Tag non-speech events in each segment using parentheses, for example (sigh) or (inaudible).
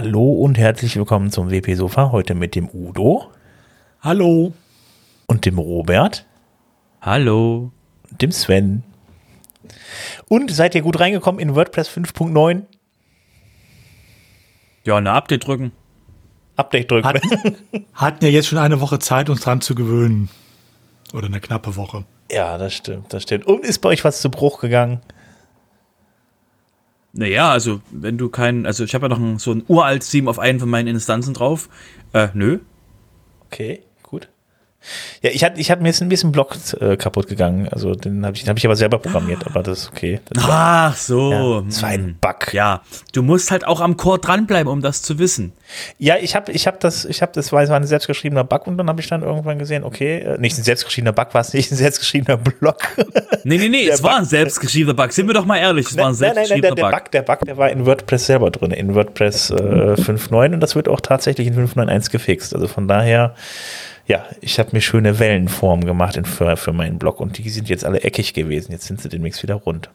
Hallo und herzlich willkommen zum WP Sofa. Heute mit dem Udo. Hallo. Und dem Robert. Hallo. Und dem Sven. Und seid ihr gut reingekommen in WordPress 5.9? Ja, eine Update drücken. Update drücken. Hat, hatten ja jetzt schon eine Woche Zeit, uns dran zu gewöhnen. Oder eine knappe Woche. Ja, das stimmt, das stimmt. Und ist bei euch was zu Bruch gegangen? Naja, also wenn du keinen, also ich habe ja noch ein, so ein uralt Theme auf einen von meinen Instanzen drauf. Äh, nö. Okay. Ja, ich hatte, ich hatte mir jetzt ein bisschen Block äh, kaputt gegangen. Also den habe ich, hab ich aber selber programmiert, aber das ist okay. Das war, Ach so. Ja, das war ein hm. Bug. Ja, du musst halt auch am Core dranbleiben, um das zu wissen. Ja, ich habe, ich habe das, ich habe das, war, war ein selbstgeschriebener Bug und dann habe ich dann irgendwann gesehen, okay, äh, nicht ein selbstgeschriebener Bug, war es nicht ein selbstgeschriebener Block. Nee, nee, nee, der es Bug, war ein selbstgeschriebener Bug. Sind wir doch mal ehrlich, es war ein selbstgeschriebener nein, nein, der, Bug. Der Bug, der war in WordPress selber drin, in WordPress äh, 5.9 und das wird auch tatsächlich in 5.9.1 gefixt. Also von daher ja, ich habe mir schöne Wellenformen gemacht in, für, für meinen Blog und die sind jetzt alle eckig gewesen. Jetzt sind sie demnächst wieder rund.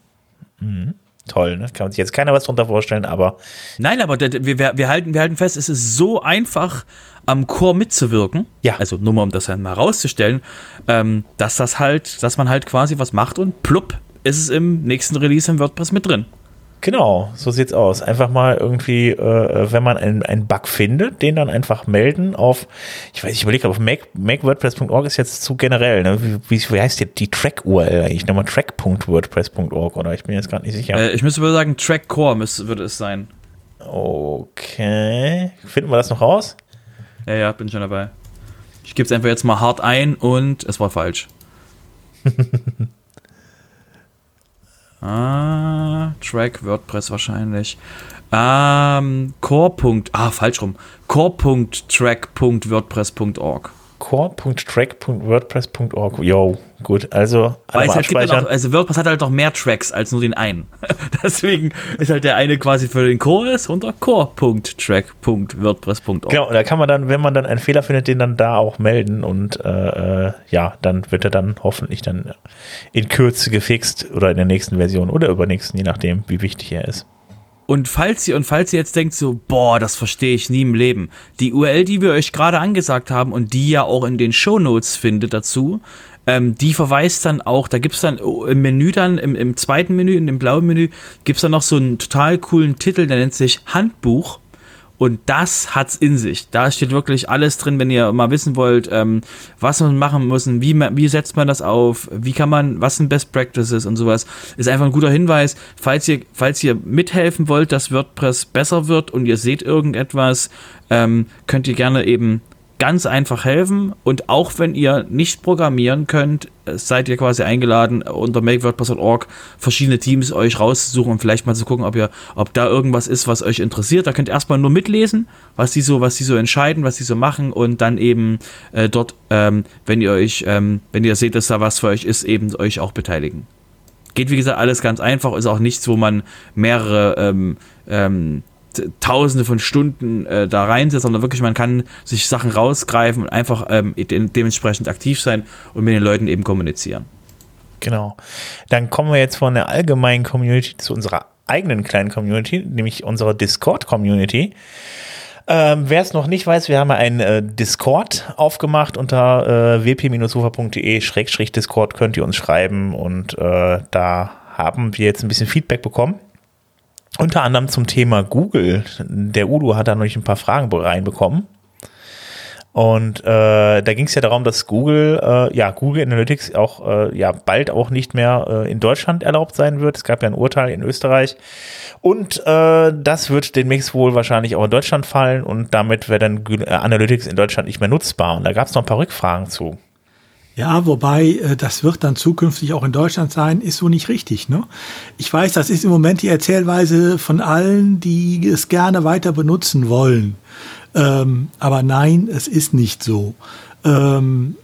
Mhm. Toll, ne? Kann sich jetzt keiner was drunter vorstellen, aber. Nein, aber wir, wir, halten, wir halten fest, es ist so einfach, am Chor mitzuwirken. Ja. Also nur mal, um das einmal rauszustellen, ähm, dass das halt, dass man halt quasi was macht und plupp, ist es im nächsten Release im WordPress mit drin. Genau, so sieht's aus. Einfach mal irgendwie, äh, wenn man einen, einen Bug findet, den dann einfach melden auf, ich weiß, ich überlege, auf make, makewordpress.org ist jetzt zu generell, ne? Wie, wie heißt die, die Track-URL eigentlich? Nochmal track.wordpress.org oder ich bin jetzt gerade nicht sicher. Äh, ich müsste wohl sagen, Track-Core würde es sein. Okay. Finden wir das noch raus? Ja, ja, bin schon dabei. Ich gebe es einfach jetzt mal hart ein und es war falsch. (laughs) Ah, Track, WordPress wahrscheinlich. Ähm, core. Ah, falsch rum. core.track.wordpress.org core.track.wordpress.org. Yo, gut. Also, Weil es halt gibt auch, also WordPress hat halt noch mehr Tracks als nur den einen. (laughs) Deswegen ist halt der eine quasi für den Core ist unter core.track.wordpress.org. Genau, da kann man dann, wenn man dann einen Fehler findet, den dann da auch melden und äh, äh, ja, dann wird er dann hoffentlich dann in Kürze gefixt oder in der nächsten Version oder übernächsten, je nachdem, wie wichtig er ist. Und falls ihr, und falls ihr jetzt denkt so, boah, das verstehe ich nie im Leben, die URL, die wir euch gerade angesagt haben und die ja auch in den Show Notes findet dazu, ähm, die verweist dann auch, da gibt's dann im Menü dann, im, im zweiten Menü, in dem blauen Menü, gibt's dann noch so einen total coolen Titel, der nennt sich Handbuch. Und das hat's in sich. Da steht wirklich alles drin, wenn ihr mal wissen wollt, ähm, was man machen muss, wie, wie setzt man das auf, wie kann man, was sind Best Practices und sowas. Ist einfach ein guter Hinweis. Falls ihr, falls ihr mithelfen wollt, dass WordPress besser wird und ihr seht irgendetwas, ähm, könnt ihr gerne eben ganz einfach helfen und auch wenn ihr nicht programmieren könnt, seid ihr quasi eingeladen, unter makewordpress.org verschiedene Teams euch rauszusuchen und vielleicht mal zu gucken, ob ihr, ob da irgendwas ist, was euch interessiert. Da könnt ihr erstmal nur mitlesen, was die so, was die so entscheiden, was die so machen und dann eben äh, dort, ähm, wenn ihr euch, ähm, wenn ihr seht, dass da was für euch ist, eben euch auch beteiligen. Geht wie gesagt alles ganz einfach, ist auch nichts, wo man mehrere ähm, ähm, Tausende von Stunden äh, da reinsetzt, sondern wirklich man kann sich Sachen rausgreifen und einfach ähm, de dementsprechend aktiv sein und mit den Leuten eben kommunizieren. Genau. Dann kommen wir jetzt von der allgemeinen Community zu unserer eigenen kleinen Community, nämlich unserer Discord-Community. Ähm, Wer es noch nicht weiß, wir haben einen äh, Discord aufgemacht unter äh, wp-sofa.de-discord könnt ihr uns schreiben und äh, da haben wir jetzt ein bisschen Feedback bekommen unter anderem zum Thema Google. Der Udo hat da noch ein paar Fragen reinbekommen. Und äh, da ging es ja darum, dass Google, äh, ja, Google Analytics auch äh, ja bald auch nicht mehr äh, in Deutschland erlaubt sein wird. Es gab ja ein Urteil in Österreich. Und äh, das wird demnächst wohl wahrscheinlich auch in Deutschland fallen und damit wäre dann äh, Analytics in Deutschland nicht mehr nutzbar. Und da gab es noch ein paar Rückfragen zu. Ja, wobei äh, das wird dann zukünftig auch in Deutschland sein, ist so nicht richtig. Ne? Ich weiß, das ist im Moment die Erzählweise von allen, die es gerne weiter benutzen wollen. Ähm, aber nein, es ist nicht so. Ähm,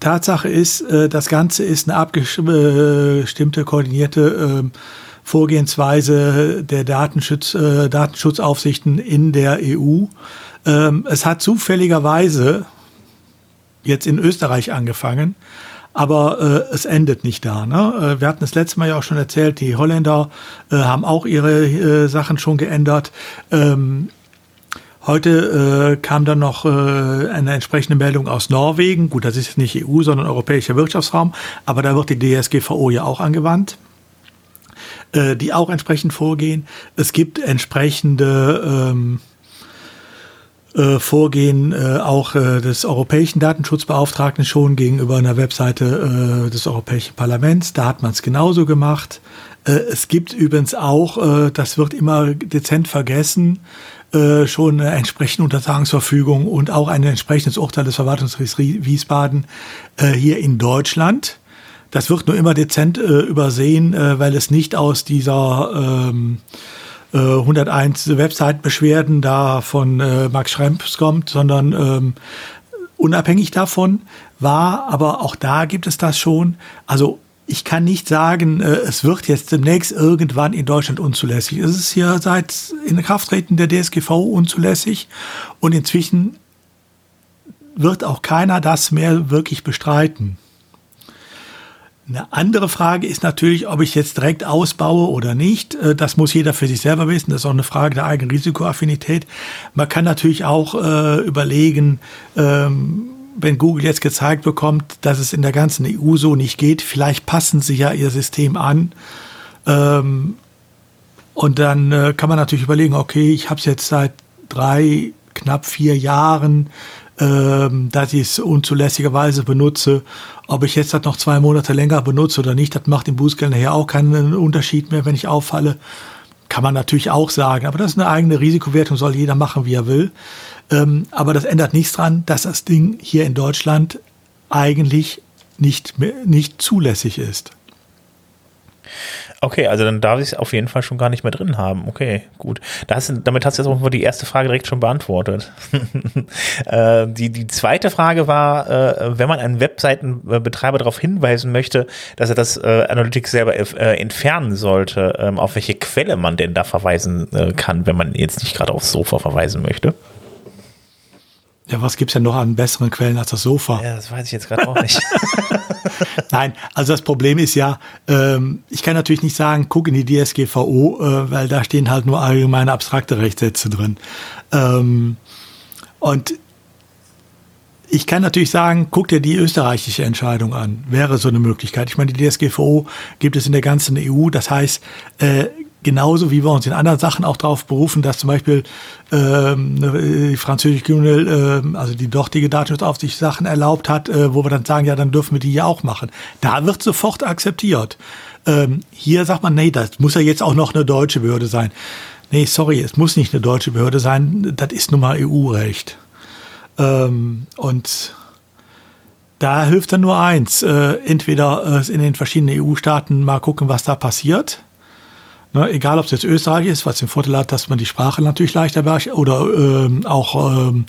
Tatsache ist, äh, das Ganze ist eine abgestimmte, koordinierte äh, Vorgehensweise der Datenschutz, äh, Datenschutzaufsichten in der EU. Ähm, es hat zufälligerweise jetzt in Österreich angefangen, aber äh, es endet nicht da. Ne? Äh, wir hatten das letzte Mal ja auch schon erzählt, die Holländer äh, haben auch ihre äh, Sachen schon geändert. Ähm, Heute äh, kam dann noch äh, eine entsprechende Meldung aus Norwegen. Gut, das ist nicht EU, sondern Europäischer Wirtschaftsraum, aber da wird die DSGVO ja auch angewandt, äh, die auch entsprechend vorgehen. Es gibt entsprechende ähm, äh, Vorgehen äh, auch äh, des europäischen Datenschutzbeauftragten schon gegenüber einer Webseite äh, des Europäischen Parlaments. Da hat man es genauso gemacht. Äh, es gibt übrigens auch, äh, das wird immer dezent vergessen, äh, schon eine entsprechende Untersagungsverfügung und auch ein entsprechendes Urteil des Verwaltungsgerichts Wiesbaden äh, hier in Deutschland. Das wird nur immer dezent äh, übersehen, äh, weil es nicht aus dieser ähm, 101 Website-Beschwerden da von Max Schremps kommt, sondern ähm, unabhängig davon war, aber auch da gibt es das schon. Also ich kann nicht sagen, äh, es wird jetzt demnächst irgendwann in Deutschland unzulässig. Es ist ja seit Inkrafttreten der DSGV unzulässig und inzwischen wird auch keiner das mehr wirklich bestreiten. Eine andere Frage ist natürlich, ob ich jetzt direkt ausbaue oder nicht. Äh, das muss jeder für sich selber wissen. Das ist auch eine Frage der eigenen Risikoaffinität. Man kann natürlich auch äh, überlegen, ähm, wenn Google jetzt gezeigt bekommt, dass es in der ganzen EU so nicht geht, vielleicht passen sie ja ihr System an. Ähm, und dann äh, kann man natürlich überlegen, okay, ich habe es jetzt seit drei, knapp vier Jahren, ähm, dass ich es unzulässigerweise benutze. Ob ich jetzt das noch zwei Monate länger benutze oder nicht, das macht im Bußgeld nachher auch keinen Unterschied mehr, wenn ich auffalle. Kann man natürlich auch sagen, aber das ist eine eigene Risikowertung, soll jeder machen, wie er will. Ähm, aber das ändert nichts dran, dass das Ding hier in Deutschland eigentlich nicht, mehr, nicht zulässig ist. Okay, also dann darf ich es auf jeden Fall schon gar nicht mehr drin haben. Okay, gut. Das, damit hast du jetzt auch die erste Frage direkt schon beantwortet. (laughs) äh, die, die zweite Frage war, äh, wenn man einen Webseitenbetreiber darauf hinweisen möchte, dass er das äh, Analytics selber äh, entfernen sollte, ähm, auf welche Quelle man denn da verweisen äh, kann, wenn man jetzt nicht gerade aufs Sofa verweisen möchte. Ja, was gibt's denn noch an besseren Quellen als das Sofa? Ja, das weiß ich jetzt gerade auch nicht. (laughs) Nein, also das Problem ist ja, ähm, ich kann natürlich nicht sagen, guck in die DSGVO, äh, weil da stehen halt nur allgemeine abstrakte Rechtssätze drin. Ähm, und ich kann natürlich sagen, guck dir die österreichische Entscheidung an. Wäre so eine Möglichkeit. Ich meine, die DSGVO gibt es in der ganzen EU. Das heißt, äh, genauso wie wir uns in anderen Sachen auch darauf berufen, dass zum Beispiel ähm, die französische Kriminal, äh, also die dortige Datenschutzaufsicht Sachen erlaubt hat, äh, wo wir dann sagen, ja, dann dürfen wir die ja auch machen. Da wird sofort akzeptiert. Ähm, hier sagt man, nee, das muss ja jetzt auch noch eine deutsche Behörde sein. Nee, sorry, es muss nicht eine deutsche Behörde sein, das ist nun mal EU-Recht. Ähm, und da hilft dann nur eins, äh, entweder äh, in den verschiedenen EU-Staaten mal gucken, was da passiert Ne, egal, ob es jetzt Österreich ist, was den Vorteil hat, dass man die Sprache natürlich leichter beherrscht, oder ähm, auch ähm,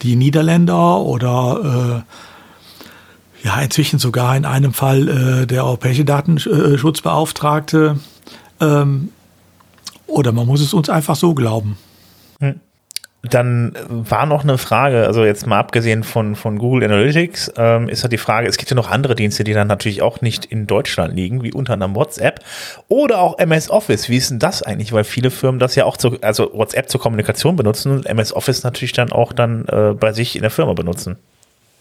die Niederländer oder äh, ja, inzwischen sogar in einem Fall äh, der europäische Datenschutzbeauftragte. Ähm, oder man muss es uns einfach so glauben. Hm. Dann war noch eine Frage, also jetzt mal abgesehen von, von Google Analytics, ähm, ist halt die Frage, es gibt ja noch andere Dienste, die dann natürlich auch nicht in Deutschland liegen, wie unter anderem WhatsApp oder auch MS Office. Wie ist denn das eigentlich? Weil viele Firmen das ja auch zu, also WhatsApp zur Kommunikation benutzen und MS Office natürlich dann auch dann äh, bei sich in der Firma benutzen.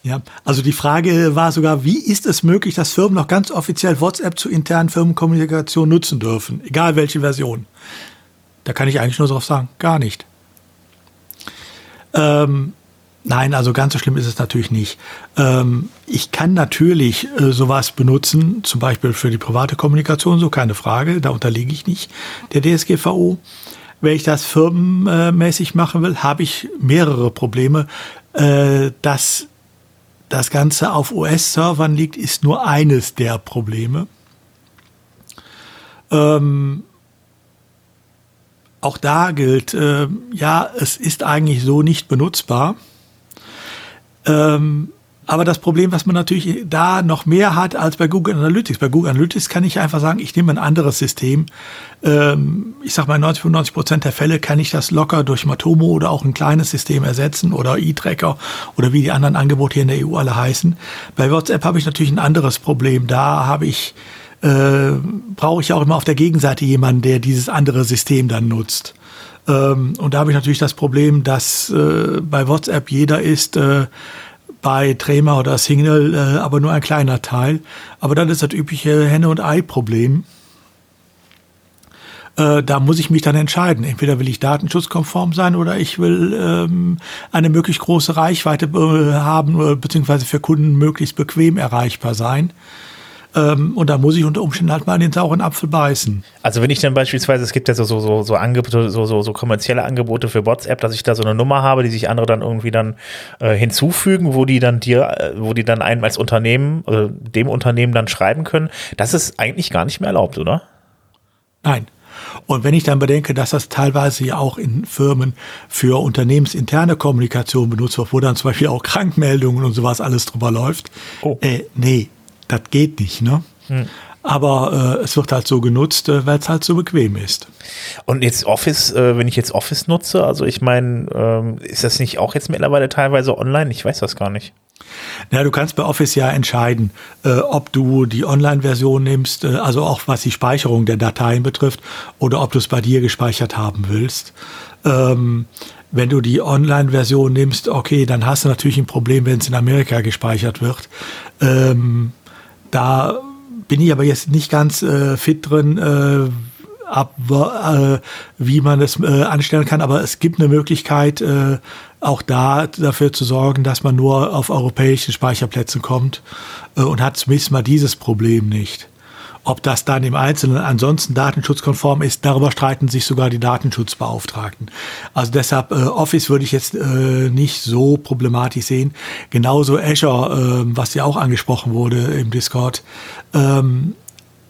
Ja, also die Frage war sogar, wie ist es möglich, dass Firmen noch ganz offiziell WhatsApp zur internen Firmenkommunikation nutzen dürfen, egal welche Version? Da kann ich eigentlich nur darauf sagen, gar nicht. Ähm, nein, also ganz so schlimm ist es natürlich nicht. Ähm, ich kann natürlich äh, sowas benutzen, zum Beispiel für die private Kommunikation, so keine Frage, da unterliege ich nicht der DSGVO. Wenn ich das firmenmäßig machen will, habe ich mehrere Probleme. Äh, dass das Ganze auf US-Servern liegt, ist nur eines der Probleme. Ähm, auch da gilt, äh, ja, es ist eigentlich so nicht benutzbar. Ähm, aber das Problem, was man natürlich da noch mehr hat als bei Google Analytics. Bei Google Analytics kann ich einfach sagen, ich nehme ein anderes System. Ähm, ich sage mal, 90, 95 Prozent der Fälle kann ich das locker durch Matomo oder auch ein kleines System ersetzen oder E-Tracker oder wie die anderen Angebote hier in der EU alle heißen. Bei WhatsApp habe ich natürlich ein anderes Problem. Da habe ich äh, brauche ich auch immer auf der Gegenseite jemanden, der dieses andere System dann nutzt. Ähm, und da habe ich natürlich das Problem, dass äh, bei WhatsApp jeder ist, äh, bei Trema oder Signal äh, aber nur ein kleiner Teil. Aber dann ist das übliche Henne- und Ei-Problem. Äh, da muss ich mich dann entscheiden. Entweder will ich datenschutzkonform sein oder ich will ähm, eine möglichst große Reichweite haben, beziehungsweise für Kunden möglichst bequem erreichbar sein. Ähm, und da muss ich unter Umständen halt mal in den sauren Apfel beißen. Also wenn ich dann beispielsweise, es gibt ja so, so, so, Angebote, so, so, so kommerzielle Angebote für WhatsApp, dass ich da so eine Nummer habe, die sich andere dann irgendwie dann äh, hinzufügen, wo die dann dir, äh, wo die dann einem als Unternehmen, äh, dem Unternehmen dann schreiben können, das ist eigentlich gar nicht mehr erlaubt, oder? Nein. Und wenn ich dann bedenke, dass das teilweise ja auch in Firmen für unternehmensinterne Kommunikation benutzt wird, wo dann zum Beispiel auch Krankmeldungen und sowas alles drüber läuft, oh. äh, nee, das geht nicht, ne? Hm. Aber äh, es wird halt so genutzt, äh, weil es halt so bequem ist. Und jetzt Office, äh, wenn ich jetzt Office nutze, also ich meine, ähm, ist das nicht auch jetzt mittlerweile teilweise online? Ich weiß das gar nicht. Ja, du kannst bei Office ja entscheiden, äh, ob du die Online-Version nimmst, äh, also auch was die Speicherung der Dateien betrifft, oder ob du es bei dir gespeichert haben willst. Ähm, wenn du die Online-Version nimmst, okay, dann hast du natürlich ein Problem, wenn es in Amerika gespeichert wird. Ähm, da bin ich aber jetzt nicht ganz äh, fit drin, äh, ab, äh, wie man es äh, anstellen kann. Aber es gibt eine Möglichkeit, äh, auch da dafür zu sorgen, dass man nur auf europäischen Speicherplätzen kommt äh, und hat zumindest mal dieses Problem nicht. Ob das dann im Einzelnen ansonsten datenschutzkonform ist, darüber streiten sich sogar die Datenschutzbeauftragten. Also deshalb äh, Office würde ich jetzt äh, nicht so problematisch sehen. Genauso Azure, äh, was ja auch angesprochen wurde im Discord. Ähm,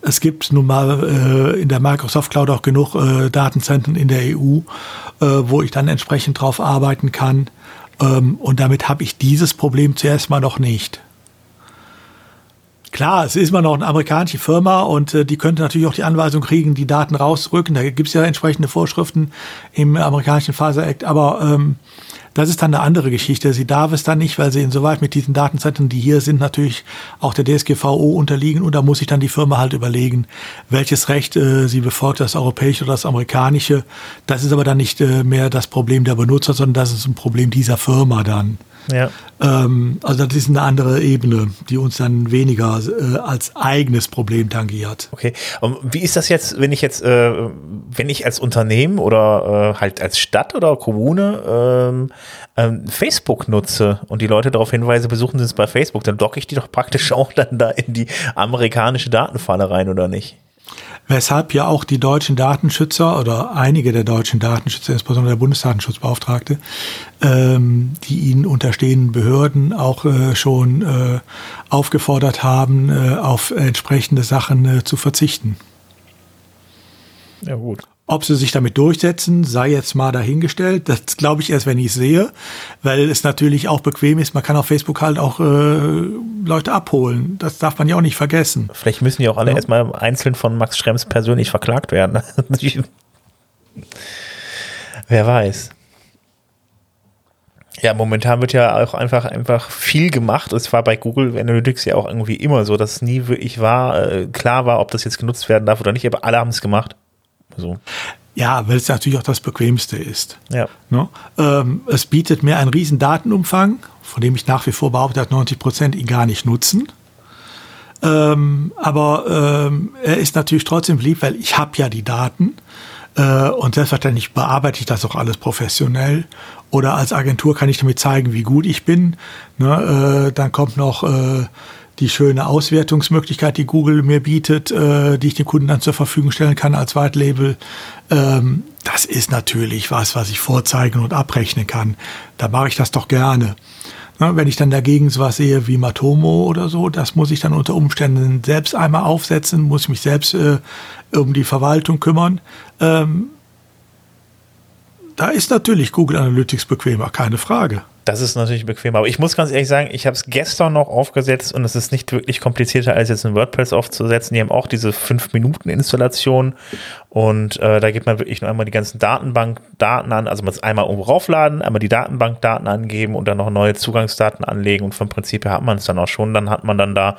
es gibt nun mal äh, in der Microsoft Cloud auch genug äh, Datenzentren in der EU, äh, wo ich dann entsprechend drauf arbeiten kann. Ähm, und damit habe ich dieses Problem zuerst mal noch nicht. Klar, es ist immer noch eine amerikanische Firma und äh, die könnte natürlich auch die Anweisung kriegen, die Daten rauszurücken. Da gibt es ja entsprechende Vorschriften im amerikanischen Phaser Act, aber ähm, das ist dann eine andere Geschichte. Sie darf es dann nicht, weil sie insoweit mit diesen Datenzentren, die hier sind, natürlich auch der DSGVO unterliegen und da muss sich dann die Firma halt überlegen, welches Recht äh, sie befolgt, das europäische oder das amerikanische. Das ist aber dann nicht äh, mehr das Problem der Benutzer, sondern das ist ein Problem dieser Firma dann. Ja. Ähm, also das ist eine andere Ebene, die uns dann weniger äh, als eigenes Problem tangiert. Okay. Und wie ist das jetzt, wenn ich jetzt, äh, wenn ich als Unternehmen oder äh, halt als Stadt oder Kommune ähm, ähm, Facebook nutze und die Leute darauf hinweise, besuchen sie es bei Facebook, dann docke ich die doch praktisch (laughs) auch dann da in die amerikanische Datenfalle rein, oder nicht? Weshalb ja auch die deutschen Datenschützer oder einige der deutschen Datenschützer, insbesondere der Bundesdatenschutzbeauftragte, ähm, die ihnen unterstehenden Behörden auch äh, schon äh, aufgefordert haben, äh, auf entsprechende Sachen äh, zu verzichten. Ja, gut. Ob sie sich damit durchsetzen, sei jetzt mal dahingestellt. Das glaube ich erst, wenn ich sehe, weil es natürlich auch bequem ist. Man kann auf Facebook halt auch äh, Leute abholen. Das darf man ja auch nicht vergessen. Vielleicht müssen die auch alle ja. erstmal einzeln von Max Schrems persönlich verklagt werden. (laughs) Wer weiß. Ja, momentan wird ja auch einfach, einfach viel gemacht. Es war bei Google Analytics ja auch irgendwie immer so, dass es nie wirklich war, äh, klar war, ob das jetzt genutzt werden darf oder nicht, aber alle haben es gemacht. So. Ja, weil es natürlich auch das Bequemste ist. Ja. Ne? Ähm, es bietet mir einen riesen Datenumfang, von dem ich nach wie vor behaupte, dass 90 Prozent ihn gar nicht nutzen. Ähm, aber ähm, er ist natürlich trotzdem lieb, weil ich habe ja die Daten äh, und selbstverständlich bearbeite ich das auch alles professionell. Oder als Agentur kann ich damit zeigen, wie gut ich bin. Ne? Äh, dann kommt noch äh, die schöne Auswertungsmöglichkeit, die Google mir bietet, äh, die ich dem Kunden dann zur Verfügung stellen kann als White Label. Ähm, das ist natürlich was, was ich vorzeigen und abrechnen kann. Da mache ich das doch gerne. Na, wenn ich dann dagegen sowas sehe wie Matomo oder so, das muss ich dann unter Umständen selbst einmal aufsetzen, muss mich selbst äh, um die Verwaltung kümmern. Ähm, da ist natürlich Google Analytics bequemer, keine Frage. Das ist natürlich bequem. Aber ich muss ganz ehrlich sagen, ich habe es gestern noch aufgesetzt und es ist nicht wirklich komplizierter, als jetzt ein WordPress aufzusetzen. Die haben auch diese 5-Minuten-Installation und äh, da gibt man wirklich nur einmal die ganzen Datenbankdaten an. Also man muss einmal oben raufladen, einmal die Datenbankdaten angeben und dann noch neue Zugangsdaten anlegen und vom Prinzip her hat man es dann auch schon. Dann hat man dann da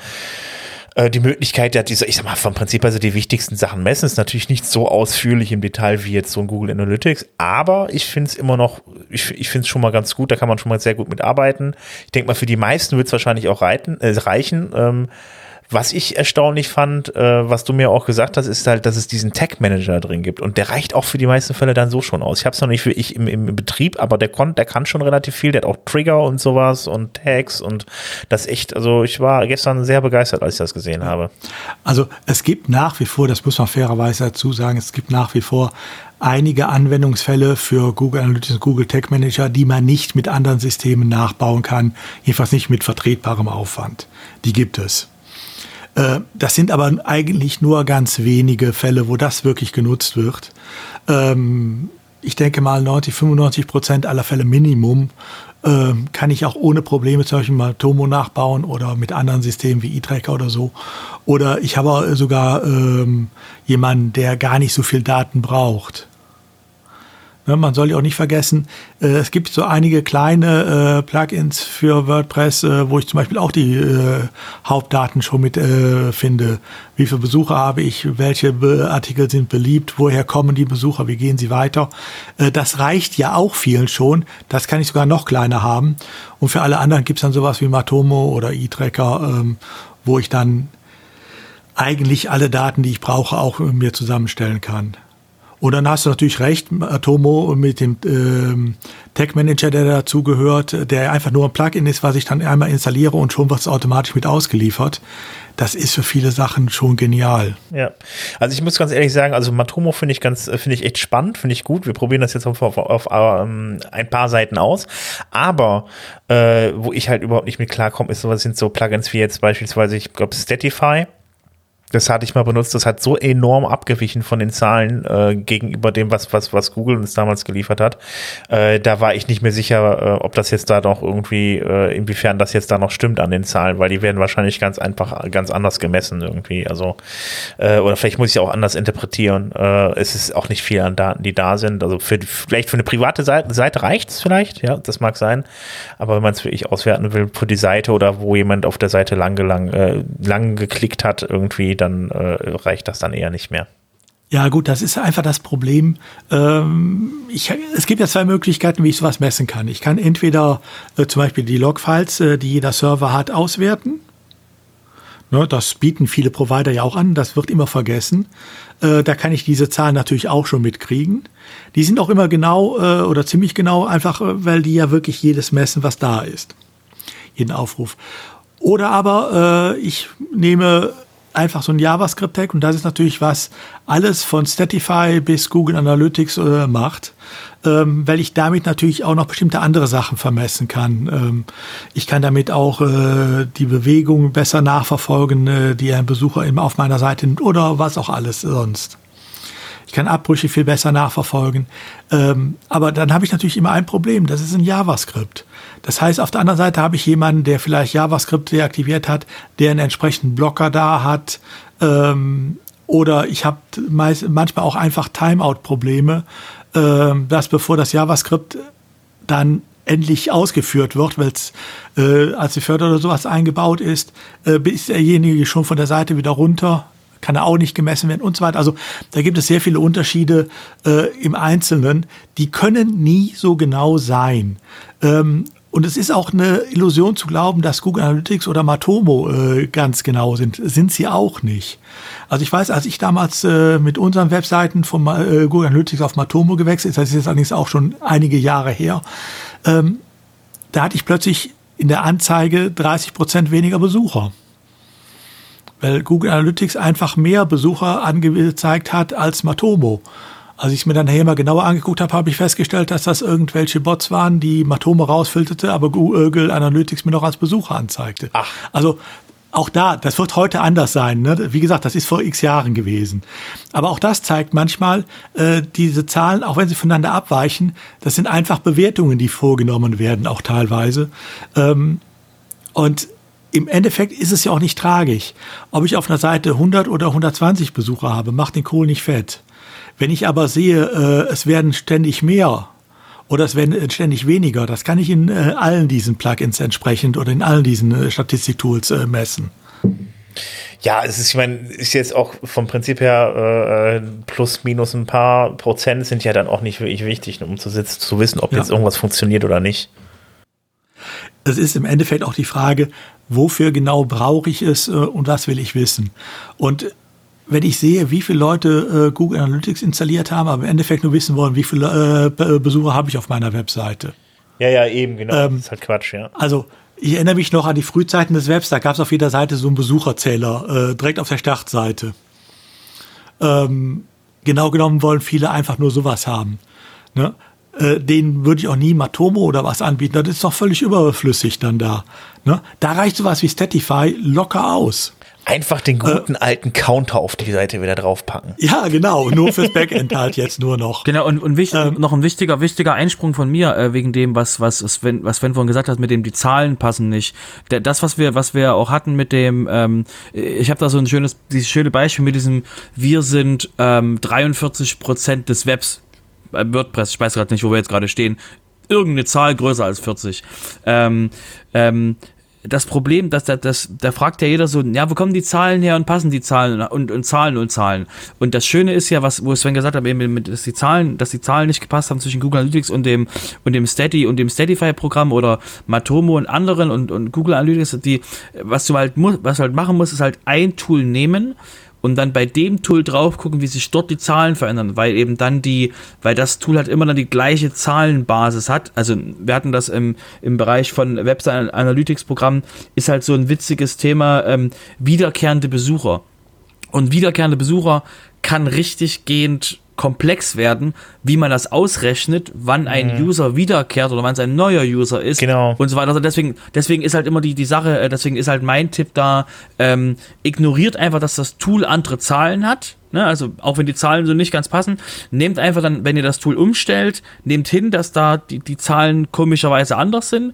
äh, die Möglichkeit, ja, diese, ich sag mal, vom Prinzip also die wichtigsten Sachen messen, ist natürlich nicht so ausführlich im Detail wie jetzt so ein Google Analytics, aber ich finde es immer noch, ich, ich finde es schon mal ganz gut, da kann man schon mal sehr gut mitarbeiten. Ich denke mal, für die meisten wird es wahrscheinlich auch reiten, äh, reichen. Ähm, was ich erstaunlich fand, äh, was du mir auch gesagt hast, ist halt, dass es diesen Tag-Manager drin gibt. Und der reicht auch für die meisten Fälle dann so schon aus. Ich habe es noch nicht für ich im, im Betrieb, aber der, kon, der kann schon relativ viel. Der hat auch Trigger und sowas und Tags und das echt, also ich war gestern sehr begeistert, als ich das gesehen habe. Also es gibt nach wie vor, das muss man fairerweise dazu sagen, es gibt nach wie vor einige Anwendungsfälle für Google Analytics und Google Tag Manager, die man nicht mit anderen Systemen nachbauen kann, jedenfalls nicht mit vertretbarem Aufwand. Die gibt es. Äh, das sind aber eigentlich nur ganz wenige Fälle, wo das wirklich genutzt wird. Ähm, ich denke mal 90, 95 Prozent aller Fälle Minimum ähm, kann ich auch ohne Probleme zum Beispiel mal Tomo nachbauen oder mit anderen Systemen wie E-Tracker oder so. Oder ich habe sogar ähm, jemanden, der gar nicht so viel Daten braucht. Ne, man soll ja auch nicht vergessen, äh, es gibt so einige kleine äh, Plugins für WordPress, äh, wo ich zum Beispiel auch die äh, Hauptdaten schon mit äh, finde. Wie viele Besucher habe ich? Welche Artikel sind beliebt? Woher kommen die Besucher? Wie gehen sie weiter? Äh, das reicht ja auch vielen schon. Das kann ich sogar noch kleiner haben. Und für alle anderen gibt es dann sowas wie Matomo oder E-Tracker, ähm, wo ich dann eigentlich alle Daten, die ich brauche, auch mir zusammenstellen kann. Und dann hast du natürlich recht, Atomo mit dem ähm, Tag Manager, der dazugehört, der einfach nur ein Plugin ist, was ich dann einmal installiere und schon wird es automatisch mit ausgeliefert. Das ist für viele Sachen schon genial. Ja, also ich muss ganz ehrlich sagen, also Matomo finde ich ganz, finde ich echt spannend, finde ich gut. Wir probieren das jetzt auf, auf, auf um, ähm, ein paar Seiten aus. Aber äh, wo ich halt überhaupt nicht mit klarkomme, ist sowas sind so Plugins wie jetzt beispielsweise, ich glaube, Statify das hatte ich mal benutzt, das hat so enorm abgewichen von den Zahlen äh, gegenüber dem, was, was, was Google uns damals geliefert hat. Äh, da war ich nicht mehr sicher, äh, ob das jetzt da noch irgendwie, äh, inwiefern das jetzt da noch stimmt an den Zahlen, weil die werden wahrscheinlich ganz einfach, ganz anders gemessen irgendwie. Also, äh, oder vielleicht muss ich auch anders interpretieren. Äh, es ist auch nicht viel an Daten, die da sind. Also für, vielleicht für eine private Seite, Seite reicht es vielleicht, ja, das mag sein. Aber wenn man es wirklich auswerten will für die Seite oder wo jemand auf der Seite lang, lang, äh, lang geklickt hat, irgendwie, dann äh, reicht das dann eher nicht mehr. Ja, gut, das ist einfach das Problem. Ähm, ich, es gibt ja zwei Möglichkeiten, wie ich sowas messen kann. Ich kann entweder äh, zum Beispiel die Logfiles, äh, die jeder Server hat, auswerten. Ne, das bieten viele Provider ja auch an, das wird immer vergessen. Äh, da kann ich diese Zahlen natürlich auch schon mitkriegen. Die sind auch immer genau äh, oder ziemlich genau, einfach äh, weil die ja wirklich jedes messen, was da ist. Jeden Aufruf. Oder aber äh, ich nehme einfach so ein JavaScript-Tag und das ist natürlich was alles von Statify bis Google Analytics äh, macht, ähm, weil ich damit natürlich auch noch bestimmte andere Sachen vermessen kann. Ähm, ich kann damit auch äh, die Bewegung besser nachverfolgen, äh, die ein Besucher eben auf meiner Seite nimmt oder was auch alles sonst. Ich kann Abbrüche viel besser nachverfolgen. Ähm, aber dann habe ich natürlich immer ein Problem. Das ist ein JavaScript. Das heißt, auf der anderen Seite habe ich jemanden, der vielleicht JavaScript deaktiviert hat, der einen entsprechenden Blocker da hat. Ähm, oder ich habe manchmal auch einfach Timeout-Probleme, ähm, dass bevor das JavaScript dann endlich ausgeführt wird, weil es äh, als die Förder oder sowas eingebaut ist, äh, ist derjenige schon von der Seite wieder runter, kann er auch nicht gemessen werden und so weiter. Also da gibt es sehr viele Unterschiede äh, im Einzelnen, die können nie so genau sein. Ähm, und es ist auch eine Illusion zu glauben, dass Google Analytics oder Matomo äh, ganz genau sind. Sind sie auch nicht. Also ich weiß, als ich damals äh, mit unseren Webseiten von äh, Google Analytics auf Matomo gewechselt, ist, das ist jetzt allerdings auch schon einige Jahre her, ähm, da hatte ich plötzlich in der Anzeige 30 Prozent weniger Besucher weil Google Analytics einfach mehr Besucher angezeigt hat als Matomo. Als ich es mir dann nachher mal genauer angeguckt habe, habe ich festgestellt, dass das irgendwelche Bots waren, die Matomo rausfilterte, aber Google Analytics mir noch als Besucher anzeigte. Ach. Also auch da, das wird heute anders sein. Ne? Wie gesagt, das ist vor x Jahren gewesen. Aber auch das zeigt manchmal, äh, diese Zahlen, auch wenn sie voneinander abweichen, das sind einfach Bewertungen, die vorgenommen werden, auch teilweise. Ähm, und im Endeffekt ist es ja auch nicht tragisch. Ob ich auf einer Seite 100 oder 120 Besucher habe, macht den Kohl nicht fett. Wenn ich aber sehe, äh, es werden ständig mehr oder es werden ständig weniger, das kann ich in äh, allen diesen Plugins entsprechend oder in allen diesen äh, Statistiktools äh, messen. Ja, es ist, ich meine, ist jetzt auch vom Prinzip her äh, plus minus ein paar Prozent sind ja dann auch nicht wirklich wichtig, um zu, sitzen, zu wissen, ob Ja. jetzt irgendwas funktioniert oder nicht. Es ist im Endeffekt auch die Frage, wofür genau brauche ich es äh, und was will ich wissen. Und wenn ich sehe, wie viele Leute äh, Google Analytics installiert haben, aber im Endeffekt nur wissen wollen, wie viele äh, Be- Besucher habe ich auf meiner Webseite. Ja, ja, eben, genau. Ähm, das ist halt Quatsch, ja. Also ich erinnere mich noch an die Frühzeiten des Webs, da gab es auf jeder Seite so einen Besucherzähler, äh, direkt auf der Startseite. Ähm, genau genommen wollen viele einfach nur sowas haben. Ne? Äh, denen würde ich auch nie Matomo oder was anbieten, das ist doch völlig überflüssig dann da. Ne? Da reicht sowas wie Statify locker aus. Einfach den guten alten Counter auf die Seite wieder draufpacken. Ja, genau, nur fürs Backend halt jetzt nur noch. Genau, und, und wichtig, Ähm. noch ein wichtiger, wichtiger Einsprung von mir, äh, wegen dem, was, was Sven, was Sven vorhin gesagt hat, mit dem die Zahlen passen nicht. Der, das, was wir, was wir auch hatten mit dem, ähm, ich habe da so ein schönes, dieses schöne Beispiel mit diesem, wir sind ähm, 43 Prozent des Webs, äh, WordPress, ich weiß gerade nicht, wo wir jetzt gerade stehen, irgendeine Zahl größer als 40. Ähm, ähm, das Problem, dass da, das, da fragt ja jeder so, ja, wo kommen die Zahlen her und passen die Zahlen und, und Zahlen und Zahlen. Und das Schöne ist ja, was, wo Sven gesagt hat, eben, dass die Zahlen, dass die Zahlen nicht gepasst haben zwischen Google Analytics und dem, und dem Steady und dem Steadify-Programm oder Matomo und anderen und, und Google Analytics, die, was du halt, was du halt machen musst, ist halt ein Tool nehmen und dann bei dem Tool drauf gucken, wie sich dort die Zahlen verändern, weil eben dann die, weil das Tool halt immer dann die gleiche Zahlenbasis hat. Also wir hatten das im, im Bereich von Website Analytics Programm, ist halt so ein witziges Thema, ähm, wiederkehrende Besucher. Und wiederkehrende Besucher kann richtig gehend komplex werden, wie man das ausrechnet, wann ein User wiederkehrt oder wann es ein neuer User ist Genau. und so weiter. Also deswegen, deswegen ist halt immer die, die Sache, äh, deswegen ist halt mein Tipp da, ähm, ignoriert einfach, dass das Tool andere Zahlen hat. Ne? Also auch wenn die Zahlen so nicht ganz passen, nehmt einfach dann, wenn ihr das Tool umstellt, nehmt hin, dass da die, die Zahlen komischerweise anders sind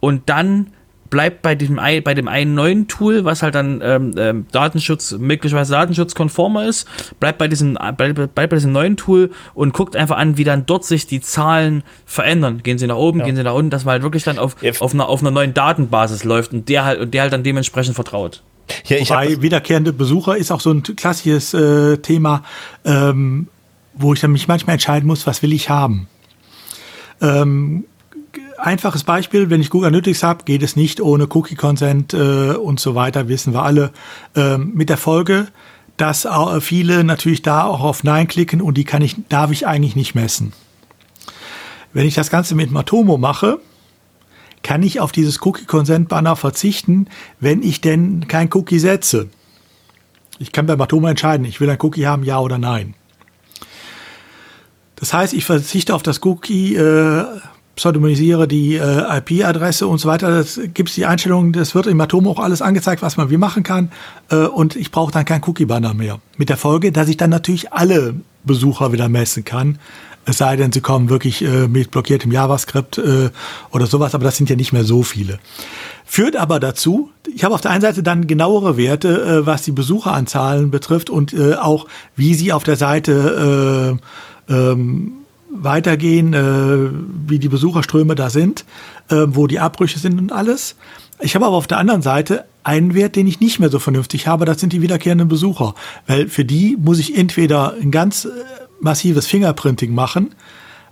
und dann bleibt bei dem, ei- bei dem einen neuen Tool, was halt dann ähm, ähm, Datenschutz, möglicherweise datenschutzkonformer ist, bleibt bei, diesem, bleibt, bleibt bei diesem neuen Tool und guckt einfach an, wie dann dort sich die Zahlen verändern. Gehen sie nach oben, Ja. gehen sie nach unten, dass man halt wirklich dann auf, Ja. auf, einer, auf einer neuen Datenbasis läuft und der halt, und der halt dann dementsprechend vertraut. Ja, ich hab, Bei wiederkehrende Besucher ist auch so ein klassisches äh, Thema, ähm, wo ich dann mich manchmal entscheiden muss, was will ich haben. Ähm, einfaches Beispiel, wenn ich Google Analytics habe, geht es nicht ohne Cookie-Consent äh, und so weiter, wissen wir alle. Ähm, mit der Folge, dass auch viele natürlich da auch auf Nein klicken und die kann ich, darf ich eigentlich nicht messen. Wenn ich das Ganze mit Matomo mache, kann ich auf dieses Cookie-Consent-Banner verzichten, wenn ich denn kein Cookie setze. Ich kann bei Matomo entscheiden, ich will ein Cookie haben, ja oder nein. Das heißt, ich verzichte auf das Cookie, äh, pseudonymisiere die äh, IP-Adresse und so weiter. Das gibt die Einstellung, das wird im Matomo auch alles angezeigt, was man wie machen kann. Äh, und ich brauche dann kein Cookie-Banner mehr. Mit der Folge, dass ich dann natürlich alle Besucher wieder messen kann. Es sei denn, sie kommen wirklich äh, mit blockiertem JavaScript äh, oder sowas, aber das sind ja nicht mehr so viele. Führt aber dazu, ich habe auf der einen Seite dann genauere Werte, äh, was die Besucheranzahlen betrifft und äh, auch wie sie auf der Seite äh, ähm, weitergehen, äh, wie die Besucherströme da sind, äh, wo die Abbrüche sind und alles. Ich habe aber auf der anderen Seite einen Wert, den ich nicht mehr so vernünftig habe, das sind die wiederkehrenden Besucher. Weil für die muss ich entweder ein ganz äh, massives Fingerprinting machen,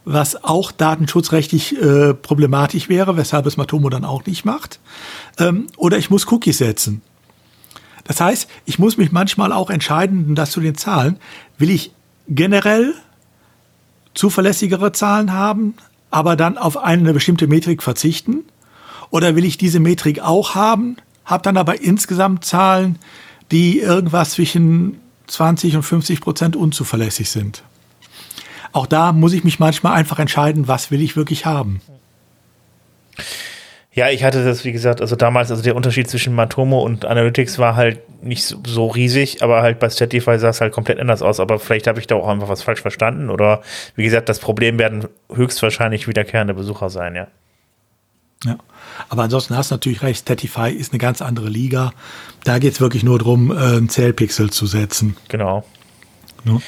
was auch datenschutzrechtlich äh, problematisch wäre, weshalb es Matomo dann auch nicht macht. Ähm, oder ich muss Cookies setzen. Das heißt, ich muss mich manchmal auch entscheiden, das zu den Zahlen, will ich generell zuverlässigere Zahlen haben, aber dann auf eine bestimmte Metrik verzichten? Oder will ich diese Metrik auch haben, habe dann aber insgesamt Zahlen, die irgendwas zwischen 20 und 50 Prozent unzuverlässig sind? Auch da muss ich mich manchmal einfach entscheiden, was will ich wirklich haben. Ja, ich hatte das, wie gesagt, also damals, also der Unterschied zwischen Matomo und Analytics war halt nicht so, so riesig, aber halt bei Statify sah es halt komplett anders aus. Aber vielleicht habe ich da auch einfach was falsch verstanden oder wie gesagt, das Problem werden höchstwahrscheinlich wiederkehrende Besucher sein, ja. Ja. Aber ansonsten hast du natürlich recht, Statify ist eine ganz andere Liga. Da geht es wirklich nur darum, einen Zählpixel zu setzen. Genau. Ne?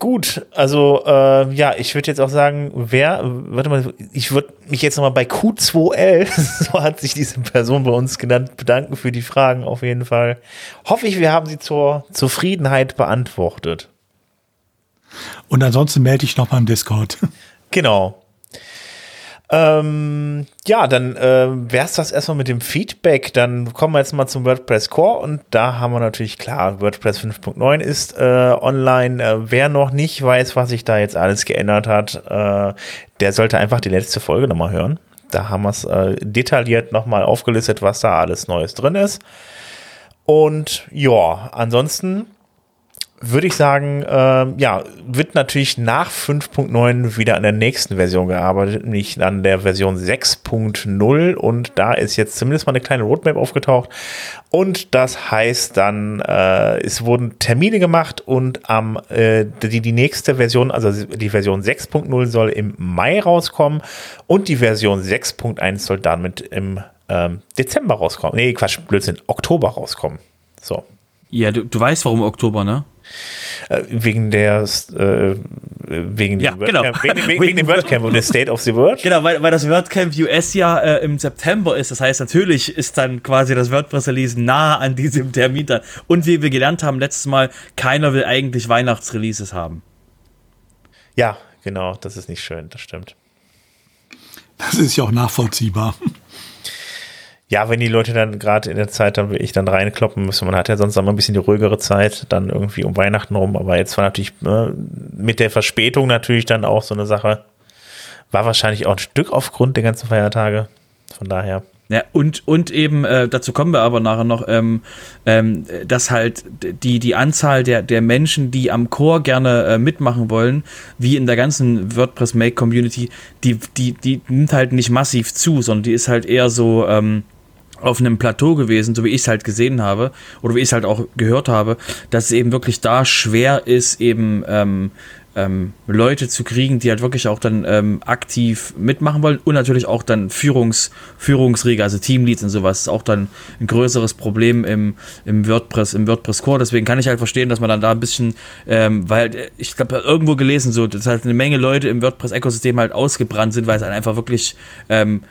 Gut, also äh, ja, ich würde jetzt auch sagen, wer, warte mal, ich würde mich jetzt nochmal bei Q2L, (laughs) so hat sich diese Person bei uns genannt, bedanken für die Fragen auf jeden Fall. Hoffe ich, wir haben sie zur Zufriedenheit beantwortet. Und ansonsten melde ich nochmal im Discord. Genau. Ähm, ja, dann äh, wäre es das erstmal mit dem Feedback. Dann kommen wir jetzt mal zum WordPress Core und da haben wir natürlich klar, WordPress 5.9 ist äh, online. Äh, wer noch nicht weiß, was sich da jetzt alles geändert hat, äh, der sollte einfach die letzte Folge nochmal hören. Da haben wir es äh, detailliert nochmal aufgelistet, was da alles Neues drin ist. Und ja, ansonsten würde ich sagen, äh, ja, wird natürlich nach 5.9 wieder an der nächsten Version gearbeitet, nämlich an der Version 6.0 und da ist jetzt zumindest mal eine kleine Roadmap aufgetaucht und das heißt dann, äh, es wurden Termine gemacht und am äh, die, die nächste Version, also die Version 6.0 soll im Mai rauskommen und die Version 6.1 soll damit im ähm, Dezember rauskommen. Nee, Quatsch, Blödsinn, Oktober rauskommen. So. Ja, du, du weißt, warum Oktober, ne? Äh, wegen der äh, wegen, ja, dem genau. wegen, wegen, wegen dem WordCamp und der State of the Word. Genau, weil, weil das WordCamp US ja äh, im September ist. Das heißt, natürlich ist dann quasi das WordPress-Release nah an diesem Termin dann. Und wie wir gelernt haben letztes Mal, keiner will eigentlich Weihnachtsreleases haben. Ja, genau, das ist nicht schön, das stimmt. Das ist ja auch nachvollziehbar. Ja, wenn die Leute dann gerade in der Zeit dann will ich dann reinkloppen müssen. Man hat ja sonst immer ein bisschen die ruhigere Zeit, dann irgendwie um Weihnachten rum. Aber jetzt war natürlich äh, mit der Verspätung natürlich dann auch so eine Sache. War wahrscheinlich auch ein Stück aufgrund der ganzen Feiertage. Von daher. Ja, und, und eben, äh, dazu kommen wir aber nachher noch, ähm, ähm, dass halt die, die Anzahl der, der Menschen, die am Core gerne äh, mitmachen wollen, wie in der ganzen WordPress Make Community, die, die, die nimmt halt nicht massiv zu, sondern die ist halt eher so, ähm, auf einem Plateau gewesen, so wie ich es halt gesehen habe oder wie ich es halt auch gehört habe, dass es eben wirklich da schwer ist, eben ähm, ähm, Leute zu kriegen, die halt wirklich auch dann ähm, aktiv mitmachen wollen und natürlich auch dann Führungs, Führungsriege, also Teamleads und sowas, ist auch dann ein größeres Problem im, im WordPress, im WordPress Core. Deswegen kann ich halt verstehen, dass man dann da ein bisschen, ähm, weil äh, ich glaube, irgendwo gelesen, so, dass halt eine Menge Leute im WordPress-Ökosystem halt ausgebrannt sind, weil es halt einfach wirklich ähm,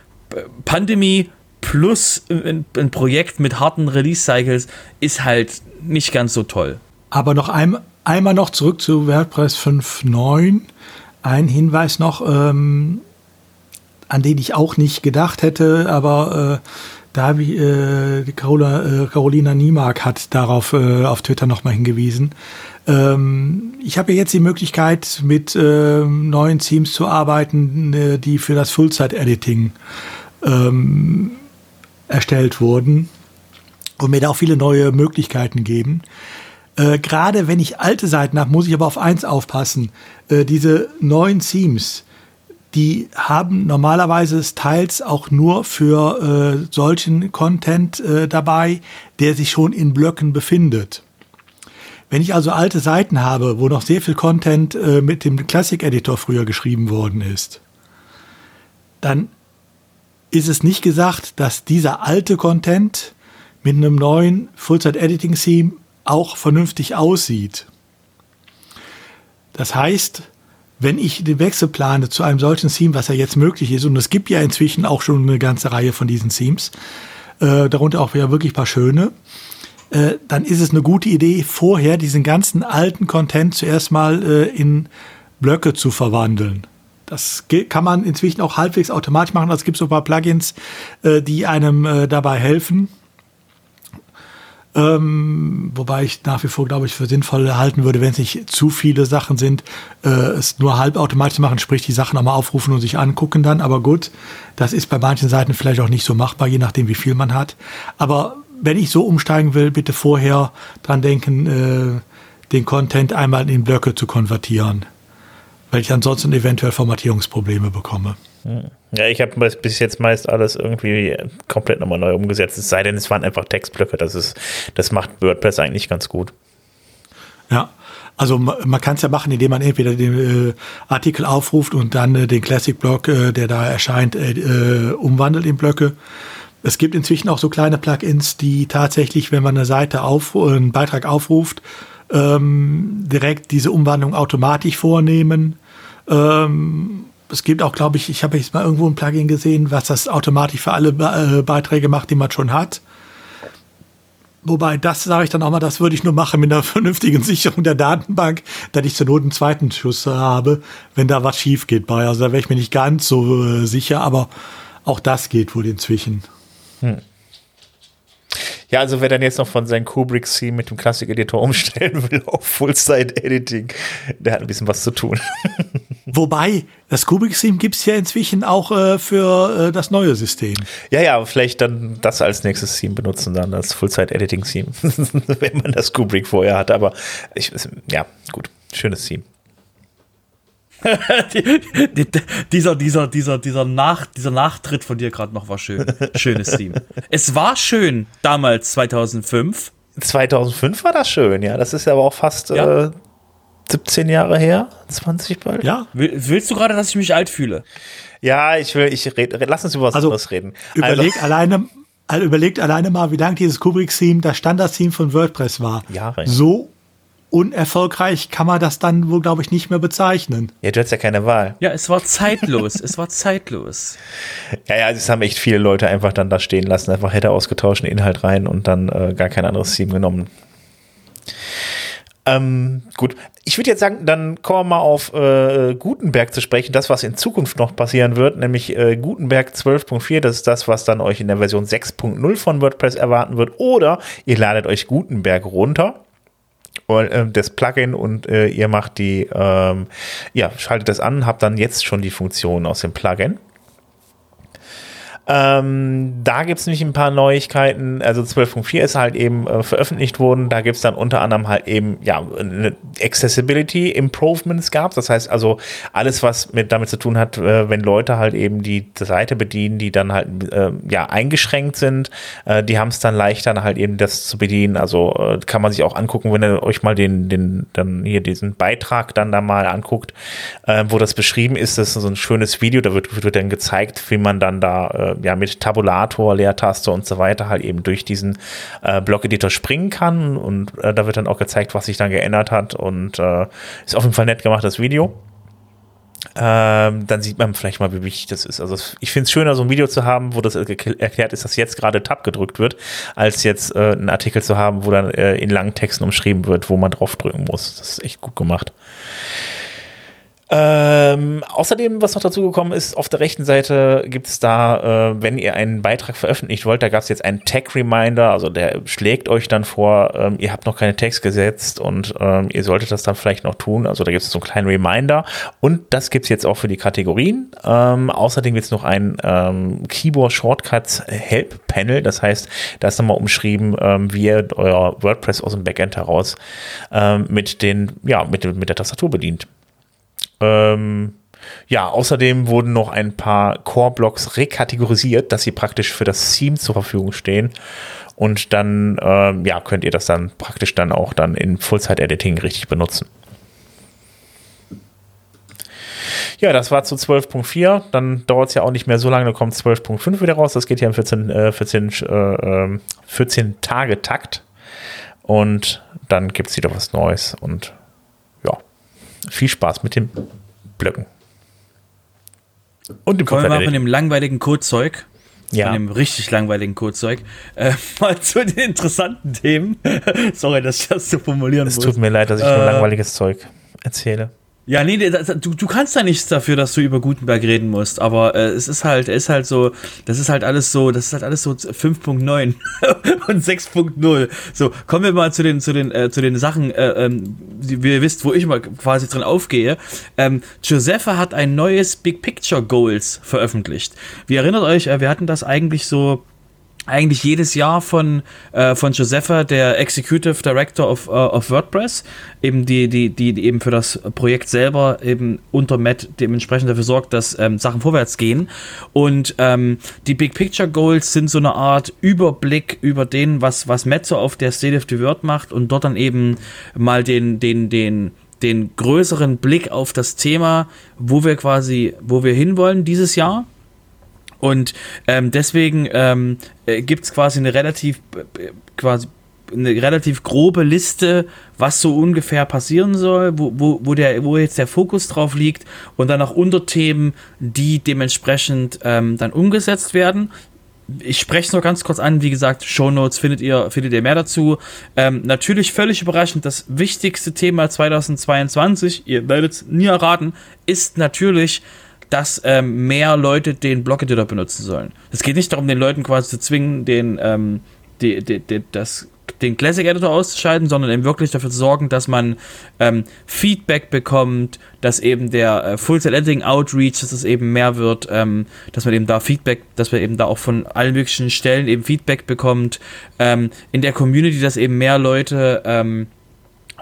Pandemie plus ein, ein Projekt mit harten Release-Cycles ist halt nicht ganz so toll. Aber noch ein, einmal noch zurück zu WordPress 5.9. Ein Hinweis noch, ähm, an den ich auch nicht gedacht hätte, aber äh, da habe äh, Carola, äh, Carolina Niemark hat darauf äh, auf Twitter nochmal hingewiesen. Ähm, ich habe ja jetzt die Möglichkeit, mit äh, neuen Teams zu arbeiten, äh, die für das Full-Site-Editing ähm, erstellt wurden und mir da auch viele neue Möglichkeiten geben. Äh, Gerade wenn ich alte Seiten habe, muss ich aber auf eins aufpassen. Äh, diese neuen Themes, die haben normalerweise teils auch nur für äh, solchen Content äh, dabei, der sich schon in Blöcken befindet. Wenn ich also alte Seiten habe, wo noch sehr viel Content äh, mit dem Classic Editor früher geschrieben worden ist, dann ist es nicht gesagt, dass dieser alte Content mit einem neuen Full-Site-Editing-Theme auch vernünftig aussieht. Das heißt, wenn ich den Wechsel plane zu einem solchen Theme, was ja jetzt möglich ist, und es gibt ja inzwischen auch schon eine ganze Reihe von diesen Themes, äh, darunter auch ja wirklich ein paar schöne, äh, dann ist es eine gute Idee, vorher diesen ganzen alten Content zuerst mal äh, in Blöcke zu verwandeln. Das kann man inzwischen auch halbwegs automatisch machen. Also es gibt so ein paar Plugins, äh, die einem äh, dabei helfen. Ähm, wobei ich nach wie vor, glaube ich, für sinnvoll halten würde, wenn es nicht zu viele Sachen sind, äh, es nur halb automatisch machen, sprich die Sachen nochmal aufrufen und sich angucken dann. Aber gut, das ist bei manchen Seiten vielleicht auch nicht so machbar, je nachdem, wie viel man hat. Aber wenn ich so umsteigen will, bitte vorher dran denken, äh, den Content einmal in Blöcke zu konvertieren weil ich ansonsten eventuell Formatierungsprobleme bekomme. Ja, ich habe bis jetzt meist alles irgendwie komplett nochmal neu umgesetzt. Es sei denn, es waren einfach Textblöcke. Das ist, das macht WordPress eigentlich ganz gut. Ja, also man kann es ja machen, indem man entweder den äh, Artikel aufruft und dann äh, den Classic-Block, äh, der da erscheint, äh, äh, umwandelt in Blöcke. Es gibt inzwischen auch so kleine Plugins, die tatsächlich, wenn man eine Seite auf, einen Beitrag aufruft, ähm, direkt diese Umwandlung automatisch vornehmen. Ähm, es gibt auch, glaube ich, ich habe jetzt mal irgendwo ein Plugin gesehen, was das automatisch für alle Be äh, Beiträge macht, die man schon hat. Wobei, das sage ich dann auch mal, das würde ich nur machen mit einer (laughs) vernünftigen Sicherung der Datenbank, dass ich zur Not einen zweiten Schuss habe, wenn da was schief geht bei. Also da wäre ich mir nicht ganz so äh, sicher, aber auch das geht wohl inzwischen. Hm. Ja, also wer dann jetzt noch von seinem Kubrick-Theme mit dem Classic-Editor (laughs) umstellen will auf Full-Side-Editing, der hat ein bisschen was zu tun. (laughs) Wobei, das Kubrick-Theme gibt es ja inzwischen auch äh, für äh, das neue System. Ja, ja, vielleicht dann das als nächstes Theme benutzen, dann als Full-Side-Editing-Theme, (laughs) wenn man das Kubrick vorher hat. Aber ich, ja, gut, schönes Theme. (laughs) die, die, dieser, dieser, dieser, dieser, Nach, dieser Nachtritt von dir gerade noch war schön. Schönes Team. (laughs) es war schön damals, 2005. 2005 war das schön, ja. Das ist aber auch fast ja. äh, 17 Jahre her, 20 bald. Ja. Willst du gerade, dass ich mich alt fühle? Ja, ich will, ich red, lass uns über was also, anderes reden. Überleg also, alleine, also überlegt alleine mal, wie lang dieses Kubrick-Theme das Standard-Theme von WordPress war. Jahre. So unerfolgreich kann man das dann wohl, glaube ich, nicht mehr bezeichnen. Ja, du hast ja keine Wahl. Ja, es war zeitlos. es war zeitlos. Ja, ja, es haben echt viele Leute einfach dann da stehen lassen, einfach hätte ausgetauscht, den Inhalt rein und dann äh, gar kein anderes Team genommen. Ähm, gut, ich würde jetzt sagen, dann kommen wir mal auf äh, Gutenberg zu sprechen, das, was in Zukunft noch passieren wird, nämlich äh, Gutenberg 12.4, das ist das, was dann euch in der Version 6.0 von WordPress erwarten wird, oder ihr ladet euch Gutenberg runter das Plugin und äh, ihr macht die, ähm, ja, schaltet das an, habt dann jetzt schon die Funktion aus dem Plugin. Ähm, da gibt es nämlich ein paar Neuigkeiten. Also 12.4 ist halt eben äh, veröffentlicht worden. Da gibt es dann unter anderem halt eben ja Accessibility Improvements gab. Das heißt also alles, was mit damit zu tun hat, äh, wenn Leute halt eben die Seite bedienen, die dann halt äh, ja eingeschränkt sind, äh, die haben es dann leichter halt eben das zu bedienen. Also äh, kann man sich auch angucken, wenn ihr euch mal den den dann hier diesen Beitrag dann da mal anguckt, äh, wo das beschrieben ist. Das ist so ein schönes Video. Da wird, wird dann gezeigt, wie man dann da ja mit Tabulator, Leertaste und so weiter halt eben durch diesen äh, Block-Editor springen kann und äh, da wird dann auch gezeigt, was sich dann geändert hat und äh, ist auf jeden Fall nett gemacht, das Video. Ähm, dann sieht man vielleicht mal, wie wichtig das ist. Also ich finde es schöner, so ein Video zu haben, wo das erklärt ist, dass jetzt gerade Tab gedrückt wird, als jetzt äh, einen Artikel zu haben, wo dann äh, in langen Texten umschrieben wird, wo man drauf drücken muss. Das ist echt gut gemacht. Ähm, außerdem, was noch dazu gekommen ist, auf der rechten Seite gibt es da, äh, wenn ihr einen Beitrag veröffentlicht wollt, da gab es jetzt einen Tag-Reminder, also der schlägt euch dann vor, ähm, ihr habt noch keine Tags gesetzt und ähm, ihr solltet das dann vielleicht noch tun. Also da gibt es so einen kleinen Reminder und das gibt es jetzt auch für die Kategorien. Ähm, außerdem gibt es noch ein ähm, Keyboard Shortcuts Help Panel, das heißt, da ist nochmal umschrieben, ähm, wie ihr euer WordPress aus dem Backend heraus mit den, ja, mit, mit der Tastatur bedient. Ähm, ja, außerdem wurden noch ein paar Core-Blocks rekategorisiert, dass sie praktisch für das Theme zur Verfügung stehen. Und dann ähm, ja, könnt ihr das dann praktisch dann auch dann in Full-Site-Editing richtig benutzen. Ja, das war zu 12.4. Dann dauert es ja auch nicht mehr so lange, dann kommt 12.5 wieder raus. Das geht ja im 14, äh, 14, äh, 14 ähm, Tage Takt. Und dann gibt es wieder was Neues. Und viel Spaß mit den Blöcken. Und dem Kommen wir mal von dem langweiligen Codezeug. Ja. Von dem richtig langweiligen Codezeug. Äh, (laughs) mal zu den interessanten Themen. (laughs) Sorry, dass ich das so formulieren muss. Es tut mir leid, dass ich äh, nur langweiliges Zeug erzähle. Ja, nee, du, du kannst da nichts dafür, dass du über Gutenberg reden musst, aber äh, es ist halt, ist halt so, das ist halt alles so, das ist halt alles so 5.9 (laughs) und 6.0. So, kommen wir mal zu den, zu den, äh, zu den Sachen, äh, ähm, die, wie ihr wisst, wo ich mal quasi drin aufgehe. Ähm, Josepha hat ein neues Big Picture Goals veröffentlicht. Wie erinnert euch, äh, wir hatten das eigentlich so eigentlich jedes Jahr von, äh, von Josepha, der Executive Director of, uh, of WordPress, eben die, die, die, eben für das Projekt selber eben unter Matt dementsprechend dafür sorgt, dass ähm, Sachen vorwärts gehen. Und ähm, die Big Picture Goals sind so eine Art Überblick über den, was, was Matt so auf der State of the World macht und dort dann eben mal den, den, den, den größeren Blick auf das Thema, wo wir quasi, wo wir hinwollen dieses Jahr und ähm, deswegen ähm, äh, gibt es quasi eine relativ äh, quasi eine relativ grobe Liste, was so ungefähr passieren soll, wo, wo, wo, der, wo jetzt der Fokus drauf liegt und dann auch Unterthemen, die dementsprechend ähm, dann umgesetzt werden. Ich spreche es nur ganz kurz an, wie gesagt, Shownotes findet ihr, findet ihr mehr dazu. Ähm, natürlich völlig überraschend, das wichtigste Thema 2022, ihr werdet es nie erraten, ist natürlich dass ähm, mehr Leute den Block-Editor benutzen sollen. Es geht nicht darum, den Leuten quasi zu zwingen, den, ähm, die, die, die, das, den Classic Editor auszuschalten, sondern eben wirklich dafür zu sorgen, dass man ähm, Feedback bekommt, dass eben der äh, Full-Set Editing Outreach, dass es eben mehr wird, ähm, dass man eben da Feedback, dass man eben da auch von allen möglichen Stellen eben Feedback bekommt. Ähm, in der Community, dass eben mehr Leute ähm,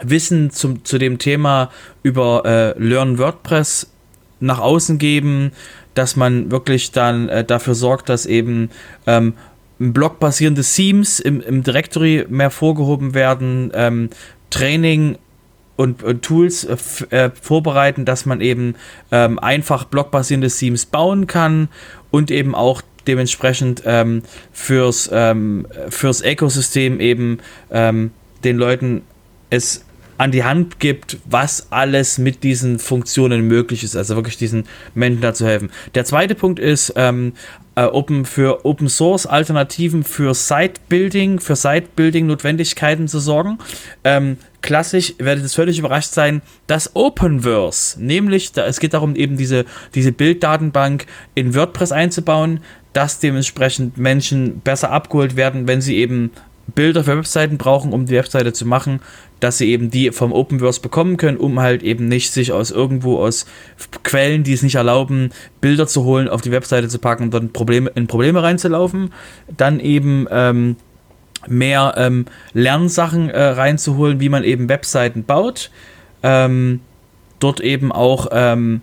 Wissen zum, zu dem Thema über äh, Learn WordPress nach außen geben, dass man wirklich dann äh, dafür sorgt, dass eben ähm, blockbasierende Themes im, im Directory mehr vorgehoben werden, ähm, Training und, und Tools äh, äh, vorbereiten, dass man eben ähm, einfach blockbasierende Themes bauen kann und eben auch dementsprechend ähm, fürs, ähm, fürs Ökosystem eben ähm, den Leuten es an die Hand gibt, was alles mit diesen Funktionen möglich ist. Also wirklich diesen Menschen dazu helfen. Der zweite Punkt ist, ähm, äh, open für Open Source Alternativen für Site Building, für Site Building Notwendigkeiten zu sorgen. Ähm, klassisch werdet ihr völlig überrascht sein, dass Openverse, nämlich da, es geht darum, eben diese, diese Bilddatenbank in WordPress einzubauen, dass dementsprechend Menschen besser abgeholt werden, wenn sie eben Bilder für Webseiten brauchen, um die Webseite zu machen, dass sie eben die vom Openverse bekommen können, um halt eben nicht sich aus irgendwo aus Quellen, die es nicht erlauben, Bilder zu holen, auf die Webseite zu packen und dann Probleme, in Probleme reinzulaufen. Dann eben ähm, mehr ähm, Lernsachen äh, reinzuholen, wie man eben Webseiten baut. Ähm, dort eben auch ähm,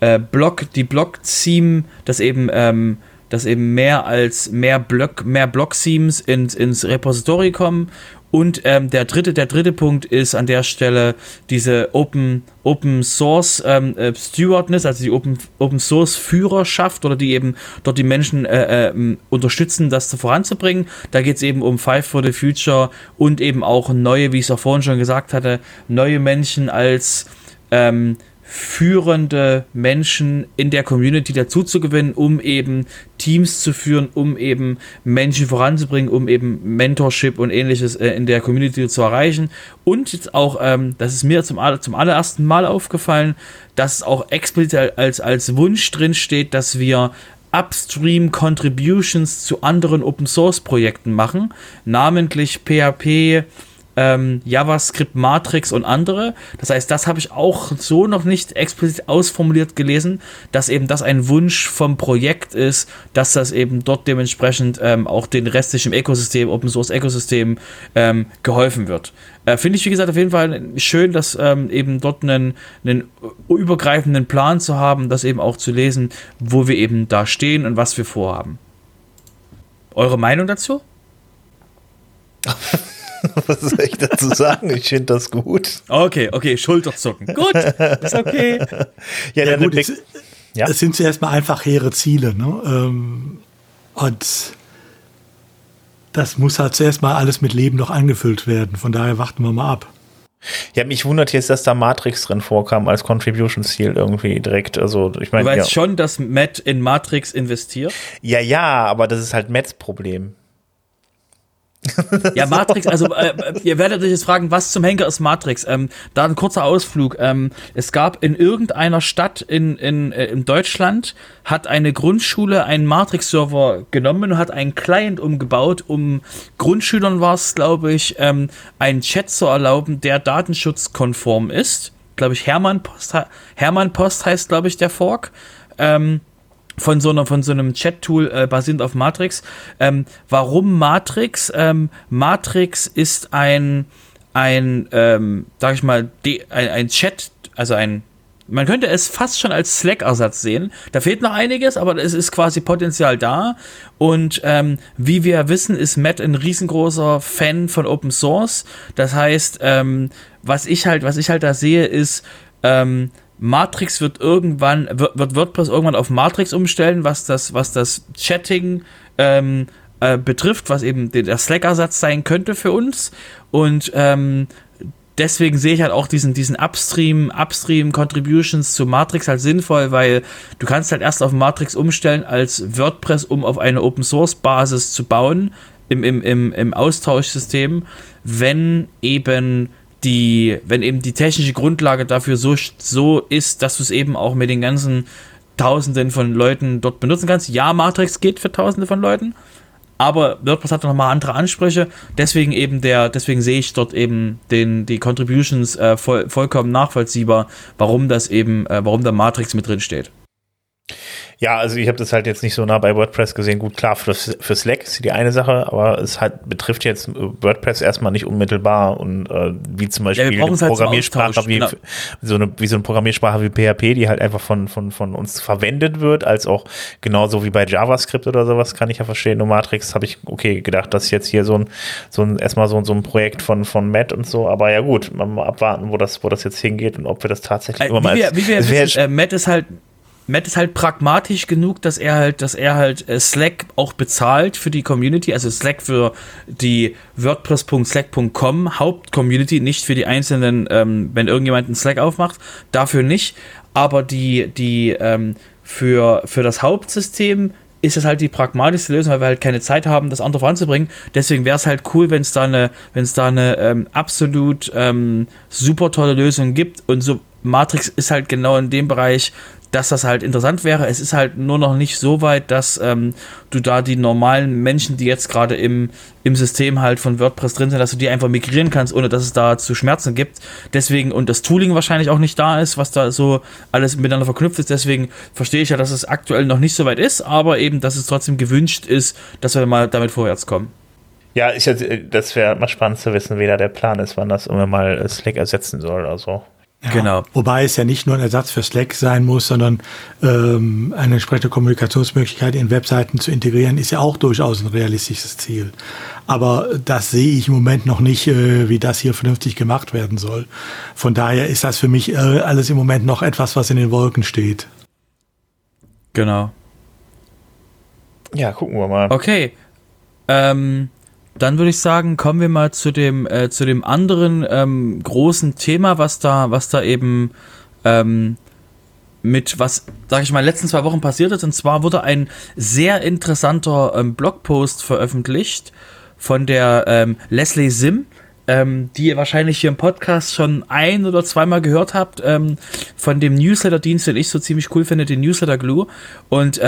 äh, Blog, die Blog-Theme, das eben ähm, dass eben mehr als mehr Block, mehr Block-Themes ins, ins Repository kommen. Und ähm, der dritte, der dritte Punkt ist an der Stelle diese Open, Open Source ähm, äh, Stewardness, also die Open, Open Source Führerschaft oder die eben dort die Menschen äh, äh, unterstützen, das voranzubringen. Da geht es eben um Five for the Future und eben auch neue, wie ich es auch vorhin schon gesagt hatte, neue Menschen als ähm, führende Menschen in der Community dazu zu gewinnen, um eben Teams zu führen, um eben Menschen voranzubringen, um eben Mentorship und ähnliches äh, in der Community zu erreichen. Und jetzt auch, ähm, das ist mir zum, zum allerersten Mal aufgefallen, dass auch explizit als, als Wunsch drin steht, dass wir Upstream Contributions zu anderen Open Source Projekten machen, namentlich PHP, ähm, JavaScript, Matrix und andere. Das heißt, das habe ich auch so noch nicht explizit ausformuliert gelesen, dass eben das ein Wunsch vom Projekt ist, dass das eben dort dementsprechend ähm, auch den restlichen Ökosystem, Open Source Ökosystem ähm, geholfen wird. Äh, Finde ich, wie gesagt, auf jeden Fall schön, dass ähm, eben dort einen, einen übergreifenden Plan zu haben, das eben auch zu lesen, wo wir eben da stehen und was wir vorhaben. Eure Meinung dazu? (laughs) (laughs) Was soll ich dazu sagen? Ich finde das gut. Okay, okay, Schulterzucken. Gut, ist okay. Ja, ja gut, es, ja? es sind zuerst mal einfach hehre Ziele. Ne? Ähm, und das muss halt zuerst mal alles mit Leben noch angefüllt werden. Von daher warten wir mal ab. Ja, mich wundert jetzt, dass da Matrix drin vorkam als Contribution-Ziel irgendwie direkt. Also, ich meine. Du weißt ja. schon, dass Matt in Matrix investiert? Ja, ja, aber das ist halt Matts Problem. Ja, Matrix, also äh, ihr werdet euch jetzt fragen, was zum Henker ist Matrix? Ähm, da ein kurzer Ausflug. Ähm, es gab in irgendeiner Stadt in, in, äh, in Deutschland, hat eine Grundschule einen Matrix-Server genommen und hat einen Client umgebaut, um Grundschülern war es, glaube ich, ähm, einen Chat zu erlauben, der datenschutzkonform ist. Glaube ich, Hermann Post, Hermann Post heißt, glaube ich, der Fork. Ähm, von so, einer, von so einem Chat-Tool äh, basierend auf Matrix. Ähm, warum Matrix? Ähm, Matrix ist ein, ein ähm, sag ich mal, ein, ein Chat, also ein man könnte es fast schon als Slack-Ersatz sehen. Da fehlt noch einiges, aber es ist quasi Potenzial da. Und ähm, wie wir wissen, ist Matt ein riesengroßer Fan von Open Source. Das heißt, ähm, was ich halt, was ich halt da sehe, ist, ähm, Matrix wird irgendwann, wird, WordPress irgendwann auf Matrix umstellen, was das, was das Chatting ähm, äh, betrifft, was eben der Slack-Ersatz sein könnte für uns. Und ähm, deswegen sehe ich halt auch diesen, diesen Upstream, Upstream Contributions zu Matrix halt sinnvoll, weil du kannst halt erst auf Matrix umstellen als WordPress, um auf eine Open Source Basis zu bauen im, im, im, im Austauschsystem, wenn eben die, wenn eben die technische Grundlage dafür so, so ist, dass du es eben auch mit den ganzen Tausenden von Leuten dort benutzen kannst. Ja, Matrix geht für Tausende von Leuten, aber WordPress hat nochmal andere Ansprüche. Deswegen eben der, deswegen sehe ich dort eben den, die Contributions äh, voll, vollkommen nachvollziehbar, warum das eben, äh, warum da Matrix mit drin steht. Ja, also ich habe das halt jetzt nicht so nah bei WordPress gesehen. Gut, klar, für, für Slack ist die eine Sache, aber es halt betrifft jetzt WordPress erstmal nicht unmittelbar und äh, wie zum Beispiel ja, eine halt Programmiersprache wie, genau. so eine, wie so eine Programmiersprache wie PHP, die halt einfach von, von, von uns verwendet wird, als auch genauso wie bei JavaScript oder sowas, kann ich ja verstehen. Nur Matrix habe ich, okay, gedacht, dass jetzt hier so ein, so ein erstmal so, so ein Projekt von, von Matt und so, aber ja gut, mal abwarten, wo das, wo das jetzt hingeht und ob wir das tatsächlich äh, immer mal. Wie wir, wie wir wissen, äh, Matt ist halt Matt ist halt pragmatisch genug, dass er halt, dass er halt äh, Slack auch bezahlt für die Community, also Slack für die WordPress.slack.com Hauptcommunity, nicht für die einzelnen, ähm, wenn irgendjemand einen Slack aufmacht, dafür nicht. Aber die, die ähm, für, für das Hauptsystem ist es halt die pragmatischste Lösung, weil wir halt keine Zeit haben, das andere voranzubringen. Deswegen wäre es halt cool, wenn es da eine, wenn es da eine ähm, absolut ähm, super tolle Lösung gibt. Und so Matrix ist halt genau in dem Bereich dass das halt interessant wäre. Es ist halt nur noch nicht so weit, dass ähm, du da die normalen Menschen, die jetzt gerade im, im System halt von WordPress drin sind, dass du die einfach migrieren kannst, ohne dass es da zu Schmerzen gibt. Deswegen, und das Tooling wahrscheinlich auch nicht da ist, was da so alles miteinander verknüpft ist. Deswegen verstehe ich ja, dass es aktuell noch nicht so weit ist, aber eben, dass es trotzdem gewünscht ist, dass wir mal damit vorwärts kommen. Ja, ich, das wäre mal spannend zu wissen, wie da der Plan ist, wann das irgendwann mal Slack ersetzen soll. Also ja, genau. Wobei es ja nicht nur ein Ersatz für Slack sein muss, sondern ähm, eine entsprechende Kommunikationsmöglichkeit in Webseiten zu integrieren, ist ja auch durchaus ein realistisches Ziel. Aber das sehe ich im Moment noch nicht, äh, wie das hier vernünftig gemacht werden soll. Von daher ist das für mich äh, alles im Moment noch etwas, was in den Wolken steht. Genau. Ja, gucken wir mal. Okay. Ähm, dann würde ich sagen, kommen wir mal zu dem, äh, zu dem anderen ähm, großen Thema, was da, was da eben ähm, mit was, sag ich mal, letzten zwei Wochen passiert ist. Und zwar wurde ein sehr interessanter ähm, Blogpost veröffentlicht von der ähm, Leslie Sim, ähm, die ihr wahrscheinlich hier im Podcast schon ein oder zweimal gehört habt, ähm, von dem Newsletter-Dienst, den ich so ziemlich cool finde, den Newsletter Glue. Und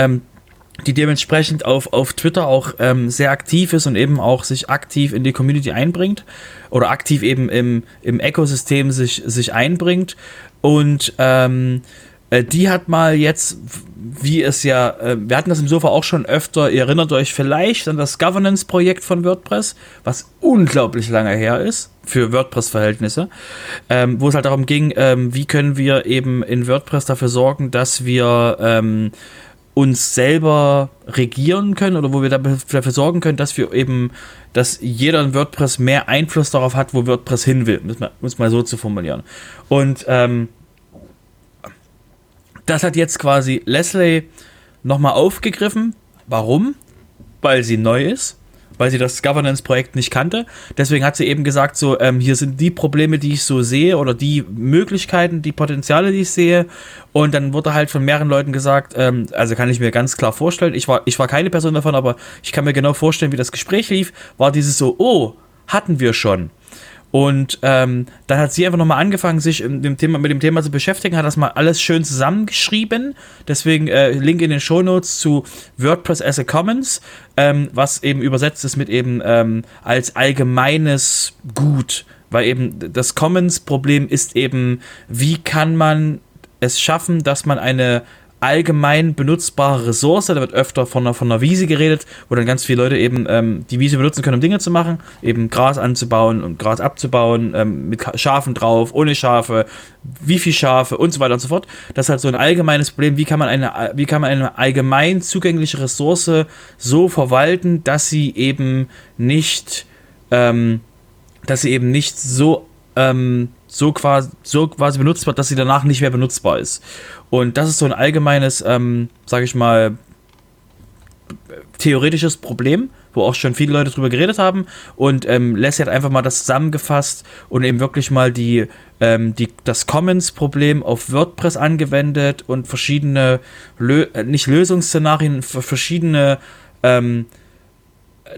die dementsprechend auf, auf Twitter auch ähm, sehr aktiv ist und eben auch sich aktiv in die Community einbringt oder aktiv eben im, im Ökosystem sich, sich einbringt. Und ähm, äh, die hat mal jetzt, wie es ja, äh, wir hatten das im Sofa auch schon öfter, ihr erinnert euch vielleicht an das Governance-Projekt von WordPress, was unglaublich lange her ist für WordPress-Verhältnisse, ähm, wo es halt darum ging, ähm, wie können wir eben in WordPress dafür sorgen, dass wir ähm, uns selber regieren können oder wo wir dafür sorgen können, dass wir eben, dass jeder in WordPress mehr Einfluss darauf hat, wo WordPress hin will, um es mal so zu formulieren. Und ähm, das hat jetzt quasi Leslie nochmal aufgegriffen. Warum? Weil sie neu ist weil sie das Governance-Projekt nicht kannte. Deswegen hat sie eben gesagt, so, ähm, hier sind die Probleme, die ich so sehe oder die Möglichkeiten, die Potenziale, die ich sehe. Und dann wurde halt von mehreren Leuten gesagt, ähm, also kann ich mir ganz klar vorstellen, ich war, ich war keine Person davon, aber ich kann mir genau vorstellen, wie das Gespräch lief, war dieses so, oh, hatten wir schon. Und ähm, dann hat sie einfach nochmal angefangen, sich dem Thema, mit dem Thema zu beschäftigen, hat das mal alles schön zusammengeschrieben. Deswegen äh, Link in den Shownotes zu WordPress as a Commons, ähm, was eben übersetzt ist mit eben ähm, als allgemeines Gut. Weil eben das Commons-Problem ist eben, wie kann man es schaffen, dass man eine allgemein benutzbare Ressource. Da wird öfter von einer, von einer Wiese geredet, wo dann ganz viele Leute eben ähm, die Wiese benutzen können, um Dinge zu machen, eben Gras anzubauen und Gras abzubauen, ähm, mit Schafen drauf, ohne Schafe, wie viel Schafe und so weiter und so fort. Das ist halt so ein allgemeines Problem. Wie kann man eine, wie kann man eine allgemein zugängliche Ressource so verwalten, dass sie eben nicht, ähm, dass sie eben nicht so ähm, so quasi, so quasi benutzt dass sie danach nicht mehr benutzbar ist. Und das ist so ein allgemeines, ähm, sage ich mal, theoretisches Problem, wo auch schon viele Leute drüber geredet haben. Und ähm, Leslie hat einfach mal das zusammengefasst und eben wirklich mal die, ähm, die, das Commons-Problem auf WordPress angewendet und verschiedene, Lö äh, nicht Lösungsszenarien, verschiedene ähm,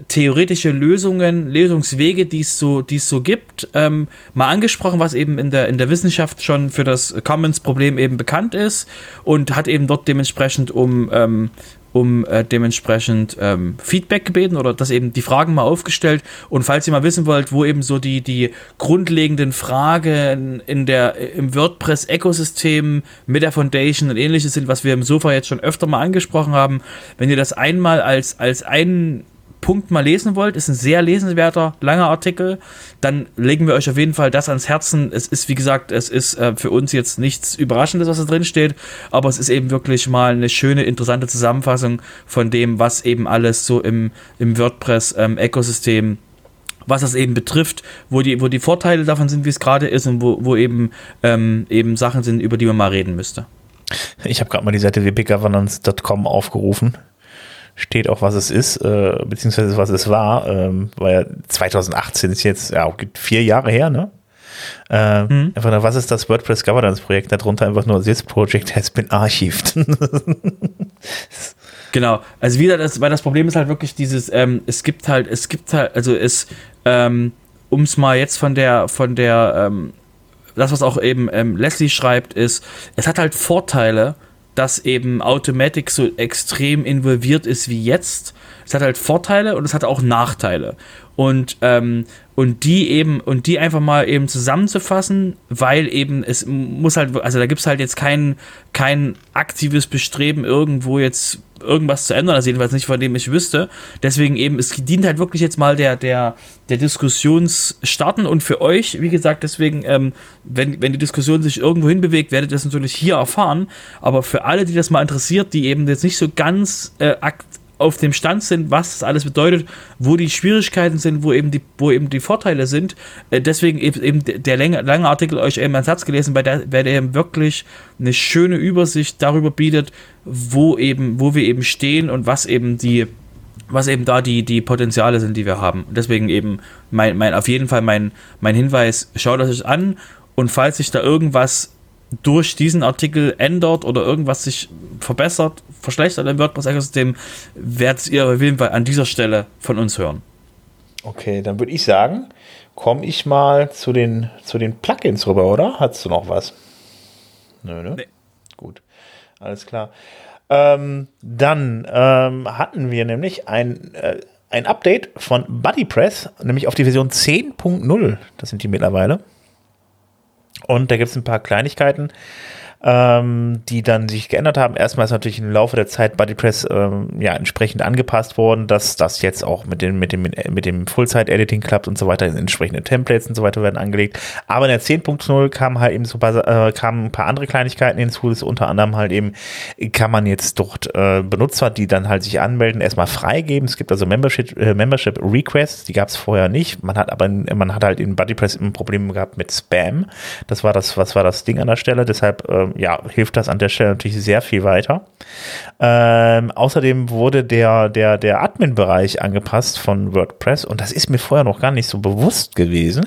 theoretische Lösungen, Lösungswege, die es so, die es so gibt, ähm, mal angesprochen, was eben in der, in der Wissenschaft schon für das Commons-Problem eben bekannt ist und hat eben dort dementsprechend um, ähm, um äh, dementsprechend ähm, Feedback gebeten oder das eben die Fragen mal aufgestellt. Und falls ihr mal wissen wollt, wo eben so die, die grundlegenden Fragen in der, im WordPress-Ökosystem mit der Foundation und ähnliches sind, was wir im Sofa jetzt schon öfter mal angesprochen haben, wenn ihr das einmal als, als einen Punkt mal lesen wollt, ist ein sehr lesenswerter, langer Artikel, dann legen wir euch auf jeden Fall das ans Herzen. Es ist, wie gesagt, es ist äh, für uns jetzt nichts Überraschendes, was da drin steht, aber es ist eben wirklich mal eine schöne, interessante Zusammenfassung von dem, was eben alles so im, im WordPress-Ökosystem ähm, was das eben betrifft, wo die, wo die Vorteile davon sind, wie es gerade ist und wo, wo eben, ähm, eben Sachen sind, über die man mal reden müsste. Ich habe gerade mal die Seite wpgovernance.com aufgerufen steht auch, was es ist, äh, beziehungsweise was es war, ähm, weil 2018 ist jetzt, ja, vier Jahre her, ne? Äh, mhm. Einfach nur, was ist das WordPress Governance Projekt? Darunter einfach nur, this project has been archived. (laughs) genau, also wieder das, weil das Problem ist halt wirklich dieses, ähm, es gibt halt, es gibt halt, also es, ähm, um es mal jetzt von der, von der, ähm, das, was auch eben ähm, Leslie schreibt, ist, es hat halt Vorteile, dass eben Automatic so extrem involviert ist wie jetzt. Es hat halt Vorteile und es hat auch Nachteile. Und, ähm, und die eben, und die einfach mal eben zusammenzufassen, weil eben es muss halt, also da gibt es halt jetzt kein, kein aktives Bestreben, irgendwo jetzt irgendwas zu ändern, also jedenfalls nicht von dem ich wüsste. Deswegen eben, es dient halt wirklich jetzt mal der, der, der Diskussionsstarten und für euch, wie gesagt, deswegen, ähm, wenn, wenn die Diskussion sich irgendwo hinbewegt, werdet ihr das natürlich hier erfahren. Aber für alle, die das mal interessiert, die eben jetzt nicht so ganz äh, auf dem Stand sind, was das alles bedeutet, wo die Schwierigkeiten sind, wo eben die, wo eben die Vorteile sind. Äh, deswegen eben der lange, lange Artikel euch eben einen Satz gelesen, weil der, weil der eben wirklich eine schöne Übersicht darüber bietet, wo eben, wo wir eben stehen und was eben die, was eben da die, die Potenziale sind, die wir haben. Deswegen eben mein, mein, auf jeden Fall mein, mein Hinweis, schaut das euch an und falls sich da irgendwas durch diesen Artikel ändert oder irgendwas sich verbessert, verschlechtert im WordPress-Ökosystem, werdet ihr auf jeden Fall an dieser Stelle von uns hören. Okay, dann würde ich sagen, komme ich mal zu den, zu den Plugins rüber, oder? Hast du noch was? Nö, ne? Nee. Gut, alles klar. Ähm, dann ähm, hatten wir nämlich ein, äh, ein Update von BuddyPress, nämlich auf die Version 10.0. Das sind die mittlerweile. Und da gibt es ein paar Kleinigkeiten, ähm, die dann sich geändert haben. Erstmal ist natürlich im Laufe der Zeit BuddyPress ähm, ja entsprechend angepasst worden, dass das jetzt auch mit dem, mit dem, mit dem Full-Site-Editing klappt und so weiter, entsprechende Templates und so weiter werden angelegt. Aber in der 10.0 kamen halt eben so paar, äh, kamen ein paar andere Kleinigkeiten hinzu, das unter anderem halt eben kann man jetzt dort äh, Benutzer, die dann halt sich anmelden, erstmal freigeben. Es gibt also Membership, äh, Membership Requests, die gab es vorher nicht. Man hat aber, man hat halt in BuddyPress ein Problem gehabt mit Spam. Das war das, was war das Ding an der Stelle. Deshalb ähm, ja, hilft das an der Stelle natürlich sehr viel weiter. Ähm, außerdem wurde der, der, der Admin-Bereich angepasst von WordPress und das ist mir vorher noch gar nicht so bewusst gewesen.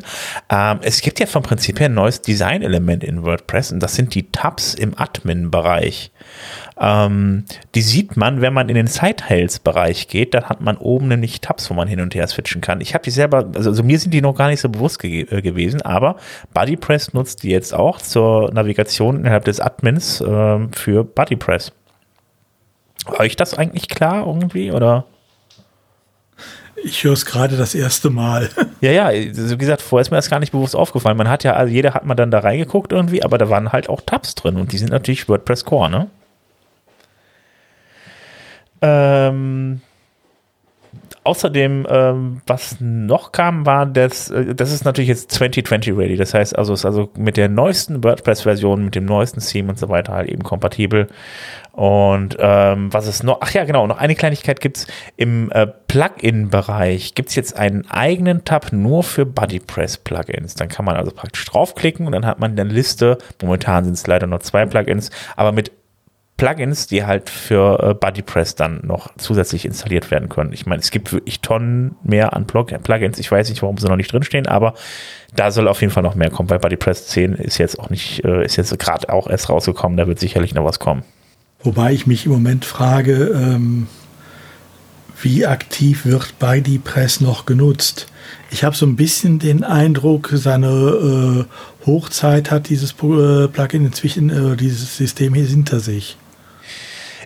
Ähm, es gibt ja vom Prinzip her ein neues Design-Element in WordPress und das sind die Tabs im Admin-Bereich. Ähm, die sieht man, wenn man in den Site-Heils-Bereich geht, dann hat man oben nämlich Tabs, wo man hin und her switchen kann. Ich habe die selber, also, also, mir sind die noch gar nicht so bewusst ge äh, gewesen, aber BuddyPress nutzt die jetzt auch zur Navigation innerhalb des Admins äh, für BuddyPress. War euch das eigentlich klar irgendwie oder? Ich höre es gerade das erste Mal. (laughs) Ja, ja, wie gesagt, vorher ist mir das gar nicht bewusst aufgefallen. Man hat ja, also jeder hat mal dann da reingeguckt irgendwie, aber da waren halt auch Tabs drin und die sind natürlich WordPress Core, ne? Ähm, außerdem, ähm, was noch kam, war, dass, äh, das ist natürlich jetzt 2020 ready. Das heißt also, ist also mit der neuesten WordPress-Version, mit dem neuesten Theme und so weiter halt eben kompatibel. Und ähm, was ist noch? Ach ja, genau, noch eine Kleinigkeit gibt es im äh, Plugin-Bereich. Gibt es jetzt einen eigenen Tab nur für BuddyPress-Plugins. Dann kann man also praktisch draufklicken und dann hat man eine Liste. Momentan sind es leider nur zwei Plugins, aber mit Plugins, die halt für äh, BuddyPress dann noch zusätzlich installiert werden können. Ich meine, es gibt wirklich Tonnen mehr an Plugins. Ich weiß nicht, warum sie noch nicht drinstehen, aber da soll auf jeden Fall noch mehr kommen, weil BuddyPress 10 ist jetzt auch nicht, äh, ist jetzt gerade auch erst rausgekommen, da wird sicherlich noch was kommen. Wobei ich mich im Moment frage, ähm, wie aktiv wird BuddyPress noch genutzt? Ich habe so ein bisschen den Eindruck, seine äh, Hochzeit hat dieses äh, Plugin inzwischen, äh, dieses System hier hinter sich.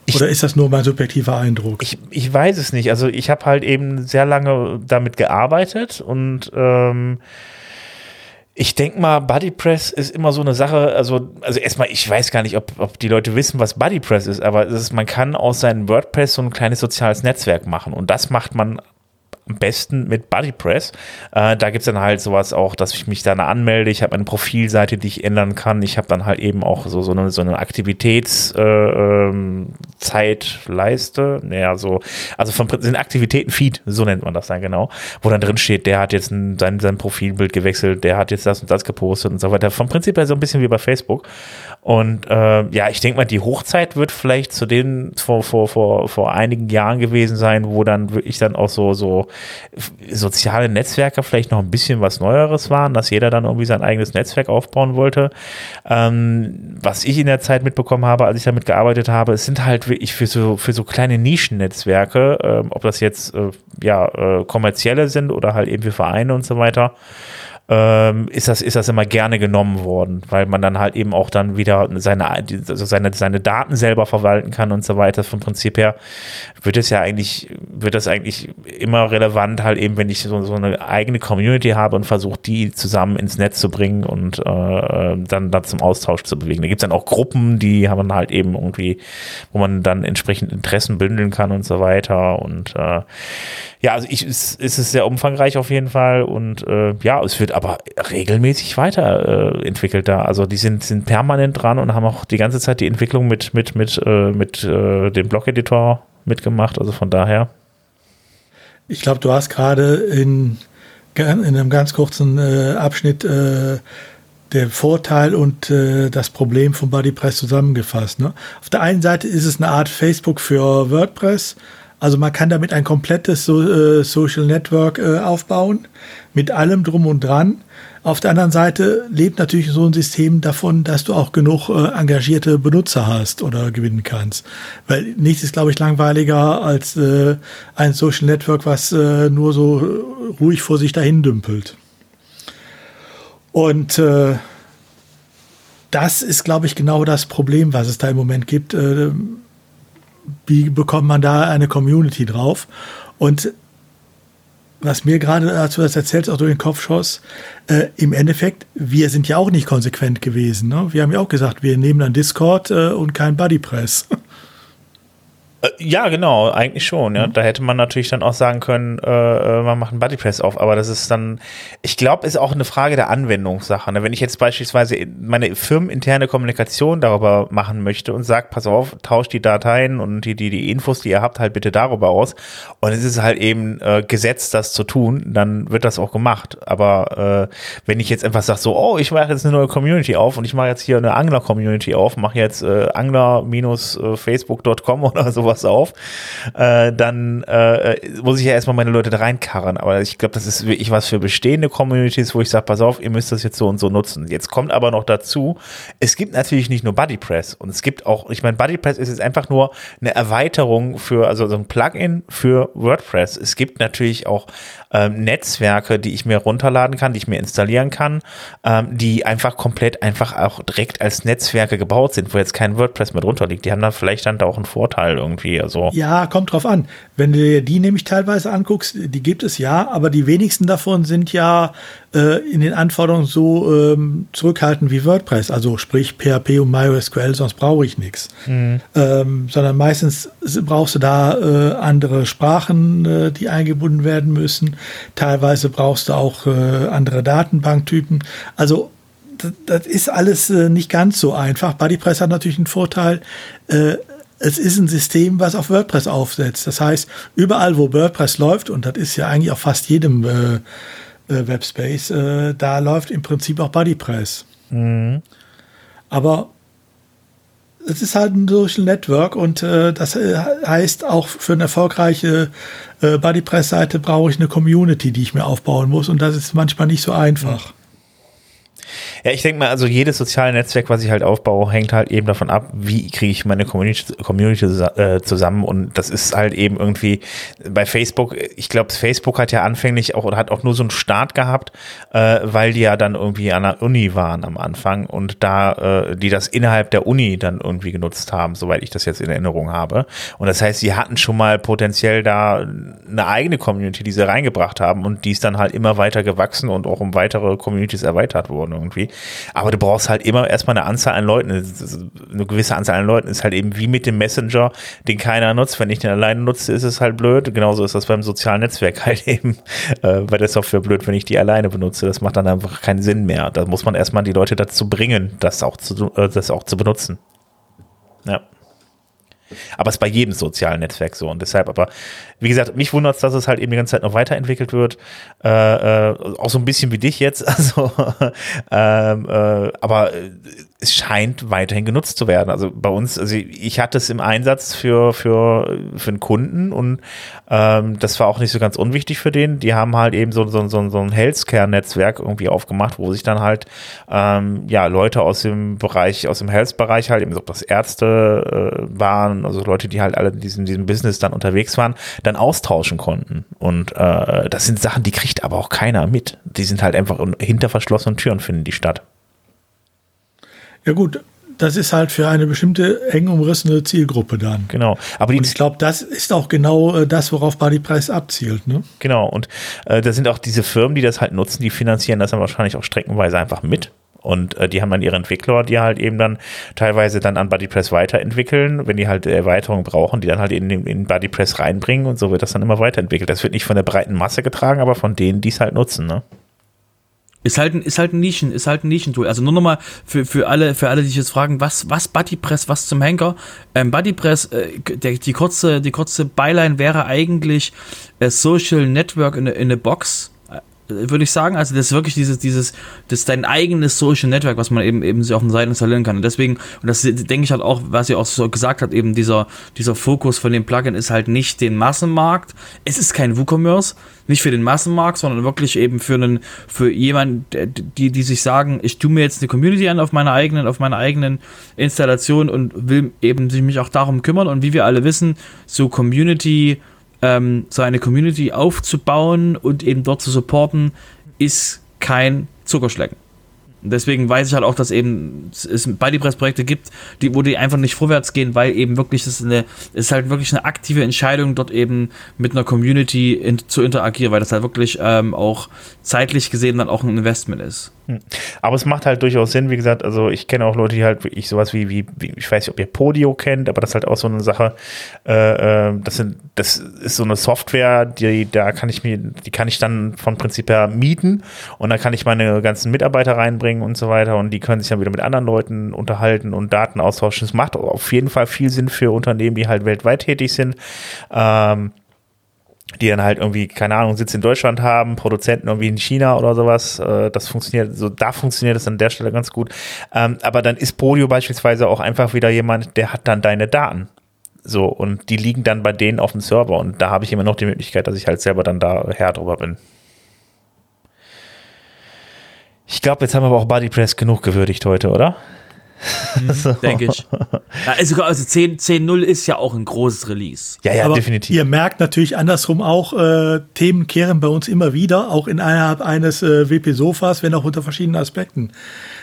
Ich, Oder ist das nur mein subjektiver Eindruck? Ich, ich weiß es nicht. Also ich habe halt eben sehr lange damit gearbeitet und ähm, ich denke mal, BuddyPress ist immer so eine Sache, also, also erstmal, ich weiß gar nicht, ob, ob die Leute wissen, was BuddyPress ist, aber ist, man kann aus seinem WordPress so ein kleines soziales Netzwerk machen und das macht man am besten mit BuddyPress. Äh, da gibt es dann halt sowas auch, dass ich mich dann anmelde. Ich habe eine Profilseite, die ich ändern kann. Ich habe dann halt eben auch so, so eine, so eine Aktivitätszeitleiste. Äh, ähm, naja, so, also von sind Aktivitäten-Feed, so nennt man das dann genau, wo dann drin steht, der hat jetzt ein, sein, sein Profilbild gewechselt, der hat jetzt das und das gepostet und so weiter. Vom Prinzip her so ein bisschen wie bei Facebook. Und äh, ja, ich denke mal, die Hochzeit wird vielleicht zu den vor, vor, vor, vor einigen Jahren gewesen sein, wo dann wirklich dann auch so, so soziale Netzwerke vielleicht noch ein bisschen was Neueres waren, dass jeder dann irgendwie sein eigenes Netzwerk aufbauen wollte. Ähm, was ich in der Zeit mitbekommen habe, als ich damit gearbeitet habe, es sind halt wirklich für so, für so kleine Nischennetzwerke, ähm, ob das jetzt äh, ja, äh, kommerzielle sind oder halt eben für Vereine und so weiter ähm, ist, das, ist das immer gerne genommen worden, weil man dann halt eben auch dann wieder seine, also seine, seine Daten selber verwalten kann und so weiter. Vom Prinzip her wird es ja eigentlich, wird das eigentlich immer relevant, halt eben, wenn ich so, so eine eigene Community habe und versuche, die zusammen ins Netz zu bringen und äh, dann da zum Austausch zu bewegen. Da gibt es dann auch Gruppen, die haben dann halt eben irgendwie, wo man dann entsprechend Interessen bündeln kann und so weiter. Und äh, ja, also ich, es, es ist sehr umfangreich auf jeden Fall und äh, ja, es wird aber regelmäßig weiterentwickelt äh, da. Also die sind, sind permanent dran und haben auch die ganze Zeit die Entwicklung mit, mit, mit, äh, mit äh, dem Blog-Editor mitgemacht. Also von daher. Ich glaube, du hast gerade in, in einem ganz kurzen äh, Abschnitt äh, der Vorteil und äh, das Problem von BuddyPress zusammengefasst. Ne? Auf der einen Seite ist es eine Art Facebook für WordPress. Also man kann damit ein komplettes so, äh, Social Network äh, aufbauen, mit allem drum und dran. Auf der anderen Seite lebt natürlich so ein System davon, dass du auch genug äh, engagierte Benutzer hast oder gewinnen kannst. Weil nichts ist, glaube ich, langweiliger als äh, ein Social Network, was äh, nur so ruhig vor sich dahin dümpelt. Und äh, das ist, glaube ich, genau das Problem, was es da im Moment gibt. Wie bekommt man da eine Community drauf? Und was mir gerade dazu das erzählt, auch durch den Kopf schoss, äh, im Endeffekt, wir sind ja auch nicht konsequent gewesen. Ne? Wir haben ja auch gesagt, wir nehmen dann Discord äh, und kein Buddypress. (laughs) Äh, ja, genau, eigentlich schon. Ja. Mhm. Da hätte man natürlich dann auch sagen können, äh, äh man macht einen Bodypress auf, aber das ist dann, ich glaube, ist auch eine Frage der Anwendungssache. Ne? Wenn ich jetzt beispielsweise meine firmeninterne Kommunikation darüber machen möchte und sage, pass auf, tauscht die Dateien und die, die, die Infos, die ihr habt, halt bitte darüber aus. Und es ist halt eben äh, Gesetz, das zu tun, dann wird das auch gemacht. Aber äh, wenn ich jetzt einfach sage, so, oh, ich mache jetzt eine neue Community auf und ich mache jetzt hier eine Angler-Community auf, mache jetzt äh, angler-facebook.com (laughs) oder sowas sowas auf, äh, dann äh, muss ich ja erstmal meine Leute da reinkarren. Aber ich glaube, das ist wirklich was für bestehende Communities, wo ich sage, pass auf, ihr müsst das jetzt so und so nutzen. Jetzt kommt aber noch dazu, es gibt natürlich nicht nur BuddyPress und es gibt auch, ich meine, BuddyPress ist jetzt einfach nur eine Erweiterung für, also so ein Plugin für WordPress. Es gibt natürlich auch ähm, Netzwerke, die ich mir runterladen kann, die ich mir installieren kann, ähm, die einfach komplett einfach auch direkt als Netzwerke gebaut sind, wo jetzt kein WordPress mit drunter liegt. Die haben dann vielleicht dann da auch einen Vorteil irgendwie. Also. Ja, kommt drauf an. Wenn du dir die nämlich teilweise anguckst, die gibt es ja, aber die wenigsten davon sind ja äh, in den Anforderungen so ähm, zurückhaltend wie WordPress, also sprich PHP und MySQL, sonst brauche ich nichts. Mhm. Ähm, sondern meistens brauchst du da äh, andere Sprachen, äh, die eingebunden werden müssen. Teilweise brauchst du auch äh, andere Datenbanktypen. Also das, das ist alles äh, nicht ganz so einfach. BuddyPress hat natürlich einen Vorteil. Äh, es ist ein System, was auf WordPress aufsetzt. Das heißt, überall, wo WordPress läuft, und das ist ja eigentlich auf fast jedem äh, äh, Webspace, äh, da läuft im Prinzip auch BuddyPress. Mhm. Aber es ist halt ein Social Network und äh, das äh, heißt auch für eine erfolgreiche äh, BuddyPress-Seite brauche ich eine Community, die ich mir aufbauen muss und das ist manchmal nicht so einfach. Ja, ich denke mal, also jedes soziale Netzwerk, was ich halt aufbaue, hängt halt eben davon ab, wie kriege ich meine Community, Community äh, zusammen. Und das ist halt eben irgendwie bei Facebook, ich glaube, Facebook hat ja anfänglich auch oder hat auch nur so einen Start gehabt, äh, weil die ja dann irgendwie an der Uni waren am Anfang und da äh, die das innerhalb der Uni dann irgendwie genutzt haben, soweit ich das jetzt in Erinnerung habe. Und das heißt, sie hatten schon mal potenziell da eine eigene Community, die sie reingebracht haben und die ist dann halt immer weiter gewachsen und auch um weitere Communities erweitert worden irgendwie. Aber du brauchst halt immer erstmal eine Anzahl an Leuten. Eine gewisse Anzahl an Leuten ist halt eben wie mit dem Messenger, den keiner nutzt. Wenn ich den alleine nutze, ist es halt blöd. Genauso ist das beim sozialen Netzwerk (laughs) halt eben äh, bei der Software blöd, wenn ich die alleine benutze. Das macht dann einfach keinen Sinn mehr. Da muss man erstmal die Leute dazu bringen, das auch zu, äh, das auch zu benutzen. Ja. Aber es ist bei jedem sozialen Netzwerk so. Und deshalb, aber wie gesagt, mich wundert es, dass es halt eben die ganze Zeit noch weiterentwickelt wird. Äh, äh, auch so ein bisschen wie dich jetzt. (laughs) Also, ähm, äh, aber es scheint weiterhin genutzt zu werden. Also bei uns, also ich hatte es im Einsatz für, für, für einen Kunden und ähm, das war auch nicht so ganz unwichtig für den. Die haben halt eben so, so, so, so ein Healthcare-Netzwerk irgendwie aufgemacht, wo sich dann halt ähm, ja Leute aus dem Bereich, aus dem Health-Bereich halt, eben ob das Ärzte äh, waren, also Leute, die halt alle in diesem, diesem Business dann unterwegs waren, dann austauschen konnten. Und äh, das sind Sachen, die kriegt aber auch keiner mit. Die sind halt einfach hinter verschlossenen Türen finden die statt. Ja gut, das ist halt für eine bestimmte eng umrissene Zielgruppe dann. Genau. Aber und ich glaube, das ist auch genau äh, das, worauf Bodyprice abzielt. Ne? Genau. Und äh, da sind auch diese Firmen, die das halt nutzen, die finanzieren das dann wahrscheinlich auch streckenweise einfach mit. Und äh, die haben dann ihre Entwickler, die halt eben dann teilweise dann an BuddyPress weiterentwickeln, wenn die halt Erweiterungen brauchen, die dann halt in, in BuddyPress reinbringen und so wird das dann immer weiterentwickelt. Das wird nicht von der breiten Masse getragen, aber von denen, die es halt nutzen. Ne? Ist halt ein, ist halt ein Nischen, ist halt ein Nischentool. Also nur nochmal für, für alle, für alle, die sich jetzt fragen, was, was Buddypress, was zum Henker? Ähm, Buddypress, äh, die kurze, die kurze Byline wäre eigentlich äh, Social Network in, in a Box würde ich sagen. Also das ist wirklich dieses, dieses, das ist dein eigenes Social Network, was man eben eben sich auf den Seiten installieren kann. Und deswegen, und das denke ich halt auch, was sie auch so gesagt hat, eben dieser, dieser Fokus von dem Plugin ist halt nicht den Massenmarkt. Es ist kein WooCommerce, nicht für den Massenmarkt, sondern wirklich eben für einen, für jemanden, die, die sich sagen, ich tue mir jetzt eine Community an auf meiner eigenen, auf meiner eigenen Installation und will eben sich mich auch darum kümmern. Und wie wir alle wissen, so Community ähm, so eine Community aufzubauen und eben dort zu supporten, ist kein Zuckerschlecken. Deswegen weiß ich halt auch, dass eben es Bodypress-Projekte gibt, die, wo die einfach nicht vorwärts gehen, weil eben wirklich das ist eine, ist halt wirklich eine aktive Entscheidung, dort eben mit einer Community in, zu interagieren, weil das halt wirklich ähm, auch zeitlich gesehen dann auch ein Investment ist. Hm. Aber es macht halt durchaus Sinn, wie gesagt, also ich kenne auch Leute, die halt wirklich sowas wie, wie, wie, ich weiß nicht, ob ihr Podio kennt, aber das ist halt auch so eine Sache, äh, äh, das, sind, das ist so eine Software, die, da kann ich mir, die kann ich dann von Prinzip her mieten und da kann ich meine ganzen Mitarbeiter reinbringen und so weiter und die können sich dann wieder mit anderen Leuten unterhalten und Daten austauschen. Das macht auf jeden Fall viel Sinn für Unternehmen, die halt weltweit tätig sind. Ähm, die dann halt irgendwie, keine Ahnung, Sitz in Deutschland haben, Produzenten irgendwie in China oder sowas. Äh, das funktioniert, so da funktioniert es an der Stelle ganz gut. Ähm, aber dann ist Podio beispielsweise auch einfach wieder jemand, der hat dann deine Daten. So, und die liegen dann bei denen auf dem Server und da habe ich immer noch die Möglichkeit, dass ich halt selber dann da Herr drüber bin. Ich glaube, jetzt haben wir aber auch Bodypress genug gewürdigt heute, oder? Mhm, (laughs) so. Denke ich. Ja, also, also 10.0 10, ist ja auch ein großes Release. Ja, ja, Aber definitiv. Ihr merkt natürlich andersrum auch, äh, Themen kehren bei uns immer wieder, auch innerhalb eines äh, WP-Sofas, wenn auch unter verschiedenen Aspekten.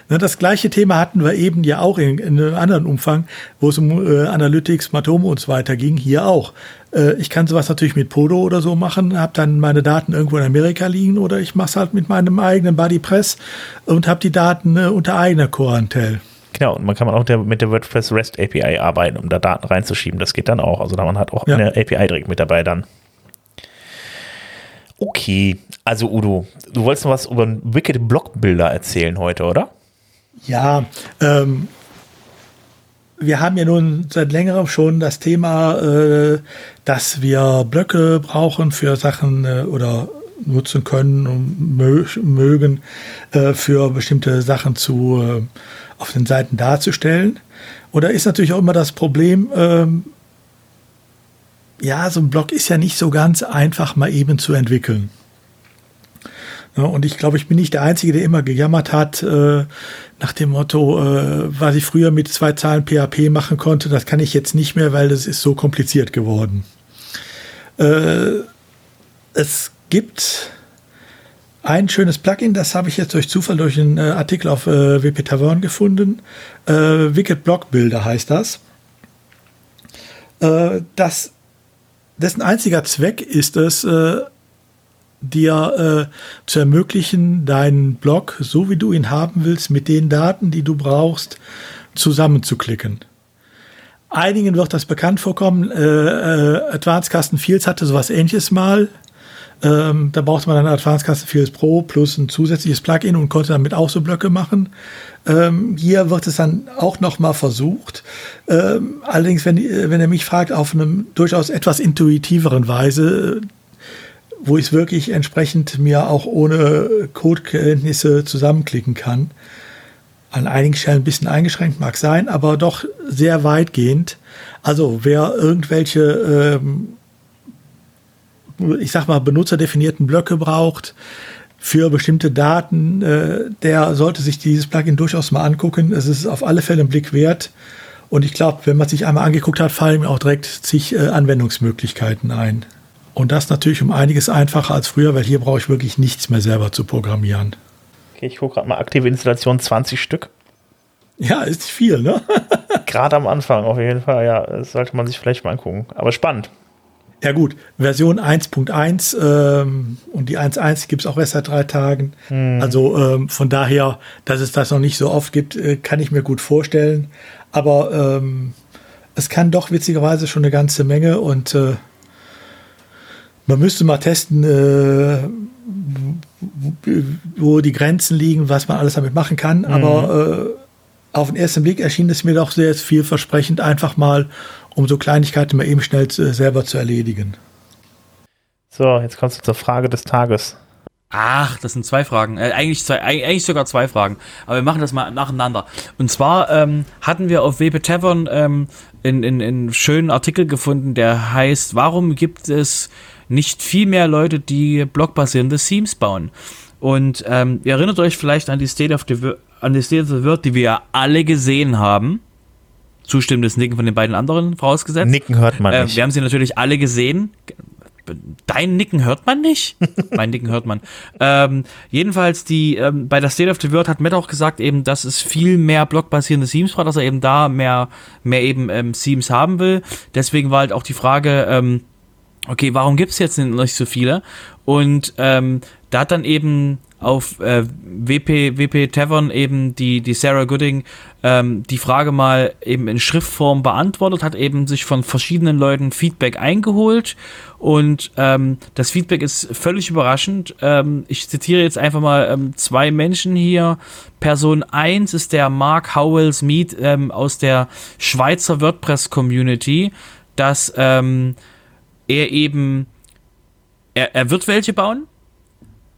Ne, das gleiche Thema hatten wir eben ja auch in, in einem anderen Umfang, wo es um äh, Analytics, Matome und so weiter ging, hier auch. Äh, ich kann sowas natürlich mit Podo oder so machen, habe dann meine Daten irgendwo in Amerika liegen oder ich mache es halt mit meinem eigenen Bodypress und habe die Daten äh, unter eigener Quarantäne. Genau, und man kann auch der, mit der WordPress REST API arbeiten, um da Daten reinzuschieben. Das geht dann auch. Also da man hat auch ja. eine API direkt mit dabei dann. Okay, also Udo, du wolltest noch was über Wicked Blockbilder erzählen heute, oder? Ja, ähm, wir haben ja nun seit längerem schon das Thema, äh, dass wir Blöcke brauchen für Sachen äh, oder nutzen können und mö mögen, äh, für bestimmte Sachen zu, äh, auf den Seiten darzustellen. Oder ist natürlich auch immer das Problem, ähm, ja, so ein Blog ist ja nicht so ganz einfach mal eben zu entwickeln. Ja, und ich glaube, ich bin nicht der Einzige, der immer gejammert hat, äh, nach dem Motto, äh, was ich früher mit zwei Zahlen PHP machen konnte, das kann ich jetzt nicht mehr, weil das ist so kompliziert geworden. Äh, es gibt ein schönes Plugin, das habe ich jetzt durch Zufall durch einen äh, Artikel auf äh, WP Tavern gefunden. Äh, Wicked Block Builder heißt das. Äh, das. Dessen einziger Zweck ist es, äh, dir äh, zu ermöglichen, deinen Blog, so wie du ihn haben willst, mit den Daten, die du brauchst, zusammenzuklicken. Einigen wird das bekannt vorkommen. Äh, Advanced Custom Fields hatte sowas ähnliches mal. Ähm, da brauchte man dann Advanced Custom Fields Pro plus ein zusätzliches Plugin und konnte damit auch so Blöcke machen. Ähm, hier wird es dann auch noch mal versucht. Ähm, allerdings, wenn, wenn er mich fragt, auf einem durchaus etwas intuitiveren Weise, wo ich es wirklich entsprechend mir auch ohne Codekenntnisse zusammenklicken kann. An einigen Stellen ein bisschen eingeschränkt mag sein, aber doch sehr weitgehend. Also wer irgendwelche, ähm, ich sag mal, benutzerdefinierten Blöcke braucht für bestimmte Daten, äh, der sollte sich dieses Plugin durchaus mal angucken. Es ist auf alle Fälle ein Blick wert. Und ich glaube, wenn man sich einmal angeguckt hat, fallen ihm auch direkt zig äh, Anwendungsmöglichkeiten ein. Und das natürlich um einiges einfacher als früher, weil hier brauche ich wirklich nichts mehr selber zu programmieren. Okay, ich gucke gerade mal aktive Installation 20 Stück. Ja, ist viel, ne? (laughs) gerade am Anfang auf jeden Fall, ja. Das sollte man sich vielleicht mal angucken. Aber spannend. Ja gut, Version 1.1 ähm, und die 1.1 gibt es auch erst seit drei Tagen. Hm. Also ähm, von daher, dass es das noch nicht so oft gibt, äh, kann ich mir gut vorstellen. Aber ähm, es kann doch witzigerweise schon eine ganze Menge und äh, man müsste mal testen, äh, wo die Grenzen liegen, was man alles damit machen kann. Mhm. Aber äh, auf den ersten Blick erschien es mir doch sehr vielversprechend, einfach mal, um so Kleinigkeiten mal eben schnell äh, selber zu erledigen. So, jetzt kommst du zur Frage des Tages. Ach, das sind zwei Fragen. Äh, eigentlich, zwei, eigentlich sogar zwei Fragen. Aber wir machen das mal nacheinander. Und zwar ähm, hatten wir auf WP Tavern ähm, in, in, in schönen Artikel gefunden, der heißt, warum gibt es nicht viel mehr Leute, die blockbasierende Themes bauen. Und ähm, ihr erinnert euch vielleicht an die State of the, an die State of the World, die wir ja alle gesehen haben. Zustimmendes Nicken von den beiden anderen vorausgesetzt. Nicken hört man äh, nicht. Wir haben sie natürlich alle gesehen. Dein Nicken hört man nicht? (laughs) mein Nicken hört man. Ähm, jedenfalls, die, ähm, bei der State of the World hat Matt auch gesagt, eben, dass es viel mehr blockbasierende Themes braucht, dass er eben da mehr, mehr eben ähm, Themes haben will. Deswegen war halt auch die Frage, ähm, okay, warum gibt's jetzt nicht so viele? Und ähm, da hat dann eben auf äh, WP, WP Tavern eben die, die Sarah Gooding ähm, die Frage mal eben in Schriftform beantwortet, hat eben sich von verschiedenen Leuten Feedback eingeholt und ähm, das Feedback ist völlig überraschend. Ähm, ich zitiere jetzt einfach mal ähm, zwei Menschen hier. Person 1 ist der Mark Howells Mead ähm, aus der Schweizer WordPress Community, dass ähm, er eben, er, er wird welche bauen,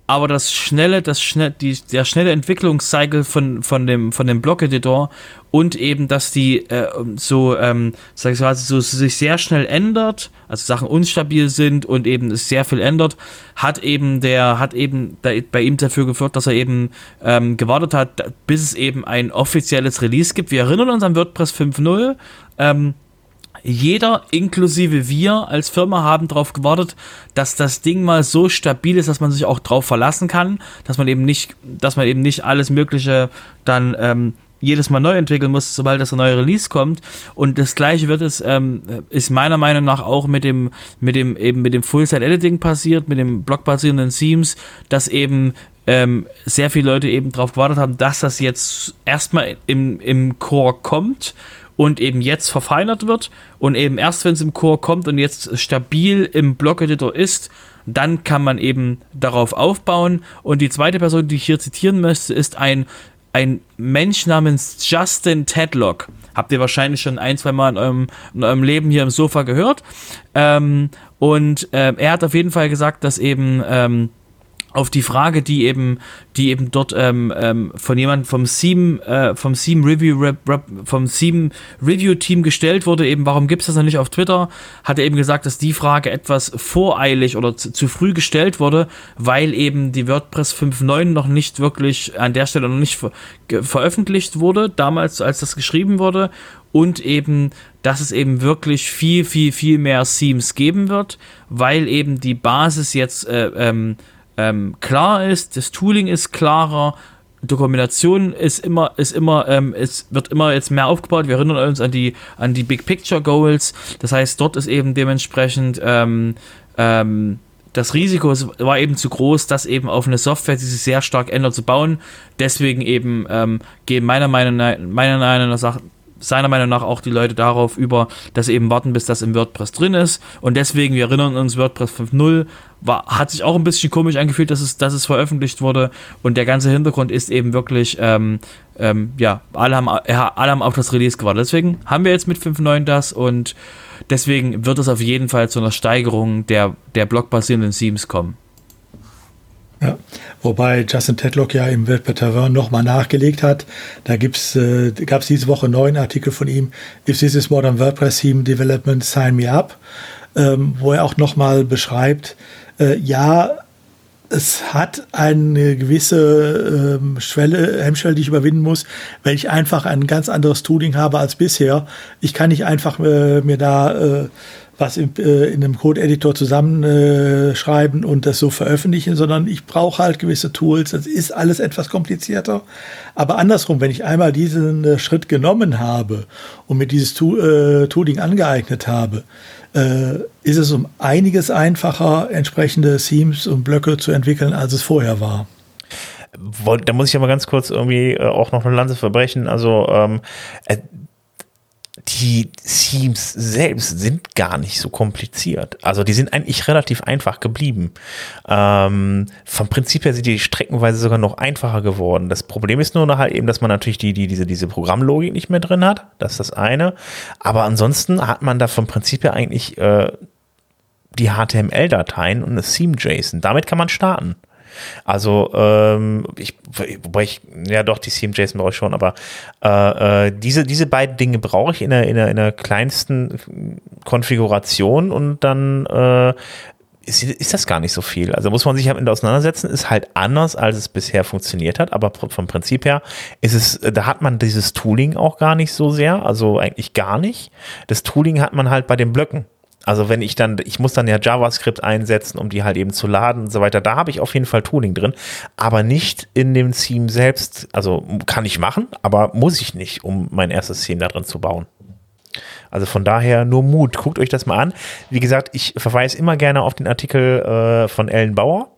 aber das schnelle, das schnell, die, der schnelle Entwicklungscycle von, von dem, von dem Block-Editor und eben, dass die äh, so, ähm, sag ich mal, so sich sehr schnell ändert, also Sachen unstabil sind und eben es sehr viel ändert, hat eben der, hat eben bei, bei ihm dafür geführt, dass er eben ähm, gewartet hat, bis es eben ein offizielles Release gibt. Wir erinnern uns an WordPress 5.0, ähm, jeder, inklusive wir als Firma, haben darauf gewartet, dass das Ding mal so stabil ist, dass man sich auch drauf verlassen kann, dass man eben nicht, dass man eben nicht alles Mögliche dann ähm, jedes Mal neu entwickeln muss, sobald das ein neuer Release kommt. Und das gleiche wird es, ähm, ist meiner Meinung nach auch mit dem, mit dem, eben mit dem Full-Site-Editing passiert, mit dem blockbasierenden Themes, dass eben ähm, sehr viele Leute eben darauf gewartet haben, dass das jetzt erstmal im, im Core kommt und eben jetzt verfeinert wird und eben erst wenn es im Core kommt und jetzt stabil im Block-Editor ist, dann kann man eben darauf aufbauen. Und die zweite Person, die ich hier zitieren möchte, ist ein, ein Mensch namens Justin Tedlock. Habt ihr wahrscheinlich schon ein, zwei Mal in eurem, in eurem Leben hier im Sofa gehört. Ähm, und äh, er hat auf jeden Fall gesagt, dass eben ähm, auf die Frage, die eben, die eben dort ähm, ähm, von jemand vom Seam, äh, vom Seam Review Rep, Rep, vom Seam Review Team gestellt wurde, eben warum gibt es das noch nicht auf Twitter, hat er eben gesagt, dass die Frage etwas voreilig oder zu, zu früh gestellt wurde, weil eben die WordPress 5.9 noch nicht wirklich an der Stelle noch nicht ver veröffentlicht wurde, damals als das geschrieben wurde. Und eben, dass es eben wirklich viel, viel, viel mehr Themes geben wird, weil eben die Basis jetzt äh, ähm, ähm, klar ist, das Tooling ist klarer, Dokumentation ist immer, ist immer, ähm, es wird immer jetzt mehr aufgebaut. Wir erinnern uns an die, an die Big Picture Goals. Das heißt, dort ist eben dementsprechend ähm, ähm, das Risiko war eben zu groß, das eben auf eine Software, die sich sehr stark ändert, zu bauen. Deswegen eben ähm, gehen meiner Meinung nach, meiner Meinung nach seiner Meinung nach auch die Leute darauf über, dass sie eben warten, bis das im WordPress drin ist. Und deswegen, wir erinnern uns, WordPress 5.0 war, hat sich auch ein bisschen komisch angefühlt, dass es, dass es veröffentlicht wurde. Und der ganze Hintergrund ist eben wirklich, ähm, ähm, ja, alle haben, ja, alle haben auf das Release gewartet. Deswegen haben wir jetzt mit 5.9 das und deswegen wird es auf jeden Fall zu einer Steigerung der, der blockbasierenden Themes kommen. Ja, wobei Justin Tedlock ja im Welt per Tavern nochmal nachgelegt hat. Da äh, gab es diese Woche einen neuen Artikel von ihm, If this is modern WordPress Theme Development, sign me up, ähm, wo er auch nochmal beschreibt, äh, ja, es hat eine gewisse ähm, Schwelle, Hemmschwelle, die ich überwinden muss, weil ich einfach ein ganz anderes Tooling habe als bisher. Ich kann nicht einfach äh, mir da äh, was in, äh, in einem Code-Editor zusammenschreiben äh, und das so veröffentlichen, sondern ich brauche halt gewisse Tools. Das ist alles etwas komplizierter. Aber andersrum, wenn ich einmal diesen äh, Schritt genommen habe und mir dieses Tool, äh, Tooling angeeignet habe, äh, ist es um einiges einfacher, entsprechende Themes und Blöcke zu entwickeln, als es vorher war. Da muss ich aber ganz kurz irgendwie äh, auch noch eine Lanze verbrechen. Also ähm, die Themes selbst sind gar nicht so kompliziert. Also die sind eigentlich relativ einfach geblieben. Ähm, vom Prinzip her sind die streckenweise sogar noch einfacher geworden. Das Problem ist nur noch halt eben, dass man natürlich die, die, diese, diese Programmlogik nicht mehr drin hat. Das ist das eine. Aber ansonsten hat man da vom Prinzip her eigentlich äh, die HTML-Dateien und das Theme-JSON. Damit kann man starten. Also, ähm, ich, wobei ich, ja doch, die CMJs brauche ich schon, aber äh, äh, diese, diese beiden Dinge brauche ich in der, in, der, in der kleinsten Konfiguration und dann äh, ist, ist das gar nicht so viel. Also muss man sich am Ende auseinandersetzen, ist halt anders, als es bisher funktioniert hat, aber vom Prinzip her ist es, da hat man dieses Tooling auch gar nicht so sehr, also eigentlich gar nicht. Das Tooling hat man halt bei den Blöcken. Also wenn ich dann, ich muss dann ja JavaScript einsetzen, um die halt eben zu laden und so weiter. Da habe ich auf jeden Fall Tooling drin, aber nicht in dem Theme selbst. Also kann ich machen, aber muss ich nicht, um mein erstes Theme da drin zu bauen. Also von daher nur Mut. Guckt euch das mal an. Wie gesagt, ich verweise immer gerne auf den Artikel äh, von Ellen Bauer.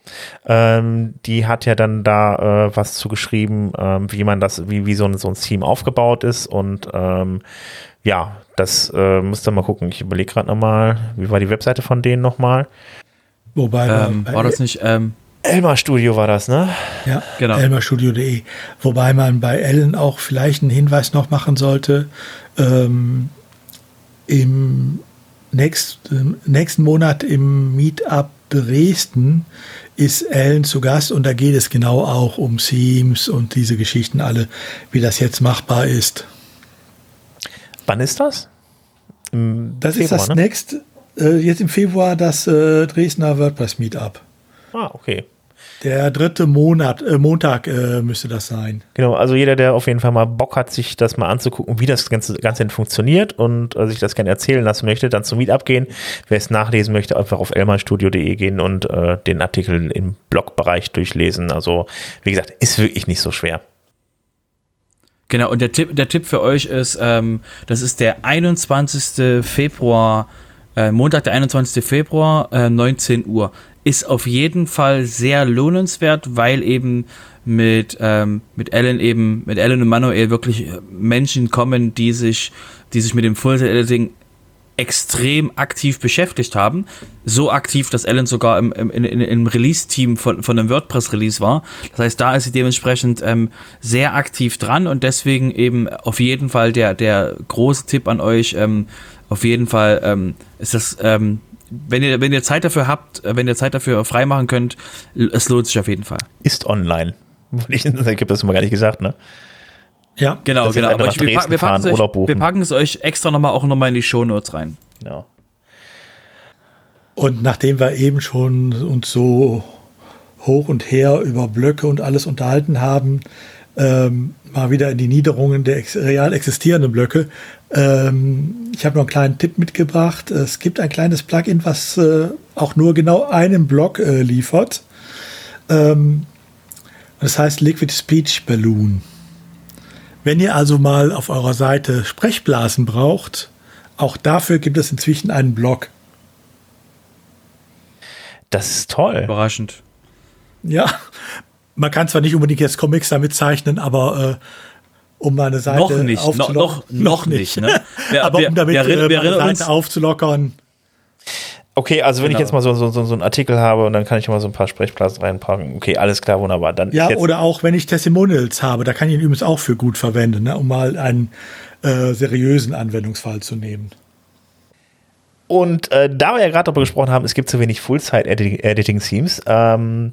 Ähm, die hat ja dann da äh, was zu geschrieben, ähm, wie man das, wie, wie so ein, so ein Theme aufgebaut ist und ähm, ja, das äh, müsst ihr mal gucken. Ich überlege gerade nochmal, wie war die Webseite von denen nochmal? Wobei ähm, war das nicht ähm, Elmar Studio war das, ne? Ja, genau. elmarstudio.de. Wobei man bei Ellen auch vielleicht einen Hinweis noch machen sollte. Ähm, Im nächsten, nächsten Monat im Meetup Dresden ist Ellen zu Gast und da geht es genau auch um Themes und diese Geschichten alle, wie das jetzt machbar ist. Wann ist das? Das Februar, ist das ne? nächste, äh, jetzt im Februar das äh, Dresdner WordPress Meetup. Ah, okay. Der dritte Monat, äh, Montag äh, müsste das sein. Genau, also jeder, der auf jeden Fall mal Bock hat, sich das mal anzugucken, wie das Ganze, Ganze funktioniert und äh, sich das gerne erzählen lassen möchte, dann zum Meetup gehen. Wer es nachlesen möchte, einfach auf elmanstudio.de gehen und äh, den Artikel im Blogbereich durchlesen. Also, wie gesagt, ist wirklich nicht so schwer. Genau, und der Tipp, der Tipp für euch ist, ähm, das ist der 21. Februar, äh, Montag, der 21. Februar, äh, 19 Uhr. Ist auf jeden Fall sehr lohnenswert, weil eben mit, ähm, mit Ellen eben, mit Ellen und Manuel wirklich Menschen kommen, die sich, die sich mit dem Full Editing extrem aktiv beschäftigt haben. So aktiv, dass Ellen sogar im, im, im, Release-Team von, von einem WordPress-Release war. Das heißt, da ist sie dementsprechend ähm, sehr aktiv dran und deswegen eben auf jeden Fall der, der große Tipp an euch, ähm, auf jeden Fall ähm, ist das, ähm, wenn ihr, wenn ihr Zeit dafür habt, äh, wenn ihr Zeit dafür freimachen könnt, es lohnt sich auf jeden Fall. Ist online. (laughs) Ich habe das immer gar nicht gesagt, ne? Ja, genau, genau. Aber ich, wir, packen- wir, fahren euch, wir packen es euch extra nochmal auch nochmal in die Shownotes rein. Ja. Und nachdem wir eben schon uns so hoch und her über Blöcke und alles unterhalten haben, ähm, mal wieder in die Niederungen der ex real existierenden Blöcke. Ähm, ich habe noch einen kleinen Tipp mitgebracht. Es gibt ein kleines Plugin, was äh, auch nur genau einen Block äh, liefert. Ähm, das heißt Liquid Speech Balloon. Wenn ihr also mal auf eurer Seite Sprechblasen braucht, auch dafür gibt es inzwischen einen Block. Das ist toll. Überraschend. Ja, man kann zwar nicht unbedingt jetzt Comics damit zeichnen, aber äh, um meine Seite Noch nicht, aufzulockern- noch, noch nicht. Ne? (laughs) Wir, aber wir, um damit wir, äh, wir meine erinnern Seite uns, aufzulockern. Okay, also wenn ich Genau. jetzt mal so, so, so, so einen Artikel habe und dann kann ich mal so ein paar Sprechblasen reinpacken. Okay, alles klar, wunderbar. Dann Ja, oder auch wenn ich Testimonials habe, da kann ich ihn übrigens auch für gut verwenden, ne, um mal einen äh, seriösen Anwendungsfall zu nehmen. Und äh, da wir ja gerade darüber gesprochen haben, es gibt zu wenig Full-Site-Editing-Themes, ähm,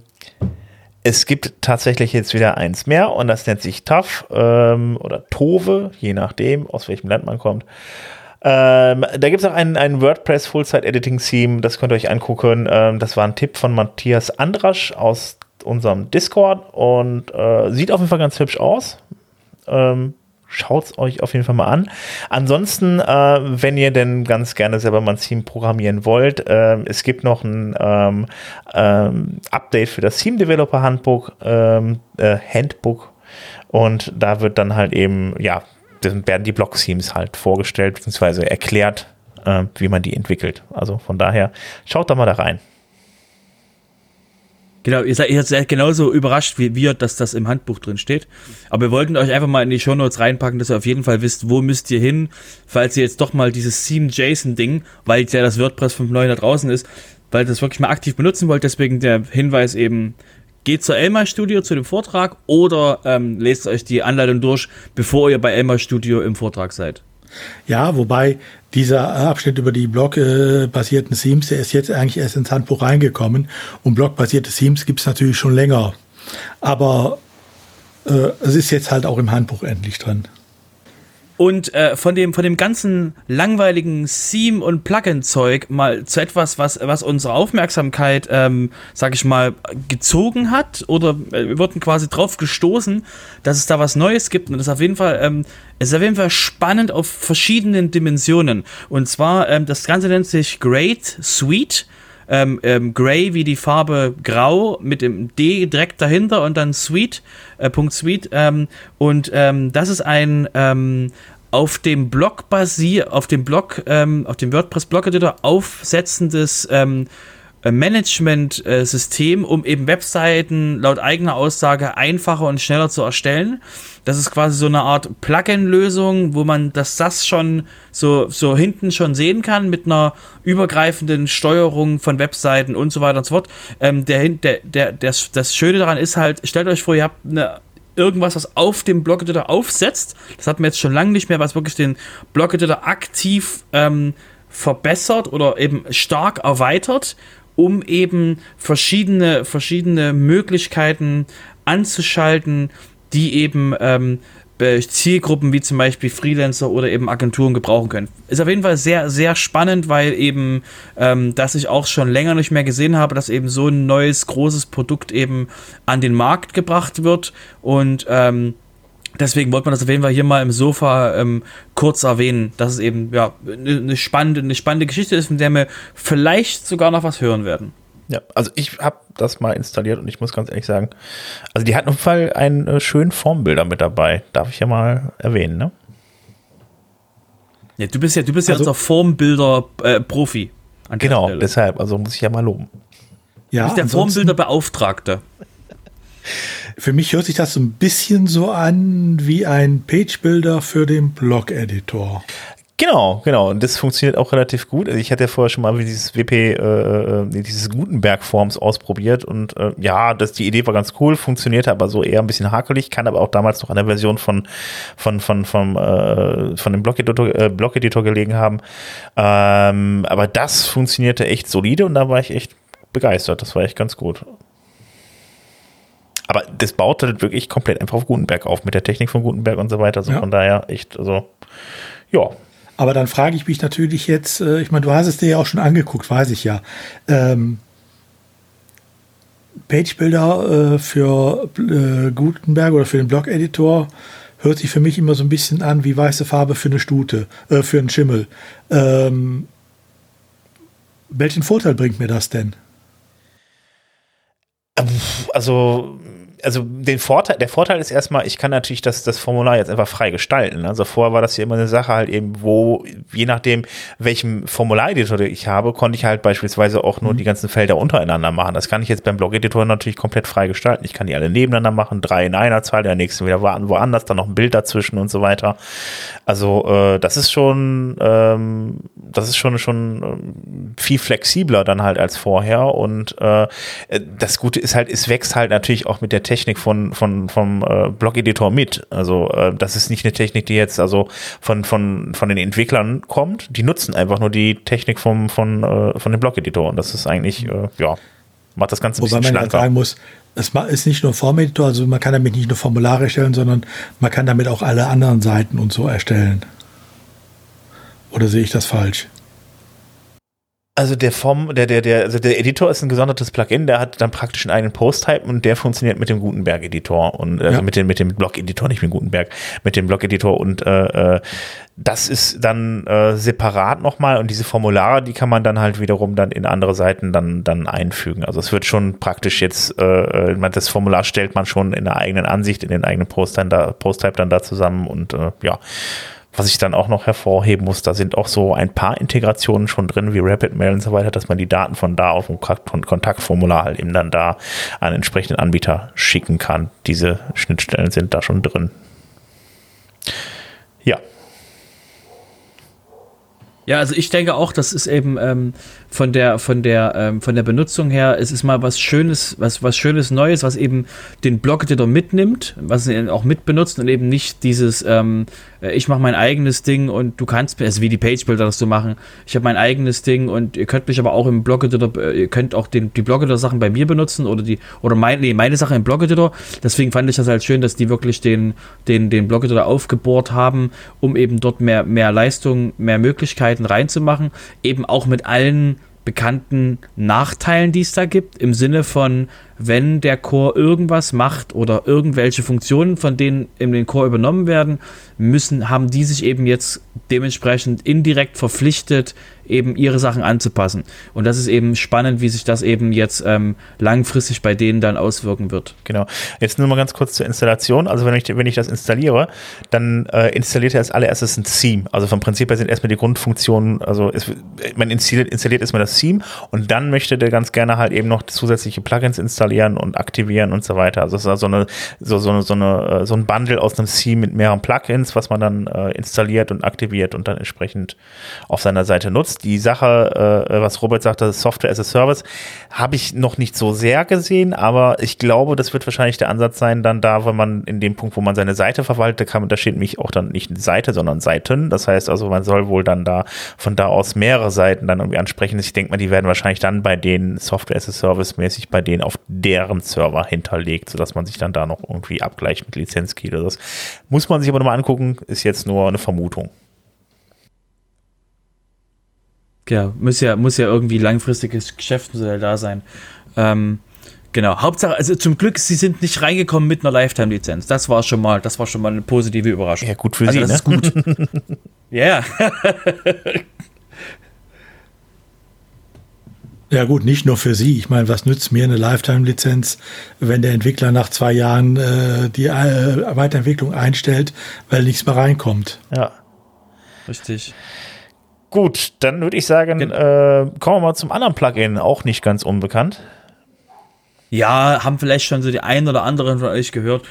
es gibt tatsächlich jetzt wieder eins mehr und das nennt sich TAF ähm, oder Tove, je nachdem, aus welchem Land man kommt. Ähm, da gibt es auch ein, ein WordPress Full-Site-Editing-Theme, das könnt ihr euch angucken. Ähm, das war ein Tipp von Matthias Andrasch aus unserem Discord und äh, sieht auf jeden Fall ganz hübsch aus. Ähm, Schaut es euch auf jeden Fall mal an. Ansonsten, äh, wenn ihr denn ganz gerne selber mal ein Theme programmieren wollt, ähm, es gibt noch ein ähm, ähm, Update für das Theme Developer Handbook, ähm, äh, Handbook und da wird dann halt eben, ja, dann werden die Block-Themes halt vorgestellt bzw. erklärt, äh, wie man die entwickelt. Also von daher, schaut da mal da rein. Genau, ihr seid, ihr seid genauso überrascht wie wir, dass das im Handbuch drin steht. Aber wir wollten euch einfach mal in die Shownotes reinpacken, dass ihr auf jeden Fall wisst, wo müsst ihr hin, falls ihr jetzt doch mal dieses Theme JSON Ding, weil ja das WordPress 5.9 da draußen ist, weil ihr das wirklich mal aktiv benutzen wollt. Deswegen der Hinweis eben, geht zur Elmar Studio zu dem Vortrag oder ähm, lest euch die Anleitung durch, bevor ihr bei Elmar Studio im Vortrag seid. Ja, wobei dieser Abschnitt über die Blog-basierten Themes, der ist jetzt eigentlich erst ins Handbuch reingekommen. Und Blog-basierte Themes gibt es natürlich schon länger. Aber äh, es ist jetzt halt auch im Handbuch endlich drin. Und äh, von dem von dem ganzen langweiligen Theme und Plugin Zeug mal zu etwas, was was unsere Aufmerksamkeit, ähm, sag ich mal, gezogen hat oder äh, wir wurden quasi drauf gestoßen, dass es da was Neues gibt und das ist auf jeden Fall ähm, ist auf jeden Fall spannend auf verschiedenen Dimensionen. Und zwar ähm, das Ganze nennt sich Great Suite. Ähm, ähm, Gray wie die Farbe Grau mit dem D direkt dahinter und dann Sweet, äh, Punkt Sweet. Ähm, und ähm, das ist ein ähm, auf dem Blog basier, auf dem Blog, ähm, auf dem WordPress Blog Editor aufsetzendes Management-System, um eben Webseiten laut eigener Aussage einfacher und schneller zu erstellen. Das ist quasi so eine Art Plugin-Lösung, wo man das SAS schon so, so hinten schon sehen kann mit einer übergreifenden Steuerung von Webseiten und so weiter und so fort. Ähm, der, der, der, das, das Schöne daran ist halt, stellt euch vor, ihr habt eine irgendwas, was auf dem Blog Editor aufsetzt. Das hat man jetzt schon lange nicht mehr, was wirklich den Blog Editor aktiv ähm, verbessert oder eben stark erweitert, um eben verschiedene, verschiedene Möglichkeiten anzuschalten, die eben ähm, Zielgruppen wie zum Beispiel Freelancer oder eben Agenturen gebrauchen können. Ist auf jeden Fall sehr, sehr spannend, weil eben, ähm, dass ich auch schon länger nicht mehr gesehen habe, dass eben so ein neues, großes Produkt eben an den Markt gebracht wird und ähm, deswegen wollte man das auf jeden Fall hier mal im Sofa ähm, kurz erwähnen, dass es eben ja eine eine spannende, eine spannende Geschichte ist, von der wir vielleicht sogar noch was hören werden. Ja, also ich habe das mal installiert und ich muss ganz ehrlich sagen, also die hat auf jeden Fall einen äh, schönen Formbilder mit dabei. Darf ich ja mal erwähnen, ne? Ja, du bist ja, du bist ja Also- unser Formbilder-Profi. der Genau, Stelle. deshalb, also muss ich ja mal loben. Ja, Du bist der Formbilderbeauftragte. Für mich hört sich das so ein bisschen so an wie ein Page-Builder für den Blog-Editor. Genau, genau. Und das funktioniert auch relativ gut. Also ich hatte ja vorher schon mal dieses WP, äh, äh, dieses Gutenberg-Forms ausprobiert und äh, ja, das, die Idee war ganz cool, funktionierte aber so eher ein bisschen hakelig, kann aber auch damals noch an der Version von, von, von, vom, äh, von dem Blog-Editor äh, Blog gelegen haben. Ähm, aber das funktionierte echt solide und da war ich echt begeistert. Das war echt ganz gut. Aber das baut halt wirklich komplett einfach auf Gutenberg auf, mit der Technik von Gutenberg und so weiter. Also ja. von daher echt, also, ja, aber dann frage ich mich natürlich jetzt, äh, ich meine, du hast es dir ja auch schon angeguckt, weiß ich ja. Ähm, Page-Builder äh, für äh, Gutenberg oder für den Blog-Editor hört sich für mich immer so ein bisschen an wie weiße Farbe für eine Stute, äh, für einen Schimmel. Ähm, welchen Vorteil bringt mir das denn? Also also den Vorteil, der Vorteil ist erstmal, ich kann natürlich das, das Formular jetzt einfach frei gestalten. Also vorher war das ja immer eine Sache halt eben, wo, je nachdem, welchem Formulareditor ich habe, konnte ich halt beispielsweise auch nur mhm. die ganzen Felder untereinander machen. Das kann ich jetzt beim Blog-Editor natürlich komplett frei gestalten. Ich kann die alle nebeneinander machen, drei in einer Zahl, der nächsten wieder woanders, dann noch ein Bild dazwischen und so weiter. Also äh, das ist schon, ähm, das ist schon, schon ähm, viel flexibler dann halt als vorher. Und äh, das Gute ist halt, es wächst halt natürlich auch mit der Technik von, von, vom äh, Blog-Editor mit. Also äh, das ist nicht eine Technik, die jetzt also von, von, von den Entwicklern kommt. Die nutzen einfach nur die Technik vom, von, äh, von dem Blog-Editor. Und das ist eigentlich, äh, ja, macht das Ganze ein Wobei bisschen man schlanker. sagen muss, es ist nicht nur Formeditor, also man kann damit nicht nur Formulare erstellen, sondern man kann damit auch alle anderen Seiten und so erstellen. Oder sehe ich das falsch? Also der Form, der, der, der, also der Editor ist ein gesondertes Plugin, der hat dann praktisch einen eigenen Post-Type und der funktioniert mit dem Gutenberg-Editor und also ja. mit dem, mit dem Blog-Editor, nicht mit Gutenberg, mit dem Blog-Editor und äh, äh, das ist dann äh, separat nochmal und diese Formulare, die kann man dann halt wiederum dann in andere Seiten dann, dann einfügen. Also es wird schon praktisch jetzt, äh, äh das Formular stellt man schon in der eigenen Ansicht, in den eigenen Post-Type da, Post dann da zusammen und äh, ja was ich dann auch noch hervorheben muss, da sind auch so ein paar Integrationen schon drin, wie RapidMail und so weiter, dass man die Daten von da auf dem Kontaktformular halt eben dann da an entsprechenden Anbieter schicken kann. Diese Schnittstellen sind da schon drin. Ja. Ja, also ich denke auch, das ist eben ähm, von der von der ähm, von der Benutzung her, es ist mal was Schönes, was was Schönes Neues, was eben den Blog-Editor mitnimmt, was ihn auch mitbenutzt und eben nicht dieses ähm, äh, ich mache mein eigenes Ding und du kannst also wie die Page-Builder das so machen. Ich habe mein eigenes Ding und ihr könnt mich aber auch im Blog-Editor, äh, ihr könnt auch den, die Blog-Editor-Sachen bei mir benutzen oder die oder mein, nee, meine Sache im Blog-Editor. Deswegen fand ich das halt schön, dass die wirklich den den den Blog-Editor aufgebohrt haben, um eben dort mehr mehr Leistung, mehr Möglichkeiten reinzumachen, eben auch mit allen bekannten Nachteilen, die es da gibt, im Sinne von, wenn der Core irgendwas macht oder irgendwelche Funktionen von denen in den Core übernommen werden, müssen, haben die sich eben jetzt dementsprechend indirekt verpflichtet, eben ihre Sachen anzupassen. Und das ist eben spannend, wie sich das eben jetzt ähm, langfristig bei denen dann auswirken wird. Genau. Jetzt nur mal ganz kurz zur Installation. Also wenn ich, wenn ich das installiere, dann äh, installiert er als allererstes ein Theme. Also vom Prinzip her sind erstmal die Grundfunktionen, also es, man installiert, installiert erstmal das Theme und dann möchte der ganz gerne halt eben noch zusätzliche Plugins installieren und aktivieren und so weiter. Also es ist also eine, so, so, eine, so, eine, äh, so ein Bundle aus einem Theme mit mehreren Plugins, was man dann äh, installiert und aktiviert und dann entsprechend auf seiner Seite nutzt die Sache, äh, was Robert sagte, Software as a Service, habe ich noch nicht so sehr gesehen, aber ich glaube, das wird wahrscheinlich der Ansatz sein, dann da, wenn man in dem Punkt, wo man seine Seite verwaltet, kann, da steht nämlich auch dann nicht Seite, sondern Seiten. Das heißt also, man soll wohl dann da von da aus mehrere Seiten dann irgendwie ansprechen. Ich denke mal, die werden wahrscheinlich dann bei den Software as a Service mäßig bei denen auf deren Server hinterlegt, sodass man sich dann da noch irgendwie abgleicht mit Lizenzkey oder das. Muss man sich aber nochmal angucken, ist jetzt nur eine Vermutung ja, muss ja, muss ja irgendwie langfristiges Geschäftsmodell da sein. Ähm, genau. Hauptsache, also zum Glück, sie sind nicht reingekommen mit einer Lifetime-Lizenz. Das war schon mal, das war schon mal eine positive Überraschung. Ja, gut für also sie, das ne? ist gut. (laughs) Ja. Ja gut, nicht nur für Sie. Ich meine, was nützt mir eine Lifetime-Lizenz, wenn der Entwickler nach zwei Jahren äh, die äh, Weiterentwicklung einstellt, weil nichts mehr reinkommt? Ja. Richtig. Gut, dann würde ich sagen, äh, kommen wir mal zum anderen Plugin, auch nicht ganz unbekannt. Ja, haben vielleicht schon so die einen oder anderen von euch gehört.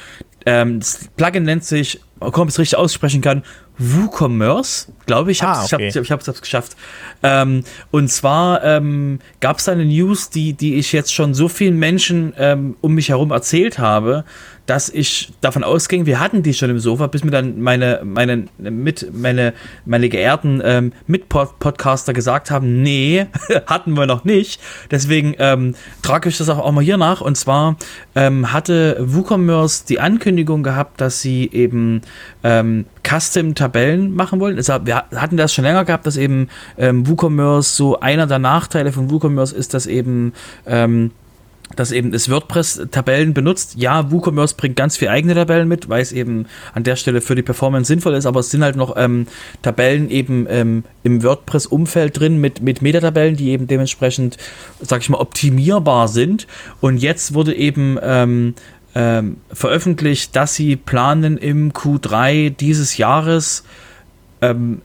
Ähm, das Plugin nennt sich, ob ich es richtig aussprechen kann, WooCommerce, glaube ich. Ah, okay. Ich habe es ich hab's geschafft. Ähm, und zwar ähm, gab es eine News, die, die ich jetzt schon so vielen Menschen ähm, um mich herum erzählt habe, dass ich davon ausging, wir hatten die schon im Sofa, bis mir dann meine, meine, mit, meine, meine geehrten ähm, Mit-Podcaster gesagt haben, nee, (laughs) hatten wir noch nicht. Deswegen ähm, trage ich das auch, auch mal hier nach. Und zwar ähm, hatte WooCommerce die Ankündigung gehabt, dass sie eben ähm, Custom-Tabellen machen wollen. Also wir hatten das schon länger gehabt, dass eben ähm, WooCommerce so einer der Nachteile von WooCommerce ist, dass eben ähm, dass eben das WordPress-Tabellen benutzt. Ja, WooCommerce bringt ganz viel eigene Tabellen mit, weil es eben an der Stelle für die Performance sinnvoll ist, aber es sind halt noch ähm, Tabellen eben ähm, im WordPress-Umfeld drin mit, mit Metatabellen, die eben dementsprechend, sag ich mal, optimierbar sind. Und jetzt wurde eben ähm, ähm, veröffentlicht, dass sie planen im Q3 dieses Jahres ähm,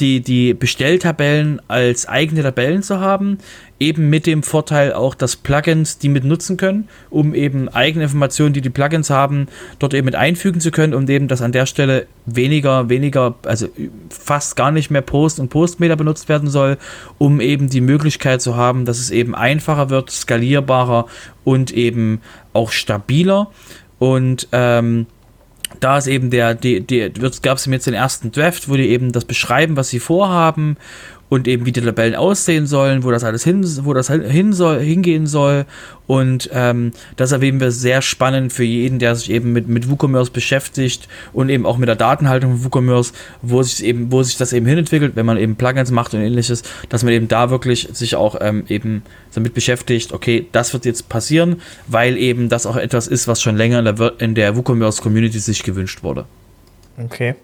die, die Bestelltabellen als eigene Tabellen zu haben, eben mit dem Vorteil auch, dass Plugins die mit nutzen können, um eben eigene Informationen, die die Plugins haben, dort eben mit einfügen zu können und eben, dass an der Stelle weniger, weniger, also fast gar nicht mehr Post und Postmeter benutzt werden soll, um eben die Möglichkeit zu haben, dass es eben einfacher wird, skalierbarer und eben auch stabiler. Und ähm, da ist eben der, die, die gab es jetzt den ersten Draft, wo die eben das beschreiben, was sie vorhaben und eben wie die Tabellen aussehen sollen, wo das alles hin, wo das hin soll, hingehen soll. Und ähm, das erwähnen wir sehr spannend für jeden, der sich eben mit, mit WooCommerce beschäftigt und eben auch mit der Datenhaltung von WooCommerce, wo sich eben, wo sich das eben hinentwickelt, wenn man eben Plugins macht und ähnliches, dass man eben da wirklich sich auch ähm, eben damit beschäftigt, okay, das wird jetzt passieren, weil eben das auch etwas ist, was schon länger in der, in der WooCommerce Community sich gewünscht wurde. Okay.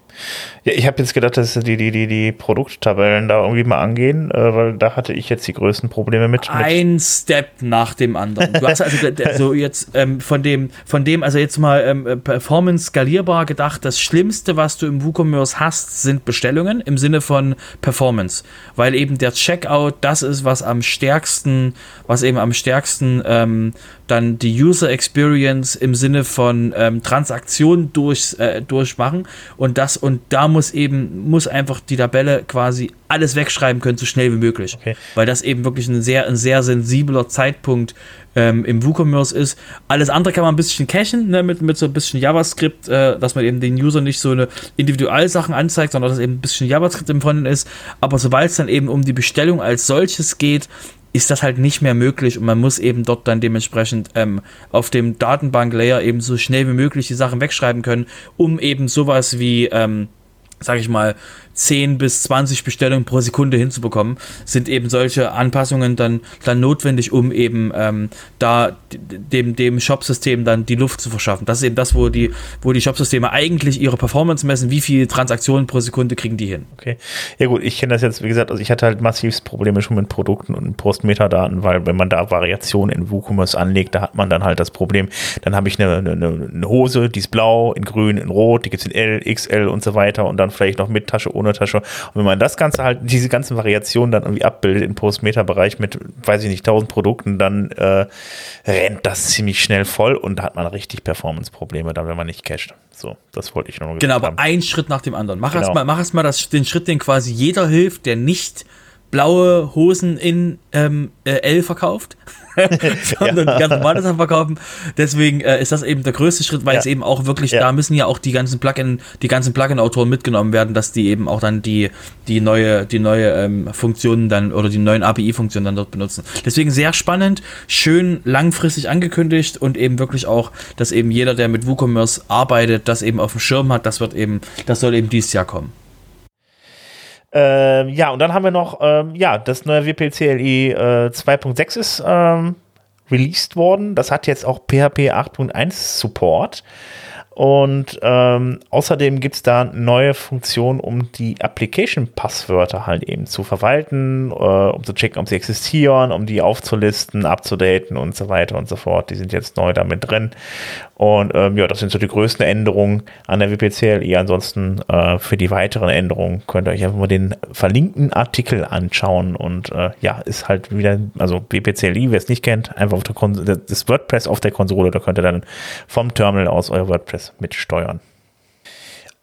Ja, ich habe jetzt gedacht, dass die, die, die, die Produkttabellen da irgendwie mal angehen, äh, weil da hatte ich jetzt die größten Probleme mit. mit. Ein Step nach dem anderen. Du hast also, also jetzt ähm, von dem, von dem, also jetzt mal ähm, Performance skalierbar gedacht, das Schlimmste, was du im WooCommerce hast, sind Bestellungen im Sinne von Performance. Weil eben der Checkout das ist, was am stärksten, was eben am stärksten ähm, dann die User Experience im Sinne von ähm, Transaktionen durch, äh, durchmachen und das und da muss eben muss einfach die Tabelle quasi alles wegschreiben können so schnell wie möglich, okay. weil das eben wirklich ein sehr ein sehr sensibler Zeitpunkt ähm, im WooCommerce ist. Alles andere kann man ein bisschen cachen ne, mit mit so ein bisschen JavaScript, äh, dass man eben den User nicht so eine Individualsachen anzeigt, sondern dass eben ein bisschen JavaScript im Frontend ist. Aber sobald es dann eben um die Bestellung als solches geht, ist das halt nicht mehr möglich und man muss eben dort dann dementsprechend ähm, auf dem Datenbank-Layer eben so schnell wie möglich die Sachen wegschreiben können, um eben sowas wie, ähm, sag ich mal, 10 bis 20 Bestellungen pro Sekunde hinzubekommen, sind eben solche Anpassungen dann, dann notwendig, um eben ähm, da dem, dem Shop-System dann die Luft zu verschaffen. Das ist eben das, wo die, wo die Shop-Systeme eigentlich ihre Performance messen, wie viele Transaktionen pro Sekunde kriegen die hin. Okay. Ja gut, ich kenne das jetzt, wie gesagt, also ich hatte halt massiv Probleme schon mit Produkten und Postmetadaten, weil wenn man da Variationen in WooCommerce anlegt, da hat man dann halt das Problem, dann habe ich eine, eine, eine Hose, die ist blau, in grün, in rot, die gibt es in L, XL und so weiter und dann vielleicht noch mit Tasche, ohne Tasche. Und wenn man das Ganze halt, diese ganzen Variationen dann irgendwie abbildet im Postmeta-Bereich mit, weiß ich nicht, 1000 Produkten, dann äh, rennt das ziemlich schnell voll und da hat man richtig Performance-Probleme dann, wenn man nicht cached. So, das wollte ich noch mal Genau, aber haben. ein Schritt nach dem anderen. Mach Genau. erst mal, mach das, den Schritt, den quasi jeder hilft, der nicht blaue Hosen in ähm, äh, L verkauft, sondern (laughs) (laughs) Ja. die ganz normale Sachen verkaufen. Deswegen äh, ist das eben der größte Schritt, weil Ja. es eben auch wirklich, Ja. da müssen ja auch die ganzen Plugin, die ganzen Plugin-Autoren mitgenommen werden, dass die eben auch dann die, die neue, die neue ähm, Funktionen dann oder die neuen API-Funktionen dann dort benutzen. Deswegen sehr spannend, schön langfristig angekündigt und eben wirklich auch, dass eben jeder, der mit WooCommerce arbeitet, das eben auf dem Schirm hat, das wird eben, das soll eben dieses Jahr kommen. Ähm, ja, und dann haben wir noch, ähm, ja, das neue WPCLI äh, 2.6 ist ähm, released worden. Das hat jetzt auch PHP 8.1 Support. Und ähm, außerdem gibt es da neue Funktionen, um die Application-Passwörter halt eben zu verwalten, äh, um zu checken, ob sie existieren, um die aufzulisten, abzudaten und so weiter und so fort. Die sind jetzt neu damit drin. Und ähm, ja, das sind so die größten Änderungen an der WPCLI. Ansonsten äh, für die weiteren Änderungen könnt ihr euch einfach mal den verlinkten Artikel anschauen. Und äh, ja, ist halt wieder, also WPCLI, wer es nicht kennt, einfach auf der Kon das WordPress auf der Konsole, da könnt ihr dann vom Terminal aus euer WordPress mitsteuern.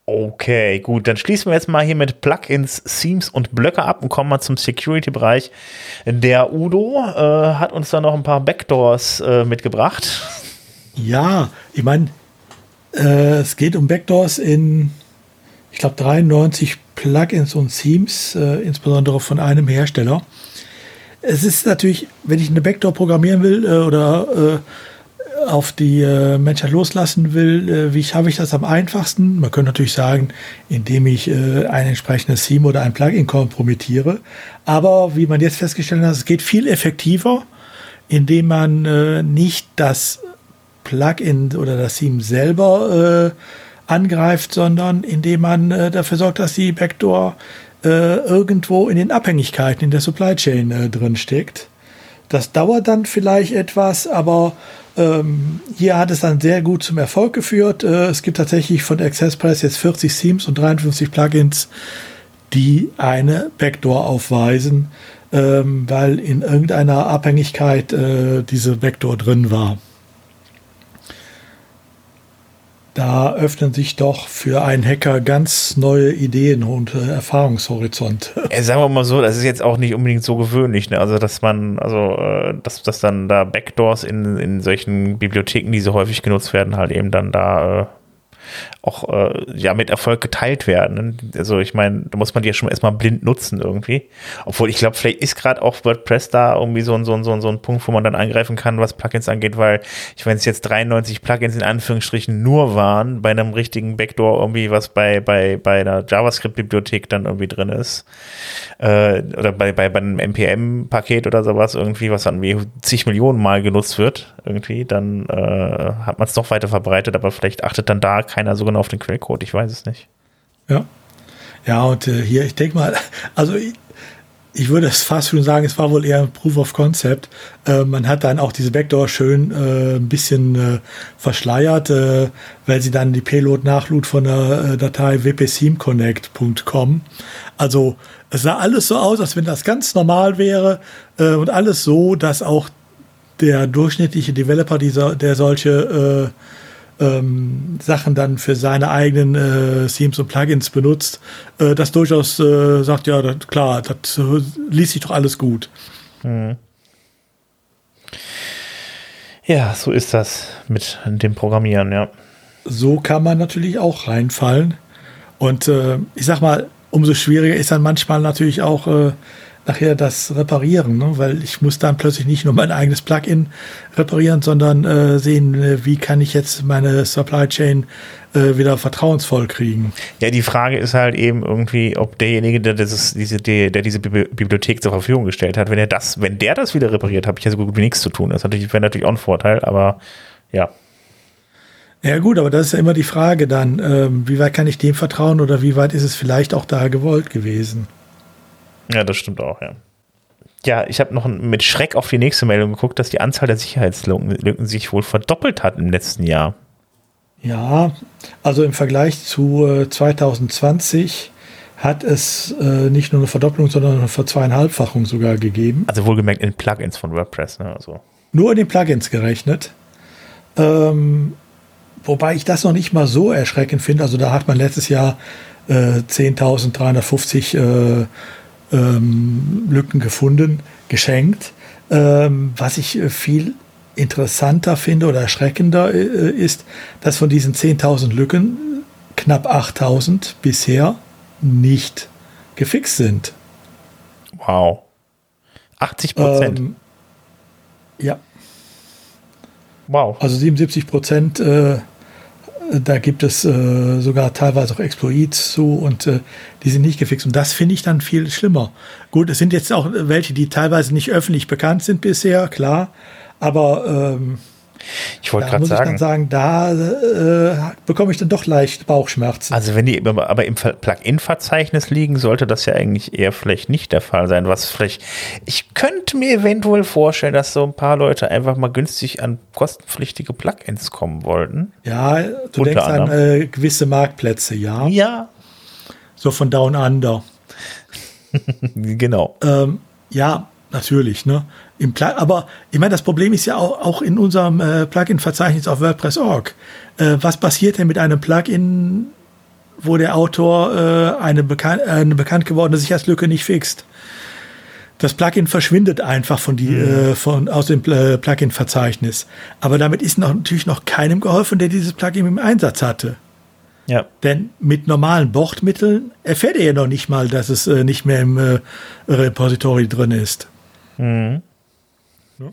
Okay, gut, dann schließen wir jetzt mal hier mit Plugins, Themes und Blöcke ab und kommen mal zum Security-Bereich. Der Udo äh, hat uns da noch ein paar Backdoors äh, mitgebracht. Ja, ich meine, äh, es geht um Backdoors in, ich glaube, 93 Plugins und Themes, äh, insbesondere von einem Hersteller. Es ist natürlich, wenn ich eine Backdoor programmieren will äh, oder äh, auf die äh, Menschheit loslassen will, äh, wie schaffe ich das am einfachsten? Man könnte natürlich sagen, indem ich ein entsprechendes Theme oder ein Plugin kompromittiere. Aber wie man jetzt festgestellt hat, es geht viel effektiver, indem man nicht das Plugin oder das Theme selber äh, angreift, sondern indem man äh, dafür sorgt, dass die Backdoor irgendwo in den Abhängigkeiten in der Supply Chain drin steckt. Das dauert dann vielleicht etwas, aber ähm, hier hat es dann sehr gut zum Erfolg geführt. Äh, es gibt tatsächlich von AccessPress jetzt 40 Themes und 53 Plugins, die eine Backdoor aufweisen, ähm, weil in irgendeiner Abhängigkeit äh, diese Backdoor drin war. Da öffnen sich doch für einen Hacker ganz neue Ideen und äh, Erfahrungshorizont. (laughs) Ja, sagen wir mal so, das ist jetzt auch nicht unbedingt so gewöhnlich, ne? Also, dass man, also, äh, dass, dass dann da Backdoors in, in solchen Bibliotheken, die so häufig genutzt werden, halt eben dann da äh, auch äh, ja mit Erfolg geteilt werden. Also ich meine, da muss man die ja schon erstmal blind nutzen irgendwie. Obwohl ich glaube, vielleicht ist gerade auch WordPress da irgendwie so ein, so, ein, so, ein, so ein Punkt, wo man dann angreifen kann, was Plugins angeht, weil ich meine, es jetzt 93 Plugins in Anführungsstrichen nur waren, bei einem richtigen Backdoor irgendwie, was bei, bei, bei einer JavaScript-Bibliothek dann irgendwie drin ist. Äh, oder bei, bei, bei einem NPM-Paket oder sowas irgendwie, was dann wie zig Millionen Mal genutzt wird, irgendwie, dann äh, hat man es doch weiter verbreitet, aber vielleicht achtet dann da keiner so genau auf den Quellcode, ich weiß es nicht. Ja. Ja, und äh, hier, ich denke mal, (laughs) also ich, ich würde es fast schon sagen, es war wohl eher ein Proof of Concept. Äh, man hat dann auch diese Backdoor schön äh, ein bisschen äh, verschleiert, äh, weil sie dann die Payload nachlud von der äh, Datei wpthemeconnect.com. Also es sah alles so aus, als wenn das ganz normal wäre äh, und alles so, dass auch der durchschnittliche Developer, dieser, der solche ähm, Sachen dann für seine eigenen äh, Themes und Plugins benutzt, äh, das durchaus äh, sagt, ja, das, klar, das äh, liest sich doch alles gut. Hm. Ja, so ist das mit dem Programmieren, ja. So kann man natürlich auch reinfallen. Und äh, ich sag mal, umso schwieriger ist dann manchmal natürlich auch äh, nachher das Reparieren, ne? weil ich muss dann plötzlich nicht nur mein eigenes Plugin reparieren, sondern äh, sehen, äh, wie kann ich jetzt meine Supply Chain äh, wieder vertrauensvoll kriegen. Ja, die Frage ist halt eben irgendwie, ob derjenige, der, dieses, diese, der, der diese Bibliothek zur Verfügung gestellt hat, wenn er das, wenn der das wieder repariert, habe ich ja so gut wie nichts zu tun. Das wäre natürlich auch ein Vorteil, aber ja. Ja gut, aber das ist ja immer die Frage dann, ähm, wie weit kann ich dem vertrauen oder wie weit ist es vielleicht auch da gewollt gewesen? Ja, das stimmt auch, ja. Ja, ich habe noch mit Schreck auf die nächste Meldung geguckt, dass die Anzahl der Sicherheitslücken sich wohl verdoppelt hat im letzten Jahr. Ja, also im Vergleich zu äh, 2020 hat es äh, nicht nur eine Verdopplung, sondern eine Verzweieinhalbfachung sogar gegeben. Also wohlgemerkt in Plugins von WordPress, ne? Also. Nur in den Plugins gerechnet. Ähm, wobei ich das noch nicht mal so erschreckend finde. Also da hat man letztes Jahr äh, 10.350 ähm, Lücken gefunden, geschenkt. Ähm, was ich äh, viel interessanter finde oder erschreckender äh, ist, dass von diesen 10.000 Lücken knapp 8.000 bisher nicht gefixt sind. Wow. 80 Prozent. Ähm, ja. Wow. Also 77 Prozent äh, da gibt es äh, sogar teilweise auch Exploits zu und äh, die sind nicht gefixt. Und das finde ich dann viel schlimmer. Gut, es sind jetzt auch welche, die teilweise nicht öffentlich bekannt sind bisher, klar. Aber ähm, ich wollte gerade sagen. Ich sagen, da äh, bekomme ich dann doch leicht Bauchschmerzen. Also wenn die aber im Plugin-Verzeichnis liegen, sollte das ja eigentlich eher vielleicht nicht der Fall sein. Was vielleicht, ich könnte mir eventuell vorstellen, dass so ein paar Leute einfach mal günstig an kostenpflichtige Plugins kommen wollten. Ja, du denkst anderem. an äh, gewisse Marktplätze, ja. Ja. So von Down Under. (laughs) genau. Ähm, ja, natürlich, ne? Im aber ich meine, das Problem ist ja auch, auch in unserem äh, Plugin-Verzeichnis auf WordPress.org. Äh, was passiert denn mit einem Plugin, wo der Autor äh, eine, bekan äh, eine bekannt gewordene Sicherheitslücke nicht fixt. Das Plugin verschwindet einfach von die, mhm. äh, von, aus dem äh, Plugin-Verzeichnis. Aber damit ist noch, natürlich noch keinem geholfen, der dieses Plugin im Einsatz hatte. Ja. Denn mit normalen Bordmitteln erfährt er ja noch nicht mal, dass es äh, nicht mehr im äh, Repository drin ist. Mhm. Ja.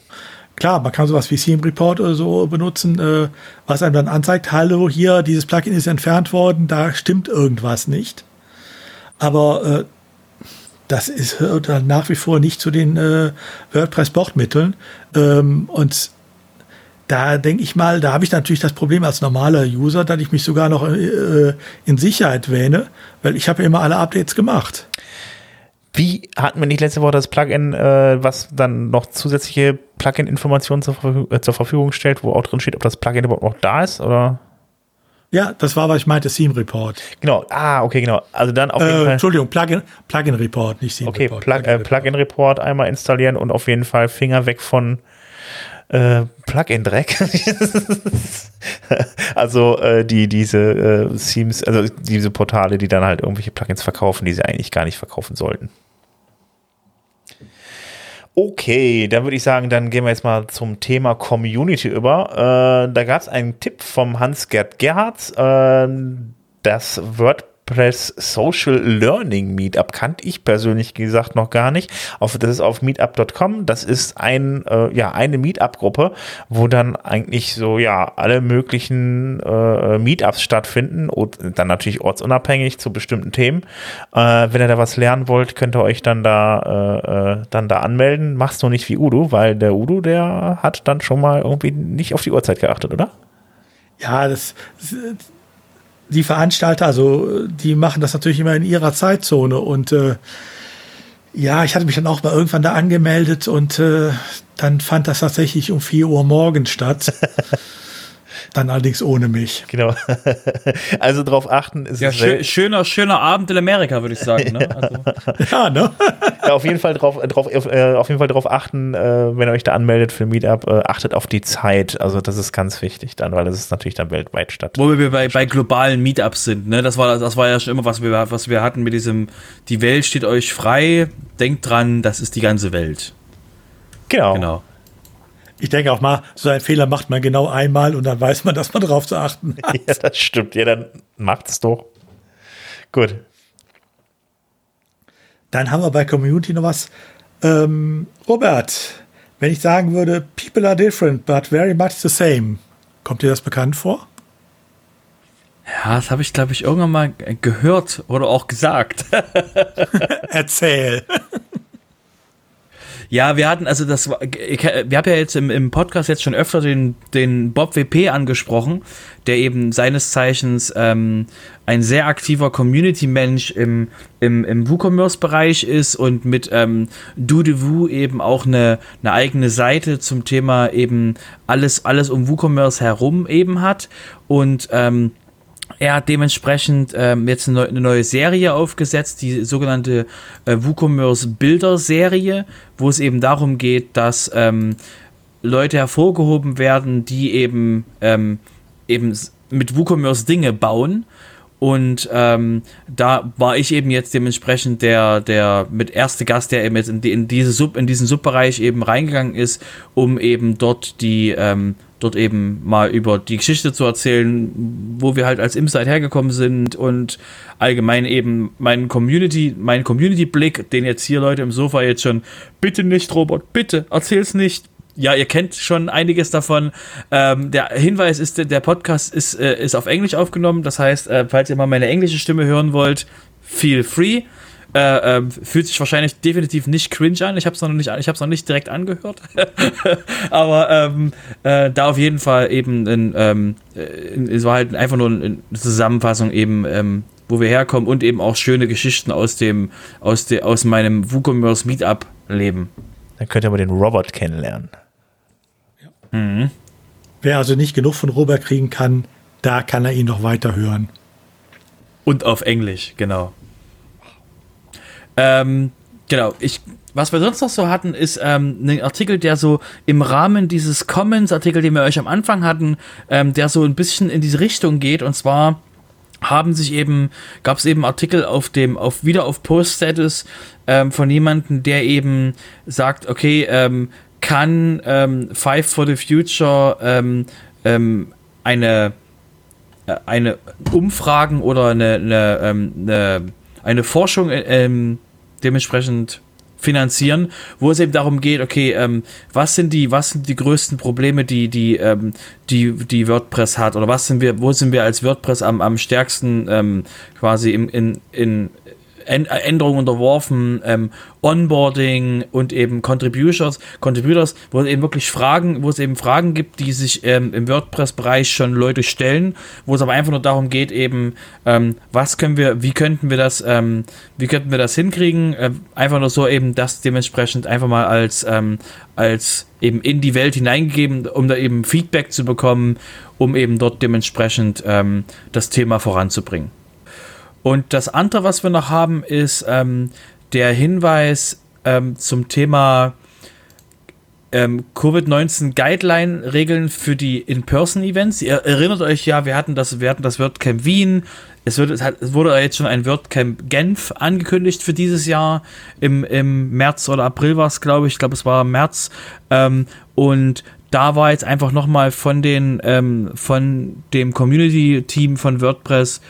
Klar, man kann sowas wie Theme Report oder so benutzen, äh, was einem dann anzeigt, hallo, hier, dieses Plugin ist entfernt worden, da stimmt irgendwas nicht. Aber äh, das ist dann nach wie vor nicht zu den äh, WordPress-Bordmitteln. Ähm, und da denke ich mal, da habe ich natürlich das Problem als normaler User, dass ich mich sogar noch äh, in Sicherheit wähne, weil ich habe ja immer alle Updates gemacht. Wie hatten wir nicht letzte Woche das Plugin, äh, was dann noch zusätzliche Plugin-Informationen zur, äh, zur, Verfügung stellt, wo auch drin steht, ob das Plugin überhaupt noch da ist oder? Ja, das war, was ich meinte, Theme Report. Genau, ah, okay, genau. Also dann auf jeden äh, Fall. Entschuldigung, Plugin, Plugin Report, nicht Theme okay, Report. Okay, Plug, äh, Plugin Report einmal installieren und auf jeden Fall Finger weg von äh, Plugin-Dreck. (laughs) also äh, die, diese äh, Themes, also diese Portale, die dann halt irgendwelche Plugins verkaufen, die sie eigentlich gar nicht verkaufen sollten. Okay, dann würde ich sagen, dann gehen wir jetzt mal zum Thema Community über. Äh, da gab es einen Tipp vom Hans-Gerd Gerhards. Äh, das WordPress WordPress Social Learning Meetup kannte ich persönlich gesagt noch gar nicht. Auf, das ist auf meetup.com. Das ist ein, äh, ja, eine Meetup-Gruppe, wo dann eigentlich so, ja, alle möglichen äh, Meetups stattfinden und dann natürlich ortsunabhängig zu bestimmten Themen. Äh, wenn ihr da was lernen wollt, könnt ihr euch dann da, äh, äh dann da anmelden. Machst du nicht wie Udo, weil der Udo, der hat dann schon mal irgendwie nicht auf die Uhrzeit geachtet, oder? Ja, das, das die Veranstalter, also die machen das natürlich immer in ihrer Zeitzone und äh, ja, ich hatte mich dann auch mal irgendwann da angemeldet und äh, dann fand das tatsächlich um 4 Uhr morgens statt. (laughs) Dann allerdings ohne mich. Genau. (laughs) Also darauf achten ist ja, schön, schöner, schöner Abend in Amerika, würde ich sagen. Ne? (laughs) Also. ja, ne? Ja, auf jeden Fall drauf, drauf, äh, auf jeden Fall darauf achten, äh, wenn ihr euch da anmeldet für Meetup, äh, achtet auf die Zeit. Also das ist ganz wichtig dann, weil das ist natürlich dann weltweit statt. Wo wir bei, bei globalen Meetups sind, ne? Das war, das war ja schon immer, was wir, was wir hatten mit diesem, die Welt steht euch frei, denkt dran, das ist die ganze Welt. Genau. Genau ich denke auch mal, so einen Fehler macht man genau einmal und dann weiß man, dass man darauf zu achten (laughs) hat. Ja, das stimmt. Ja, dann macht es doch. Gut. Dann haben wir bei Community noch was. Ähm, Robert, wenn ich sagen würde, people are different, but very much the same. Kommt dir das bekannt vor? Ja, das habe ich, glaube ich, irgendwann mal gehört oder auch gesagt. (laughs) Erzähl. Ja, wir hatten, also das war, wir haben ja jetzt im, im Podcast jetzt schon öfter den, den Bob WP angesprochen, der eben seines Zeichens ähm, ein sehr aktiver Community-Mensch im, im, im WooCommerce-Bereich ist und mit ähm, DoDeWoo eben auch eine, eine eigene Seite zum Thema eben alles, alles um WooCommerce herum eben hat. Und ähm, er hat dementsprechend ähm, jetzt eine, neue Serie aufgesetzt, die sogenannte äh, WooCommerce Bilder Serie, wo es eben darum geht, dass ähm, Leute hervorgehoben werden, die eben, ähm, eben mit WooCommerce Dinge bauen. Und ähm, da war ich eben jetzt dementsprechend der, der mit erste Gast, der eben jetzt in, die, in, diese Sub, in diesen Subbereich eben reingegangen ist, um eben dort die ähm, dort eben mal über die Geschichte zu erzählen, wo wir halt als Inside hergekommen sind und allgemein eben meinen Community, meinen Community-Blick, den jetzt hier Leute im Sofa jetzt schon, bitte nicht, Robert, bitte, erzähl's nicht. Ja, ihr kennt schon einiges davon. Ähm, der Hinweis ist, der Podcast ist, äh, ist auf Englisch aufgenommen. Das heißt, äh, falls ihr mal meine englische Stimme hören wollt, feel free. Äh, äh, fühlt sich wahrscheinlich definitiv nicht cringe an. Ich habe es noch nicht, noch nicht direkt angehört. (laughs) Aber ähm, äh, da auf jeden Fall eben, in, ähm, in, es war halt einfach nur eine Zusammenfassung eben, ähm, wo wir herkommen und eben auch schöne Geschichten aus dem, aus de, aus meinem WooCommerce Meetup leben. Dann könnt ihr aber den Robert kennenlernen. Mhm. Wer also nicht genug von Robert kriegen kann, da kann er ihn noch weiter hören. Und auf Englisch, genau. Ähm, genau, ich, was wir sonst noch so hatten, ist ähm, ein Artikel, der so im Rahmen dieses Commons-Artikel, den wir euch am Anfang hatten, ähm, der so ein bisschen in diese Richtung geht. Und zwar haben sich eben, gab es eben Artikel auf dem, auf wieder auf Post-Status ähm, von jemandem, der eben sagt, okay, ähm, kann ähm, Five for the Future ähm, ähm, eine äh, eine Umfragen oder eine, eine, ähm, eine, eine Forschung äh, ähm, dementsprechend finanzieren, wo es eben darum geht, okay, ähm, was sind die, was sind die größten Probleme, die die ähm, die die WordPress hat? Oder was sind wir, wo sind wir als WordPress am, am stärksten ähm, quasi im, in, in Änderungen unterworfen, ähm, Onboarding und eben Contributors, Contributors, wo es eben wirklich Fragen, wo es eben Fragen gibt, die sich ähm, im WordPress-Bereich schon Leute stellen, wo es aber einfach nur darum geht, eben, ähm, was können wir, wie könnten wir das, ähm, wie könnten wir das hinkriegen, äh, einfach nur so eben das dementsprechend einfach mal als, ähm, als eben in die Welt hineingegeben, um da eben Feedback zu bekommen, um eben dort dementsprechend ähm, das Thema voranzubringen. Und das andere, was wir noch haben, ist ähm, der Hinweis ähm, zum Thema ähm, Covid-19 Guideline-Regeln für die In-Person-Events. Ihr erinnert euch ja, wir hatten das, wir hatten das WordCamp Wien. Es, wird, es wurde jetzt schon ein WordCamp Genf angekündigt für dieses Jahr. Im, im März oder April war es, glaube ich. Ich glaube, es war März. Ähm, und da war jetzt einfach nochmal von den, ähm, von dem Community-Team von WordPress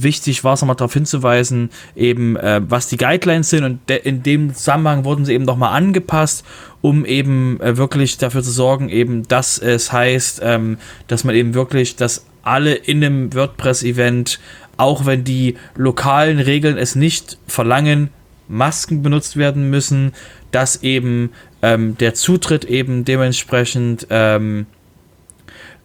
wichtig war es nochmal darauf hinzuweisen, eben äh, was die Guidelines sind. Und in dem Zusammenhang wurden sie eben nochmal angepasst, um eben äh, wirklich dafür zu sorgen, eben, dass es heißt, ähm, dass man eben wirklich, dass alle in einem WordPress-Event, auch wenn die lokalen Regeln es nicht verlangen, Masken benutzt werden müssen, dass eben ähm, der Zutritt eben dementsprechend ähm,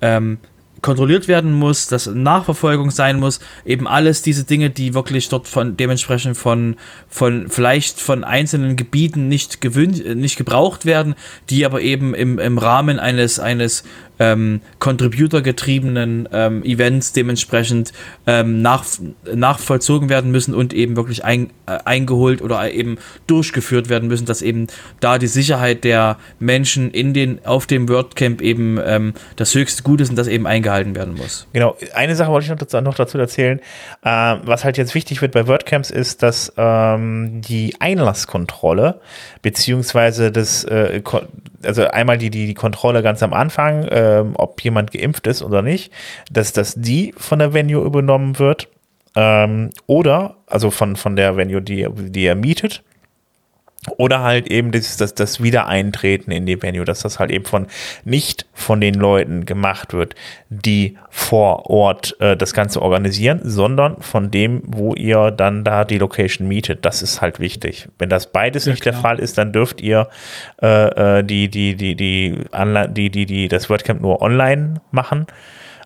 ähm, kontrolliert werden muss, dass Nachverfolgung sein muss, eben alles diese Dinge, die wirklich dort von dementsprechend von von vielleicht von einzelnen Gebieten nicht gewünscht, nicht gebraucht werden, die aber eben im, im Rahmen eines eines ähm, Contributor-getriebenen ähm, Events dementsprechend ähm, nach, nachvollzogen werden müssen und eben wirklich ein, äh, eingeholt oder eben durchgeführt werden müssen, dass eben da die Sicherheit der Menschen in den, auf dem WordCamp eben ähm, das höchste Gut ist und das eben eingehalten werden muss. Genau, eine Sache wollte ich noch dazu, noch dazu erzählen. Äh, was halt jetzt wichtig wird bei WordCamps ist, dass ähm, die Einlasskontrolle beziehungsweise das, äh, also einmal die, die, die Kontrolle ganz am Anfang, äh, ähm, ob jemand geimpft ist oder nicht, dass das die von der Venue übernommen wird. Ähm, oder, also von, von der Venue, die, die er mietet. Oder halt eben das, das, das Wiedereintreten in die Venue, dass das halt eben von nicht von den Leuten gemacht wird, die vor Ort äh, das Ganze organisieren, sondern von dem, wo ihr dann da die Location mietet. Das ist halt wichtig. Wenn das beides ja, nicht klar. der Fall ist, dann dürft ihr äh, äh die, die, die, die, die, die, die, die, das WordCamp nur online machen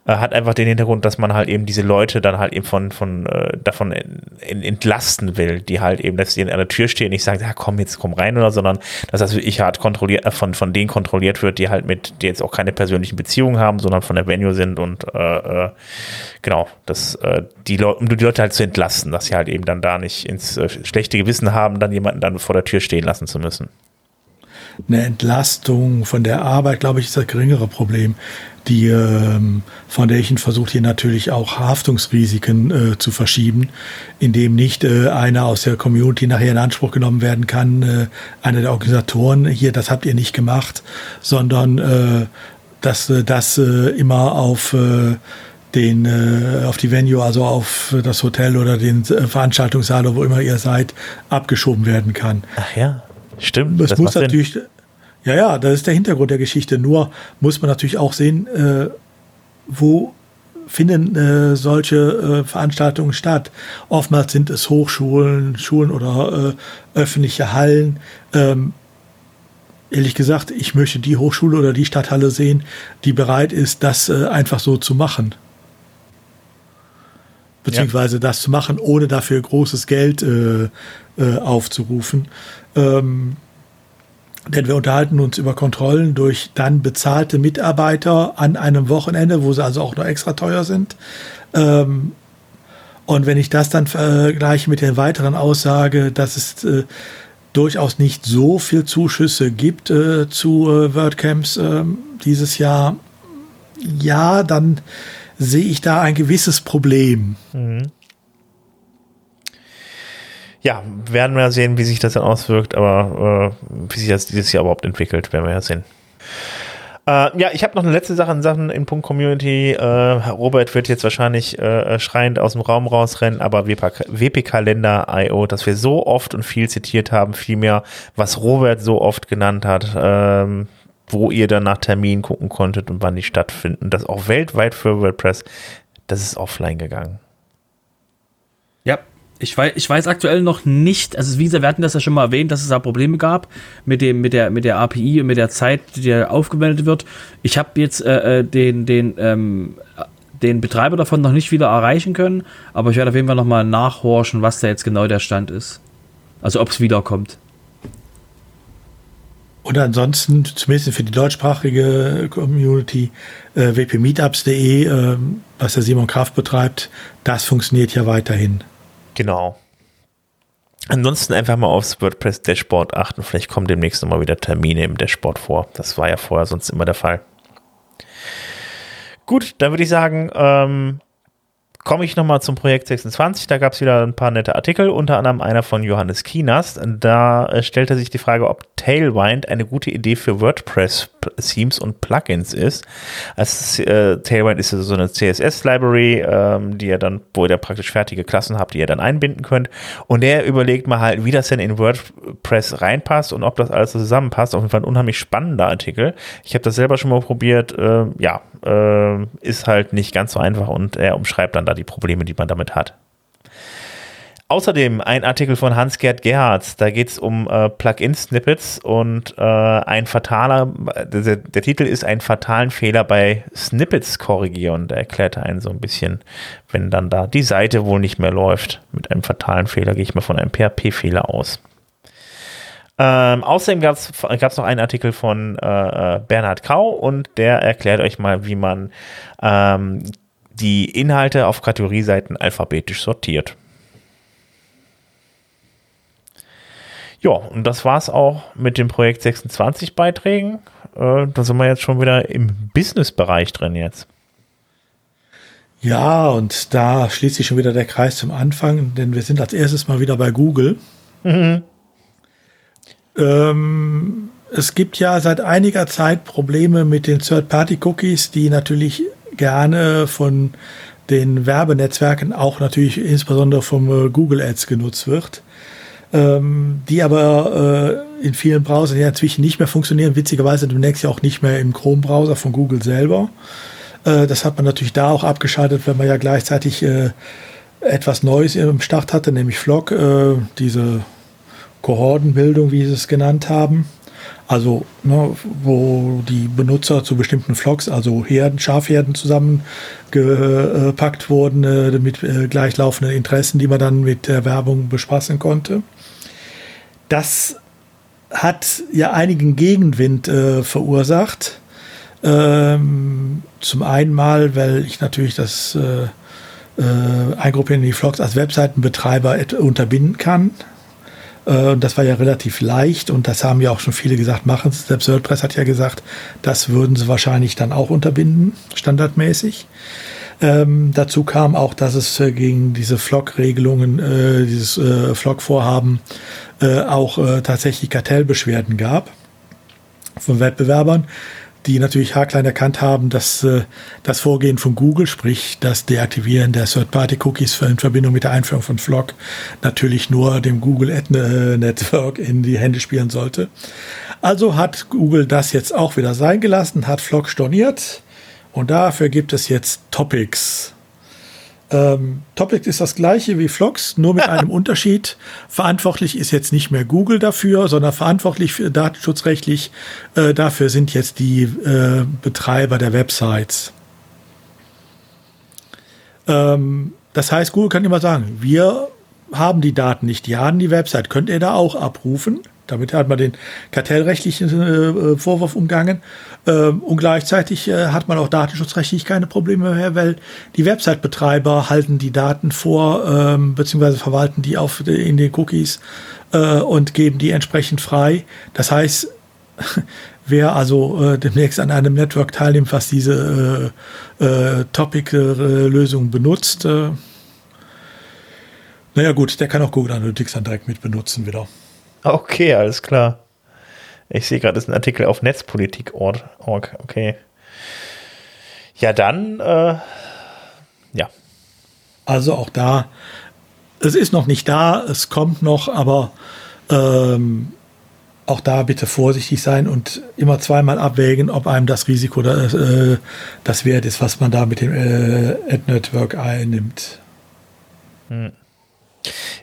äh, hat einfach den Hintergrund, dass man halt eben diese Leute dann halt eben von, von äh, davon in, entlasten will, die halt eben, dass die an der Tür stehen und nicht sagen, ja komm, jetzt komm rein oder, sondern dass das wirklich hart kontrolliert, äh, von, von denen kontrolliert wird, die halt mit, die jetzt auch keine persönlichen Beziehungen haben, sondern von der Venue sind und äh, äh, genau, das, äh, die, Leute, um die Leute halt zu entlasten, dass sie halt eben dann da nicht ins äh, schlechte Gewissen haben, dann jemanden dann vor der Tür stehen lassen zu müssen eine Entlastung von der Arbeit, glaube ich, ist das geringere Problem. Die ähm, Foundation versucht hier natürlich auch Haftungsrisiken äh, zu verschieben, indem nicht äh, einer aus der Community nachher in Anspruch genommen werden kann, äh, einer der Organisatoren, hier, das habt ihr nicht gemacht, sondern dass das immer auf den äh, auf die Venue, also auf das Hotel oder den äh, Veranstaltungssaal oder wo immer ihr seid, abgeschoben werden kann. Ach ja, stimmt. Das, das muss natürlich, Sinn. Ja, ja, das ist der Hintergrund der Geschichte. Nur muss man natürlich auch sehen, äh, wo finden äh, solche äh, Veranstaltungen statt. Oftmals sind es Hochschulen, Schulen oder äh, öffentliche Hallen. Ähm, ehrlich gesagt, ich möchte die Hochschule oder die Stadthalle sehen, die bereit ist, das äh, einfach so zu machen. Beziehungsweise ja. das zu machen, ohne dafür großes Geld äh, äh, aufzurufen. Ähm, denn wir unterhalten uns über Kontrollen durch dann bezahlte Mitarbeiter an einem Wochenende, wo sie also auch noch extra teuer sind. Ähm, und wenn ich das dann vergleiche mit der weiteren Aussage, dass es äh, durchaus nicht so viel Zuschüsse gibt äh, zu äh, WordCamps äh, dieses Jahr, ja, dann sehe ich da ein gewisses Problem. Mhm. Ja, werden wir sehen, wie sich das dann auswirkt, aber äh, wie sich das dieses Jahr überhaupt entwickelt, werden wir ja sehen. Äh, ja, ich habe noch eine letzte Sache in Sachen in Punkt Community. Äh, Robert wird jetzt wahrscheinlich äh, schreiend aus dem Raum rausrennen, aber WP-Kalender.io, das wir so oft und viel zitiert haben, vielmehr, was Robert so oft genannt hat, ähm, wo ihr dann nach Terminen gucken konntet und wann die stattfinden. Das auch weltweit für WordPress, das ist offline gegangen. Ich weiß, ich weiß aktuell noch nicht, also wie gesagt, wir hatten das ja schon mal erwähnt, dass es da Probleme gab mit dem, mit der, mit der API und mit der Zeit, die da aufgewendet wird. Ich habe jetzt äh, äh, den, den, ähm, den Betreiber davon noch nicht wieder erreichen können, aber ich werde auf jeden Fall nochmal nachhorchen, was da jetzt genau der Stand ist. Also ob es wiederkommt. Und ansonsten, zumindest für die deutschsprachige Community, äh, wpmeetups.de, äh, was der Simon Kraft betreibt, das funktioniert ja weiterhin. Genau. Ansonsten einfach mal aufs WordPress Dashboard achten. Vielleicht kommen demnächst nochmal wieder Termine im Dashboard vor. Das war ja vorher sonst immer der Fall. Gut, dann würde ich sagen, ähm, komme ich nochmal zum Projekt 26. Da gab es wieder ein paar nette Artikel, unter anderem einer von Johannes Kinas. Da äh, stellte sich die Frage, ob Tailwind eine gute Idee für WordPress-Themes und Plugins ist. Also, äh, Tailwind ist so eine CSS-Library, ähm, die ihr dann, wo ihr praktisch fertige Klassen habt, die ihr dann einbinden könnt. Und der überlegt mal halt, wie das denn in WordPress reinpasst und ob das alles zusammenpasst. Auf jeden Fall ein unheimlich spannender Artikel. Ich habe das selber schon mal probiert. Äh, ja, äh, ist halt nicht ganz so einfach und er umschreibt dann da die Probleme, die man damit hat. Außerdem ein Artikel von Hans-Gerd Gerhards, da geht es um äh, Plugin-Snippets und äh, ein fataler, der, der, Titel ist einen fatalen Fehler bei Snippets korrigieren. Da erklärt er einen so ein bisschen, wenn dann da die Seite wohl nicht mehr läuft. Mit einem fatalen Fehler gehe ich mal von einem PHP-Fehler aus. Ähm, außerdem gab es noch einen Artikel von äh, äh, Bernhard Kau und der erklärt euch mal, wie man ähm, die Inhalte auf Kategorieseiten alphabetisch sortiert. Ja, und das war es auch mit dem Projekt 26 Beiträgen. Äh, da sind wir jetzt schon wieder im Business-Bereich drin jetzt. Ja, und da schließt sich schon wieder der Kreis zum Anfang, denn wir sind als erstes mal wieder bei Google. Mhm. Ähm, es gibt ja seit einiger Zeit Probleme mit den Third-Party-Cookies, die natürlich gerne von den Werbenetzwerken auch natürlich insbesondere vom äh, Google Ads genutzt wird ähm, die aber äh, in vielen Browsern ja inzwischen nicht mehr funktionieren. Witzigerweise demnächst ja auch nicht mehr im Chrome-Browser von Google selber. Äh, das hat man natürlich da auch abgeschaltet, wenn man ja gleichzeitig äh, etwas Neues im Start hatte, nämlich Flock, äh, diese Kohortenbildung, wie sie es genannt haben. Also, ne, wo die Benutzer zu bestimmten Vlogs, also Herden, Schafherden zusammengepackt wurden äh, mit äh, gleichlaufenden Interessen, die man dann mit der Werbung bespaßen konnte. Das hat ja einigen Gegenwind äh, verursacht. Ähm, zum einen mal, weil ich natürlich das äh, äh, Eingruppieren in die Vlogs als Webseitenbetreiber unterbinden kann. Äh, das war ja relativ leicht und das haben ja auch schon viele gesagt, machen es. Selbst WordPress hat ja gesagt, das würden sie wahrscheinlich dann auch unterbinden, standardmäßig. Ähm, dazu kam auch, dass es äh, gegen diese Flock-Regelungen, äh, dieses äh, Flock-Vorhaben äh, auch äh, tatsächlich Kartellbeschwerden gab von Wettbewerbern, die natürlich haarklein erkannt haben, dass äh, das Vorgehen von Google, sprich das Deaktivieren der Third-Party-Cookies in Verbindung mit der Einführung von Flock, natürlich nur dem Google Ad Network in die Hände spielen sollte. Also hat Google das jetzt auch wieder sein gelassen, hat Flock storniert und dafür gibt es jetzt Topics. Ähm, Topic ist das gleiche wie Vlogs, nur mit (laughs) einem Unterschied. Verantwortlich ist jetzt nicht mehr Google dafür, sondern verantwortlich für datenschutzrechtlich äh, dafür sind jetzt die äh, Betreiber der Websites. Ähm, das heißt, Google kann immer sagen, wir haben die Daten nicht, die haben die Website, könnt ihr da auch abrufen? Damit hat man den kartellrechtlichen äh, Vorwurf umgangen. Ähm, und gleichzeitig äh, hat man auch datenschutzrechtlich keine Probleme mehr, weil die Website-Betreiber halten die Daten vor, ähm, beziehungsweise verwalten die auf, in den Cookies äh, und geben die entsprechend frei. Das heißt, (laughs) wer also äh, demnächst an einem Network teilnimmt, was diese äh, äh, Topic-Lösung benutzt. Äh, naja gut, der kann auch Google Analytics dann direkt mit benutzen wieder. Okay, alles klar. Ich sehe gerade, das ist ein Artikel auf Netzpolitik.org. Okay. Ja, dann, äh, ja. Also auch da, es ist noch nicht da, es kommt noch, aber ähm, auch da bitte vorsichtig sein und immer zweimal abwägen, ob einem das Risiko das, äh, das wert ist, was man da mit dem äh, Ad-Network einnimmt. Hm.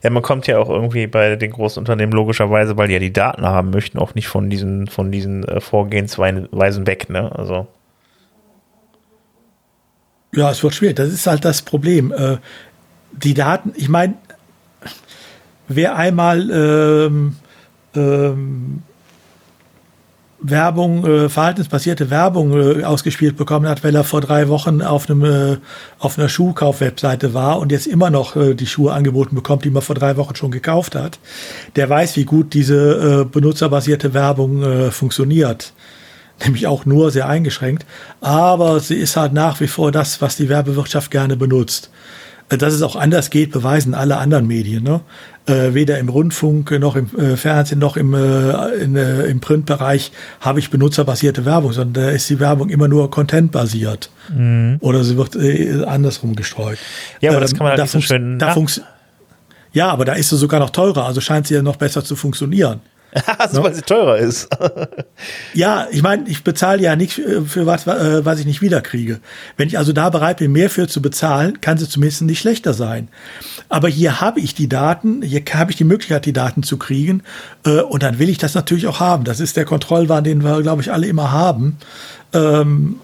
Ja, man kommt ja auch irgendwie bei den großen Unternehmen logischerweise, weil die ja die Daten haben möchten, auch nicht von diesen, von diesen äh, Vorgehensweisen weg, ne? Also. Ja, es wird schwierig. Das ist halt das Problem. Äh, die Daten, ich meine, wer einmal ähm, ähm, Werbung, äh, verhaltensbasierte Werbung äh, ausgespielt bekommen hat, weil er vor drei Wochen auf einem äh, auf einer Schuhkauf-Webseite war und jetzt immer noch äh, die Schuhe angeboten bekommt, die man vor drei Wochen schon gekauft hat, der weiß, wie gut diese äh, benutzerbasierte Werbung äh, funktioniert. Nämlich auch nur sehr eingeschränkt. Aber sie ist halt nach wie vor das, was die Werbewirtschaft gerne benutzt. Dass es auch anders geht, beweisen alle anderen Medien. Ne? Äh, weder im Rundfunk noch im äh, Fernsehen noch im, äh, in, äh, im Printbereich habe ich benutzerbasierte Werbung, sondern da ist die Werbung immer nur contentbasiert. Mhm. Oder sie wird äh, andersrum gestreut. Ja, aber das ähm, kann man halt da nicht so schön. Da ja, aber da ist sie sogar noch teurer, also scheint sie ja noch besser zu funktionieren. (laughs) also, weil sie teurer ist. (laughs) ja, ich meine, ich bezahle ja nicht für was, äh, was ich nicht wiederkriege. Wenn ich also da bereit bin, mehr für zu bezahlen, kann sie zumindest nicht schlechter sein. Aber hier habe ich die Daten, hier habe ich die Möglichkeit, die Daten zu kriegen. Äh, und dann will ich das natürlich auch haben. Das ist der Kontrollwahn, den wir, glaube ich, alle immer haben. Ähm,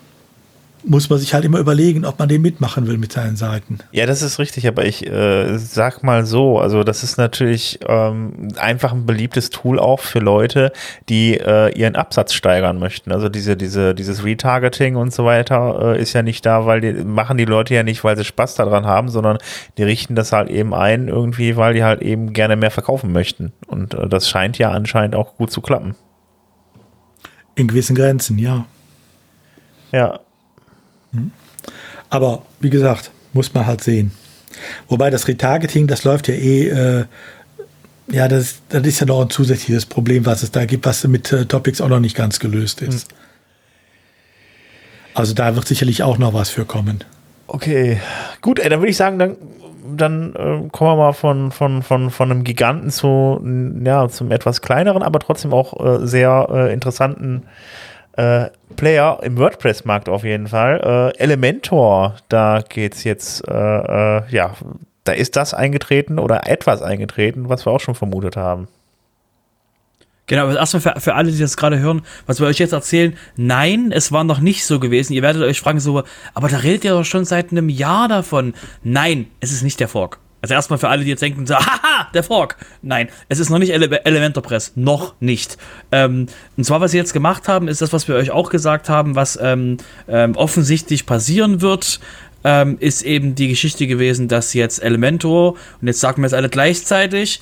muss man sich halt immer überlegen, ob man den mitmachen will mit seinen Seiten. Ja, das ist richtig, aber ich äh, sag mal so, also das ist natürlich ähm, einfach ein beliebtes Tool auch für Leute, die äh, ihren Absatz steigern möchten. Also diese, diese, dieses Retargeting und so weiter äh, ist ja nicht da, weil die machen die Leute ja nicht, weil sie Spaß daran haben, sondern die richten das halt eben ein irgendwie, weil die halt eben gerne mehr verkaufen möchten. Und äh, das scheint ja anscheinend auch gut zu klappen. In gewissen Grenzen, ja. Ja, aber wie gesagt, muss man halt sehen. Wobei das Retargeting, das läuft ja eh, äh, ja, das, das ist ja noch ein zusätzliches Problem, was es da gibt, was mit äh, Topics auch noch nicht ganz gelöst ist. Mhm. Also da wird sicherlich auch noch was für kommen. Okay, gut, ey, dann würde ich sagen, dann, dann äh, kommen wir mal von, von, von, von einem Giganten zu, ja, zum etwas kleineren, aber trotzdem auch äh, sehr äh, interessanten äh, Player im WordPress-Markt auf jeden Fall. Äh, Elementor, da geht's jetzt, äh, äh, ja, da ist das eingetreten oder etwas eingetreten, was wir auch schon vermutet haben. Genau, aber erstmal für, für alle, die das gerade hören, was wir euch jetzt erzählen, nein, es war noch nicht so gewesen. Ihr werdet euch fragen so, aber da redet ihr doch schon seit einem Jahr davon. Nein, es ist nicht der Fork. Also erstmal für alle, die jetzt denken, so, (laughs) haha, der Fork. Nein, es ist noch nicht Ele Elementor Press. Noch nicht. Ähm, und zwar, was sie jetzt gemacht haben, ist das, was wir euch auch gesagt haben, was ähm, ähm, offensichtlich passieren wird, ähm, ist eben die Geschichte gewesen, dass jetzt Elementor, und jetzt sagen wir es alle gleichzeitig,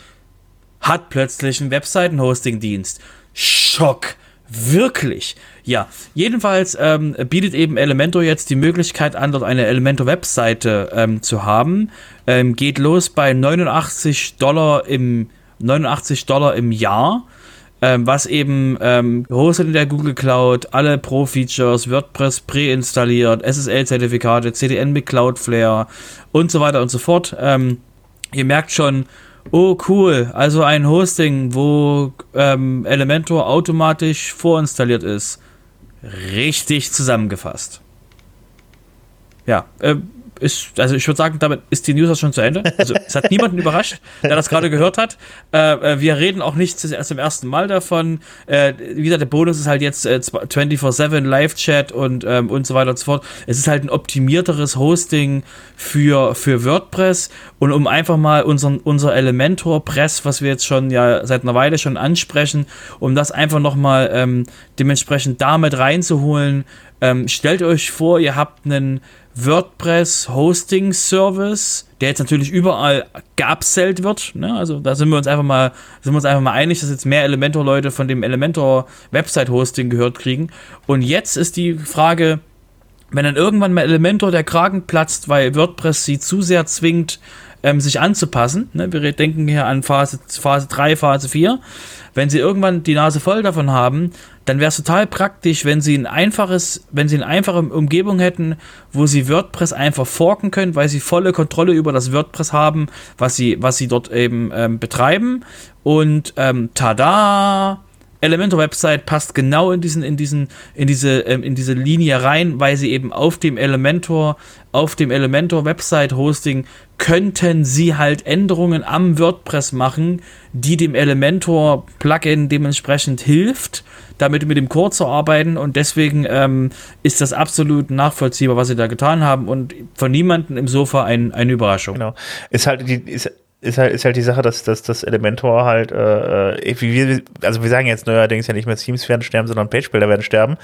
hat plötzlich einen Webseiten-Hosting-Dienst. Schock. Wirklich. Ja, jedenfalls ähm, bietet eben Elementor jetzt die Möglichkeit an, dort eine Elementor-Webseite ähm, zu haben. Ähm, geht los bei 89 Dollar im 89 Dollar im Jahr. Ähm, was eben ähm, gehostet in der Google Cloud, alle Pro-Features, WordPress präinstalliert, SSL-Zertifikate, CDN mit Cloudflare und so weiter und so fort. Ähm, ihr merkt schon, Oh, cool. Also ein Hosting, wo ähm, Elementor automatisch vorinstalliert ist. Richtig zusammengefasst. Ja, äh, ist, also ich würde sagen, damit ist die News schon zu Ende. Also es hat niemanden überrascht, der das gerade gehört hat. Äh, äh wir reden auch nicht zum ersten Mal davon. Äh, wie gesagt, der Bonus ist halt jetzt äh, 24-7 Live-Chat und, ähm, und so weiter und so fort. Es ist halt ein optimierteres Hosting für, für WordPress und um einfach mal unseren, unser Elementor-Press, was wir jetzt schon ja seit einer Weile schon ansprechen, um das einfach nochmal ähm, dementsprechend damit reinzuholen, ähm, stellt euch vor, ihr habt einen WordPress Hosting Service, der jetzt natürlich überall geupsellt wird. Ne? Also da sind wir uns einfach mal, sind wir uns einfach mal einig, dass jetzt mehr Elementor-Leute von dem Elementor Website Hosting gehört kriegen. Und jetzt ist die Frage, wenn dann irgendwann mal Elementor der Kragen platzt, weil WordPress sie zu sehr zwingt, ähm, sich anzupassen. Ne? Wir denken hier an Phase, Phase 3, Phase 4. Wenn sie irgendwann die Nase voll davon haben, dann wäre es total praktisch, wenn sie ein einfaches, wenn sie eine einfache Umgebung hätten, wo sie WordPress einfach forken können, weil sie volle Kontrolle über das WordPress haben, was sie, was sie dort eben ähm, betreiben. Und ähm, tada! Elementor Website passt genau in diesen, in diesen, in diese, ähm, in diese Linie rein, weil sie eben auf dem Elementor, auf dem Elementor Website Hosting könnten sie halt Änderungen am WordPress machen, die dem Elementor Plugin dementsprechend hilft, damit mit dem Core zu arbeiten und deswegen ähm, ist das absolut nachvollziehbar, was sie da getan haben und von niemandem im Sofa ein, eine Überraschung. Genau. Ist halt die, ist, ist halt, ist halt die Sache, dass, dass das Elementor halt, äh, äh wir, also wir sagen jetzt neuerdings ja nicht mehr Themes werden sterben, sondern Page-Builder werden sterben.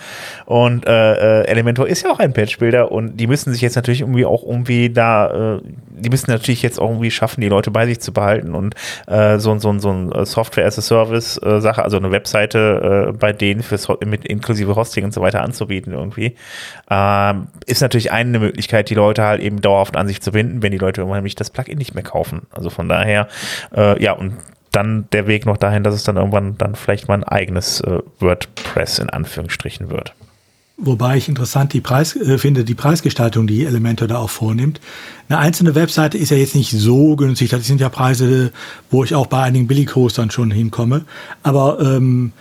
Und äh, äh, Elementor ist ja auch ein Page-Builder und die müssen sich jetzt natürlich irgendwie auch irgendwie da, äh, die müssen natürlich jetzt auch irgendwie schaffen, die Leute bei sich zu behalten und äh, so, so, so ein Software-as-a-Service-Sache, also eine Webseite äh, bei denen fürs, mit inklusive Hosting und so weiter anzubieten irgendwie, ähm, ist natürlich eine Möglichkeit, die Leute halt eben dauerhaft an sich zu binden, wenn die Leute irgendwann nämlich das Plugin nicht mehr kaufen. Also von daher, äh, ja, und dann der Weg noch dahin, dass es dann irgendwann dann vielleicht mal ein eigenes äh, WordPress in Anführungsstrichen wird. Wobei ich interessant die Preis, äh, finde, die Preisgestaltung, die Elementor da auch vornimmt. Eine einzelne Webseite ist ja jetzt nicht so günstig. Das sind ja Preise, wo ich auch bei einigen Billighostern schon hinkomme. Aber ähm,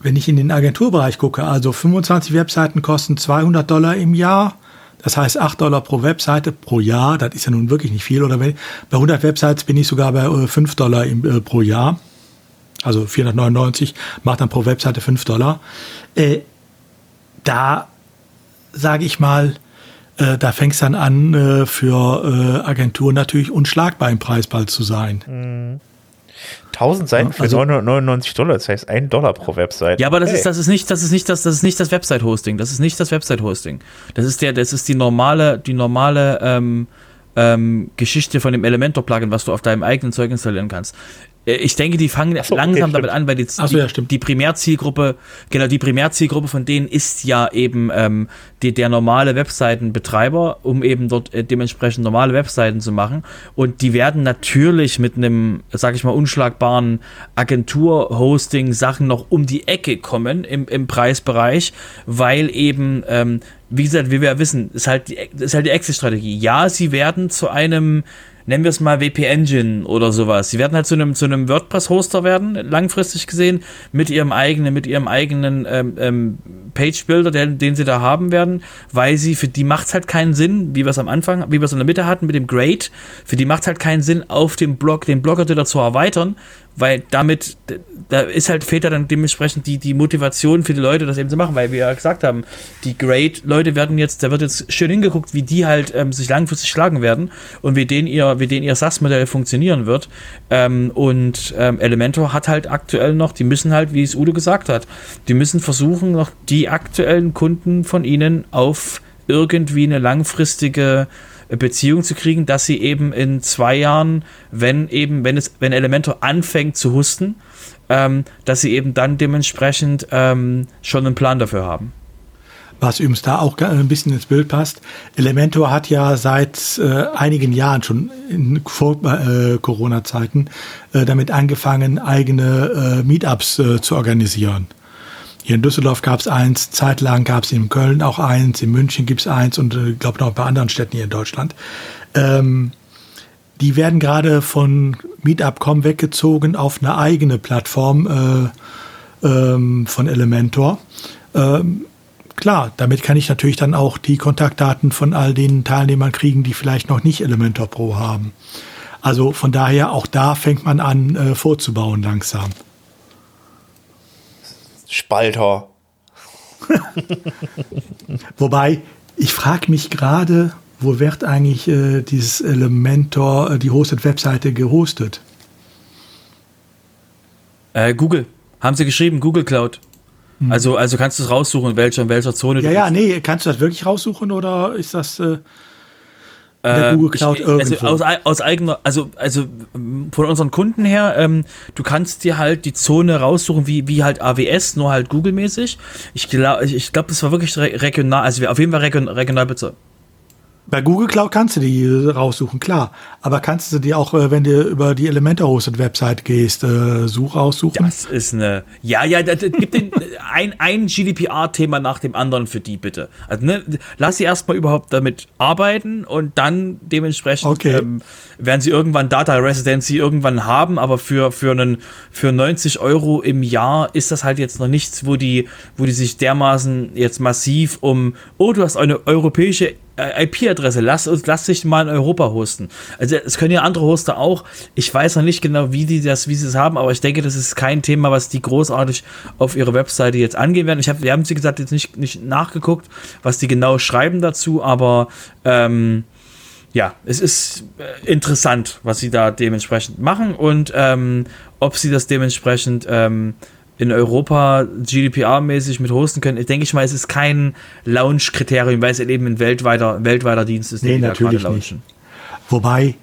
wenn ich in den Agenturbereich gucke, also 25 Webseiten kosten 200 Dollar im Jahr. Das heißt 8 Dollar pro Webseite pro Jahr. Das ist ja nun wirklich nicht viel. Oder bei 100 Websites bin ich sogar bei 5 äh, Dollar im, äh, pro Jahr. Also 499 macht dann pro Webseite 5 Dollar. Äh, da sage ich mal, äh, da fängt es dann an, äh, für Agenturen natürlich unschlagbar im Preisball zu sein. Mhm. 1000 Seiten für also, 999 Dollar, das heißt 1 Dollar pro Website. Ja, aber das hey. ist das ist nicht das ist nicht das das ist nicht das Website Hosting, das ist nicht das Website Hosting. Das ist der das ist die normale die normale ähm, ähm, Geschichte von dem Elementor Plugin, was du auf deinem eigenen Zeug installieren kannst. Äh, ich denke, die fangen so, langsam okay, damit an, weil die, so, ja, die, Primärzielgruppe, genau, die Primärzielgruppe von denen ist ja eben ähm, die, der normale Webseitenbetreiber, um eben dort äh, dementsprechend normale Webseiten zu machen. Und die werden natürlich mit einem, sag ich mal, unschlagbaren Agentur-Hosting-Sachen noch um die Ecke kommen im, im Preisbereich, weil eben, ähm, wie gesagt, wie wir ja wissen, ist halt die, ist halt die Exit-Strategie. Ja, sie werden zu einem nennen wir es mal WP Engine oder sowas. Sie werden halt zu einem, zu einem WordPress-Hoster werden, langfristig gesehen, mit ihrem eigenen, mit ihrem eigenen ähm, ähm, Page-Builder, den, den sie da haben werden, weil sie, für die macht es halt keinen Sinn, wie wir es am Anfang, wie wir es in der Mitte hatten mit dem Grade, für die macht es halt keinen Sinn, auf dem Blog, den Blogger zu erweitern, weil damit, da ist halt, ja dann dementsprechend die, die Motivation für die Leute, das eben zu machen, weil wir ja gesagt haben, die Great-Leute werden jetzt, da wird jetzt schön hingeguckt, wie die halt ähm, sich langfristig schlagen werden und wie denen ihr, wie denen ihr SAS-Modell funktionieren wird. Ähm, und ähm, Elementor hat halt aktuell noch, die müssen halt, wie es Udo gesagt hat, die müssen versuchen, noch die aktuellen Kunden von ihnen auf irgendwie eine langfristige Beziehung zu kriegen, dass sie eben in zwei Jahren, wenn eben, wenn es, wenn Elementor anfängt zu husten, ähm, dass sie eben dann dementsprechend ähm, schon einen Plan dafür haben. Was übrigens da auch ein bisschen ins Bild passt. Elementor hat ja seit äh, einigen Jahren schon in vor äh, Corona-Zeiten äh, damit angefangen, eigene äh, Meetups äh, zu organisieren. Hier in Düsseldorf gab es eins, zeitlang gab es in Köln auch eins, in München gibt es eins und ich äh, glaube noch ein paar anderen Städten hier in Deutschland. Ähm, die werden gerade von Meetup.com weggezogen auf eine eigene Plattform äh, ähm, von Elementor. Ähm, klar, damit kann ich natürlich dann auch die Kontaktdaten von all den Teilnehmern kriegen, die vielleicht noch nicht Elementor Pro haben. Also von daher, auch da fängt man an äh, vorzubauen langsam. Spalter. (laughs) Wobei, ich frage mich gerade, wo wird eigentlich äh, dieses Elementor, äh, die Hosted-Webseite gehostet? Äh, Google. Haben sie geschrieben, Google Cloud. Hm. Also, also kannst du es raussuchen, in welcher, in welcher Zone ja, du Ja, bist. nee, kannst du das wirklich raussuchen oder ist das äh, in der Äh, Google Cloud ich, irgendwo? also aus, aus eigener, also, also ähm, von unseren Kunden her, ähm, du kannst dir halt die Zone raussuchen, wie, wie halt AWS, nur halt Google-mäßig. Ich glaube, ich, ich glaub, das war wirklich re regional, also wir auf jeden Fall region, regional bezogen. Bei Google Cloud kannst du die raussuchen, klar. Aber kannst du die auch, äh, wenn du über die Elementor Hosted Website gehst, äh, Such raussuchen? Das ist eine. Ja, ja, da, da, gib den (laughs) ein, ein GDPR-Thema nach dem anderen für die bitte. Also ne, lass sie erstmal überhaupt damit arbeiten und dann dementsprechend Okay. ähm, werden sie irgendwann Data Residency irgendwann haben, aber für, für, einen, für 90 Euro im Jahr ist das halt jetzt noch nichts, wo die, wo die sich dermaßen jetzt massiv um, oh, du hast eine europäische IP-Adresse, lass uns, lass dich mal in Europa hosten. Also es können ja andere Hoster auch. Ich weiß noch nicht genau, wie die das, wie sie es haben, aber ich denke, das ist kein Thema, was die großartig auf ihre Webseite jetzt angehen werden. Ich habe, wir haben sie gesagt jetzt nicht, nicht nachgeguckt, was die genau schreiben dazu, aber ähm, ja, es ist äh, interessant, was sie da dementsprechend machen und ähm, ob sie das dementsprechend ähm, in Europa GDPR-mäßig mit hosten können. Ich denke ich mal, es ist kein Launch-Kriterium, weil es eben ein weltweiter, weltweiter Dienst ist, Nee, die da natürlich gerade nicht. Wobei,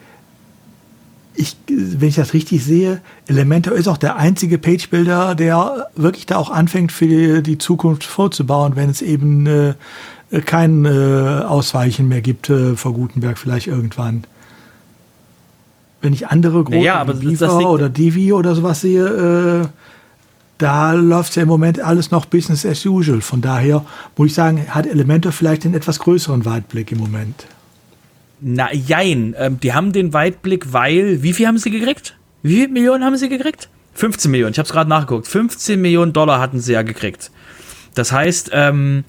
ich, wenn ich das richtig sehe, Elementor ist auch der einzige Page-Builder, der wirklich da auch anfängt, für die, Zukunft vorzubauen, wenn es eben äh, kein äh, Ausweichen mehr gibt äh, vor Gutenberg vielleicht irgendwann. Wenn ich andere große Ja, aber wie das- das Beaver liegt- oder Divi oder sowas sehe, äh, da läuft ja im Moment alles noch Business as usual. Von daher muss ich sagen, hat Elementor vielleicht einen etwas größeren Weitblick im Moment. Na, jein. Ähm, die haben den Weitblick, weil, wie viel haben sie gekriegt? Wie viele Millionen haben sie gekriegt? 15 Millionen, ich habe es gerade nachgeguckt. 15 Millionen Dollar hatten sie ja gekriegt. Das heißt, ähm,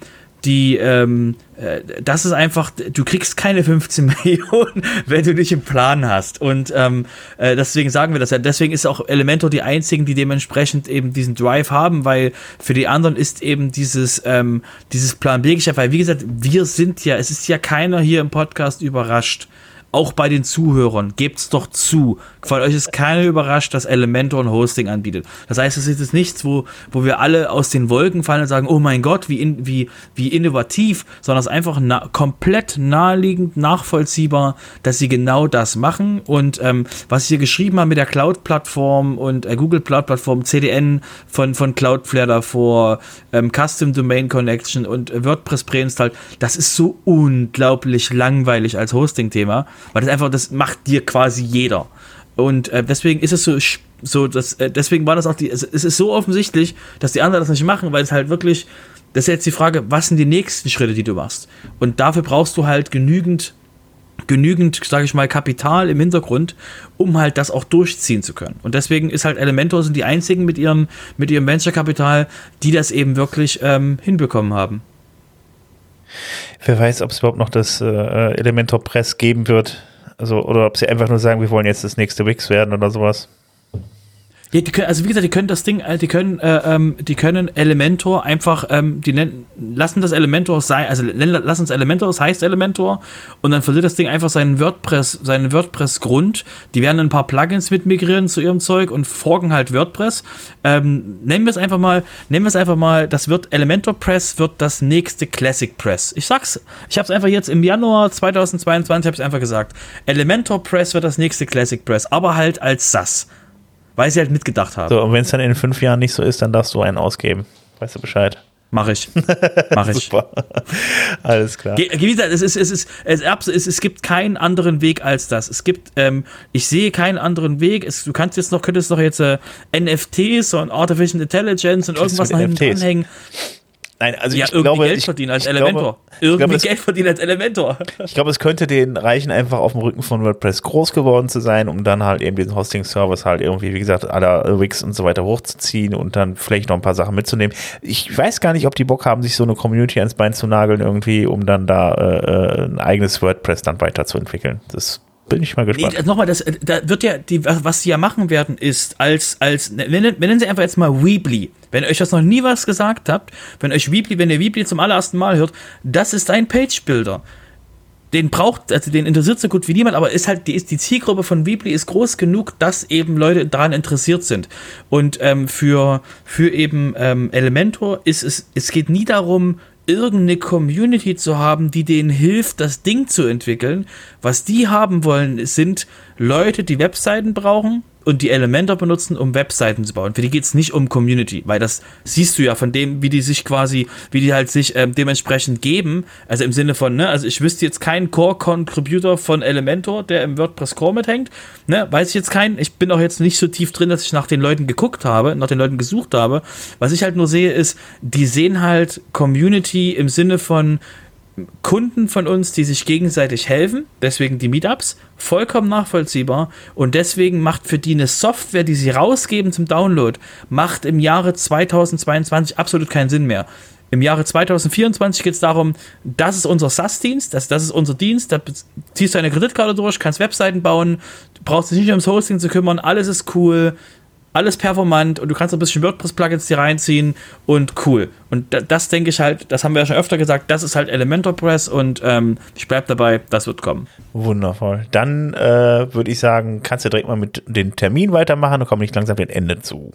die, ähm, äh, das ist einfach, du kriegst keine 15 (laughs) Millionen, wenn du nicht im Plan hast. Und ähm, äh, deswegen sagen wir das ja. Deswegen ist auch Elementor die einzigen, die dementsprechend eben diesen Drive haben, weil für die anderen ist eben dieses, ähm, dieses Plan B-Geschäft, weil wie gesagt, wir sind ja, es ist ja keiner hier im Podcast überrascht. Auch bei den Zuhörern, gebt's doch zu. Von euch ist keiner überrascht, dass Elementor ein Hosting anbietet. Das heißt, es ist jetzt nichts, wo, wo wir alle aus den Wolken fallen und sagen, oh mein Gott, wie, in, wie, wie innovativ, sondern es ist einfach na, komplett naheliegend, nachvollziehbar, dass sie genau das machen. Und ähm, was sie hier geschrieben haben mit der Cloud-Plattform und äh, Google Cloud-Plattform, CDN von, von Cloudflare davor, ähm, Custom Domain Connection und äh, WordPress präinstalliert, das ist so unglaublich langweilig als Hosting-Thema, weil das einfach, das macht dir quasi jeder. Und äh, deswegen ist es so, so dass, äh, deswegen war das auch die, es, es ist so offensichtlich, dass die anderen das nicht machen, weil es halt wirklich, das ist jetzt die Frage, was sind die nächsten Schritte, die du machst? Und dafür brauchst du halt genügend, genügend, sage ich mal, Kapital im Hintergrund, um halt das auch durchziehen zu können. Und deswegen ist halt Elementor sind die einzigen mit ihrem, mit ihrem Venture-Kapital, die das eben wirklich ähm, hinbekommen haben. Wer weiß, ob es überhaupt noch das äh, Elementor Press geben wird. Also, oder ob sie einfach nur sagen, wir wollen jetzt das nächste Wix werden oder sowas. Ja, die können, also wie gesagt, die können das Ding, äh, die können, äh, ähm, die können Elementor einfach, ähm, die nennen, lassen das Elementor sein, also lassen es Elementor, es heißt Elementor und dann verliert das Ding einfach seinen WordPress, seinen WordPress-Grund. Die werden ein paar Plugins mit migrieren zu ihrem Zeug und forken halt WordPress. Ähm, nennen wir es einfach mal, nennen wir es einfach mal, das wird Elementor Press wird das nächste Classic Press. Ich sag's, ich hab's einfach jetzt im Januar 2022 habe ich einfach gesagt. Elementor Press wird das nächste Classic Press, aber halt als SAS. Weil sie halt mitgedacht haben. So, und wenn es dann in fünf Jahren nicht so ist, dann darfst du einen ausgeben. Weißt du Bescheid? Mach ich. (laughs) Mach ich. Super. Alles klar. Ge- Wie gesagt, es, ist, es, ist, es, es, es gibt keinen anderen Weg als das. Es gibt, ähm, ich sehe keinen anderen Weg. Es, du kannst jetzt noch, könntest noch jetzt äh, NFTs und Artificial Intelligence und irgendwas noch hinten NFTs? Nein, also Ja, ich irgendwie glaube, Geld ich, verdienen als Elementor. Glaube, irgendwie glaube, es- Geld verdienen als Elementor. ich glaube, es könnte den reichen, einfach auf dem Rücken von WordPress groß geworden zu sein, um dann halt eben diesen Hosting-Service halt irgendwie, wie gesagt, aller Wix und so weiter hochzuziehen und dann vielleicht noch ein paar Sachen mitzunehmen. Ich weiß gar nicht, ob die Bock haben, sich so eine Community ans Bein zu nageln irgendwie, um dann da äh, ein eigenes WordPress dann weiterzuentwickeln. Das bin ich mal Nee, gespannt. das- nochmal, das, äh, da wird ja, die, was sie ja machen werden, ist als, als, ne, nennen nennen sie einfach jetzt mal Weebly. Wenn euch das noch nie was gesagt habt, wenn euch Weebly, wenn ihr Weebly zum allerersten Mal hört, das ist ein Page-Builder. den braucht, also den interessiert so gut wie niemand, aber ist halt, die, ist, die Zielgruppe von Weebly ist groß genug, dass eben Leute daran interessiert sind. Und ähm, für, für eben ähm, Elementor ist es, es geht nie darum, irgendeine Community zu haben, die denen hilft, das Ding zu entwickeln. Was die haben wollen, sind Leute, die Webseiten brauchen, und die Elementor benutzen, um Webseiten zu bauen. Für die geht es nicht um Community, weil das siehst du ja von dem, wie die sich quasi, wie die halt sich ähm, dementsprechend geben. Also im Sinne von, ne, also ich wüsste jetzt keinen Core-Contributor von Elementor, der im WordPress Core mithängt. Ne, weiß ich jetzt keinen. Ich bin auch jetzt nicht so tief drin, dass ich nach den Leuten geguckt habe, nach den Leuten gesucht habe. Was ich halt nur sehe, ist, die sehen halt Community im Sinne von, Kunden von uns, die sich gegenseitig helfen, deswegen die Meetups, vollkommen nachvollziehbar und deswegen macht für die eine Software, die sie rausgeben zum Download, macht im Jahre 2022 absolut keinen Sinn mehr. Im Jahre 2024 geht es darum, das ist unser SaaS-Dienst, das, das ist unser Dienst, da ziehst du eine Kreditkarte durch, kannst Webseiten bauen, brauchst dich nicht ums Hosting zu kümmern, alles ist cool, alles performant und du kannst ein bisschen WordPress-Plugins dir reinziehen und cool. Und das denke ich halt, das haben wir ja schon öfter gesagt, das ist halt Elementor Press und ähm, ich bleibe dabei, das wird kommen. Wundervoll. Dann äh, würde ich sagen, kannst du direkt mal mit dem Termin weitermachen und komm nicht langsam dem Ende zu.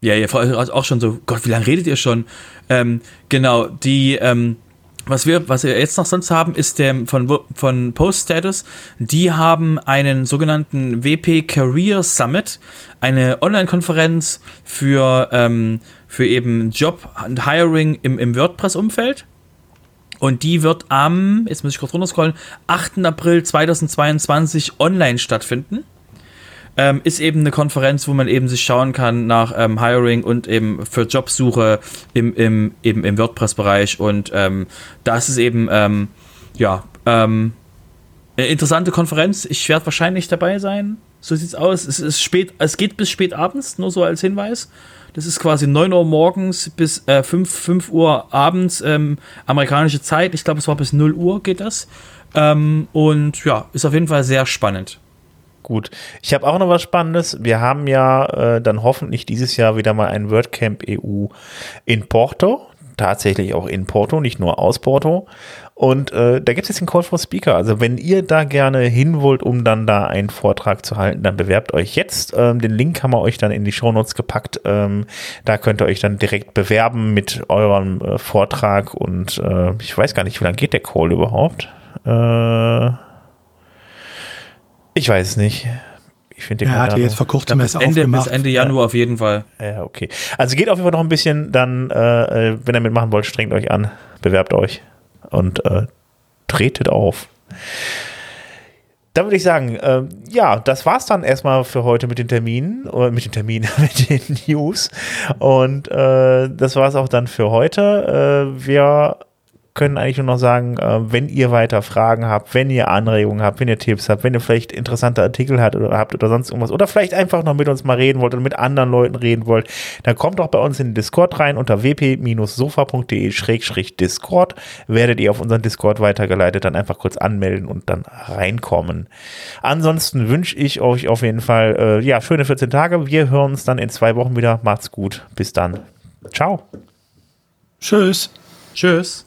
Ja, ihr freut auch schon so, Gott, wie lange redet ihr schon? Ähm, genau, die, ähm, was wir, was wir jetzt noch sonst haben, ist der von, von Post Status. Die haben einen sogenannten WP Career Summit, eine Online-Konferenz für, ähm, für eben Job und Hiring im, im WordPress-Umfeld. Und die wird am, jetzt muss ich kurz runterscrollen, 8. April 2022 online stattfinden ähm, ist eben eine Konferenz, wo man eben sich schauen kann nach ähm, Hiring und eben für Jobsuche im, im, eben im WordPress-Bereich. Und ähm, das ist eben, ähm, ja, ähm, eine interessante Konferenz. Ich werde wahrscheinlich dabei sein. So sieht's aus. Es ist spät, es geht bis spät abends, nur so als Hinweis. Das ist quasi 9 Uhr morgens bis äh, 5, 5 Uhr abends ähm, amerikanische Zeit. Ich glaube, es war bis 0 Uhr geht das. Und ja, ist auf jeden Fall sehr spannend. Gut. Ich habe auch noch was Spannendes. Wir haben ja äh, dann hoffentlich dieses Jahr wieder mal ein WordCamp EU in Porto. Tatsächlich auch in Porto, nicht nur aus Porto. Und äh, da gibt es jetzt einen Call for Speaker. Also wenn ihr da gerne hin wollt, um dann da einen Vortrag zu halten, dann bewerbt euch jetzt. Ähm, den Link haben wir euch dann in die Shownotes gepackt. Ähm, da könnt ihr euch dann direkt bewerben mit eurem äh, Vortrag. Und äh, ich weiß gar nicht, wie lange geht der Call überhaupt? Äh ich weiß es nicht. Ich finde den. Er hatte jetzt vor kurzem erst Ende, aufgemacht. Bis Ende Januar auf jeden Fall. Ja, okay. Also geht auf jeden Fall noch ein bisschen, dann, äh, wenn ihr mitmachen wollt, strengt euch an, bewerbt euch und äh, tretet auf. Dann würde ich sagen, äh, ja, das war's dann erstmal für heute mit den Terminen, oder mit den Terminen, (laughs) mit den News. Und äh, das war's auch dann für heute. Äh, wir können eigentlich nur noch sagen, äh, wenn ihr weiter Fragen habt, wenn ihr Anregungen habt, wenn ihr Tipps habt, wenn ihr vielleicht interessante Artikel habt oder habt oder sonst irgendwas oder vielleicht einfach noch mit uns mal reden wollt oder mit anderen Leuten reden wollt, dann kommt doch bei uns in den Discord rein unter wp-sofa.de-discord. Werdet ihr auf unseren Discord weitergeleitet, dann einfach kurz anmelden und dann reinkommen. Ansonsten wünsche ich euch auf jeden Fall, äh, ja, schöne 14 Tage. Wir hören uns dann in zwei Wochen wieder. Macht's gut. Bis dann. Ciao. Tschüss. Tschüss.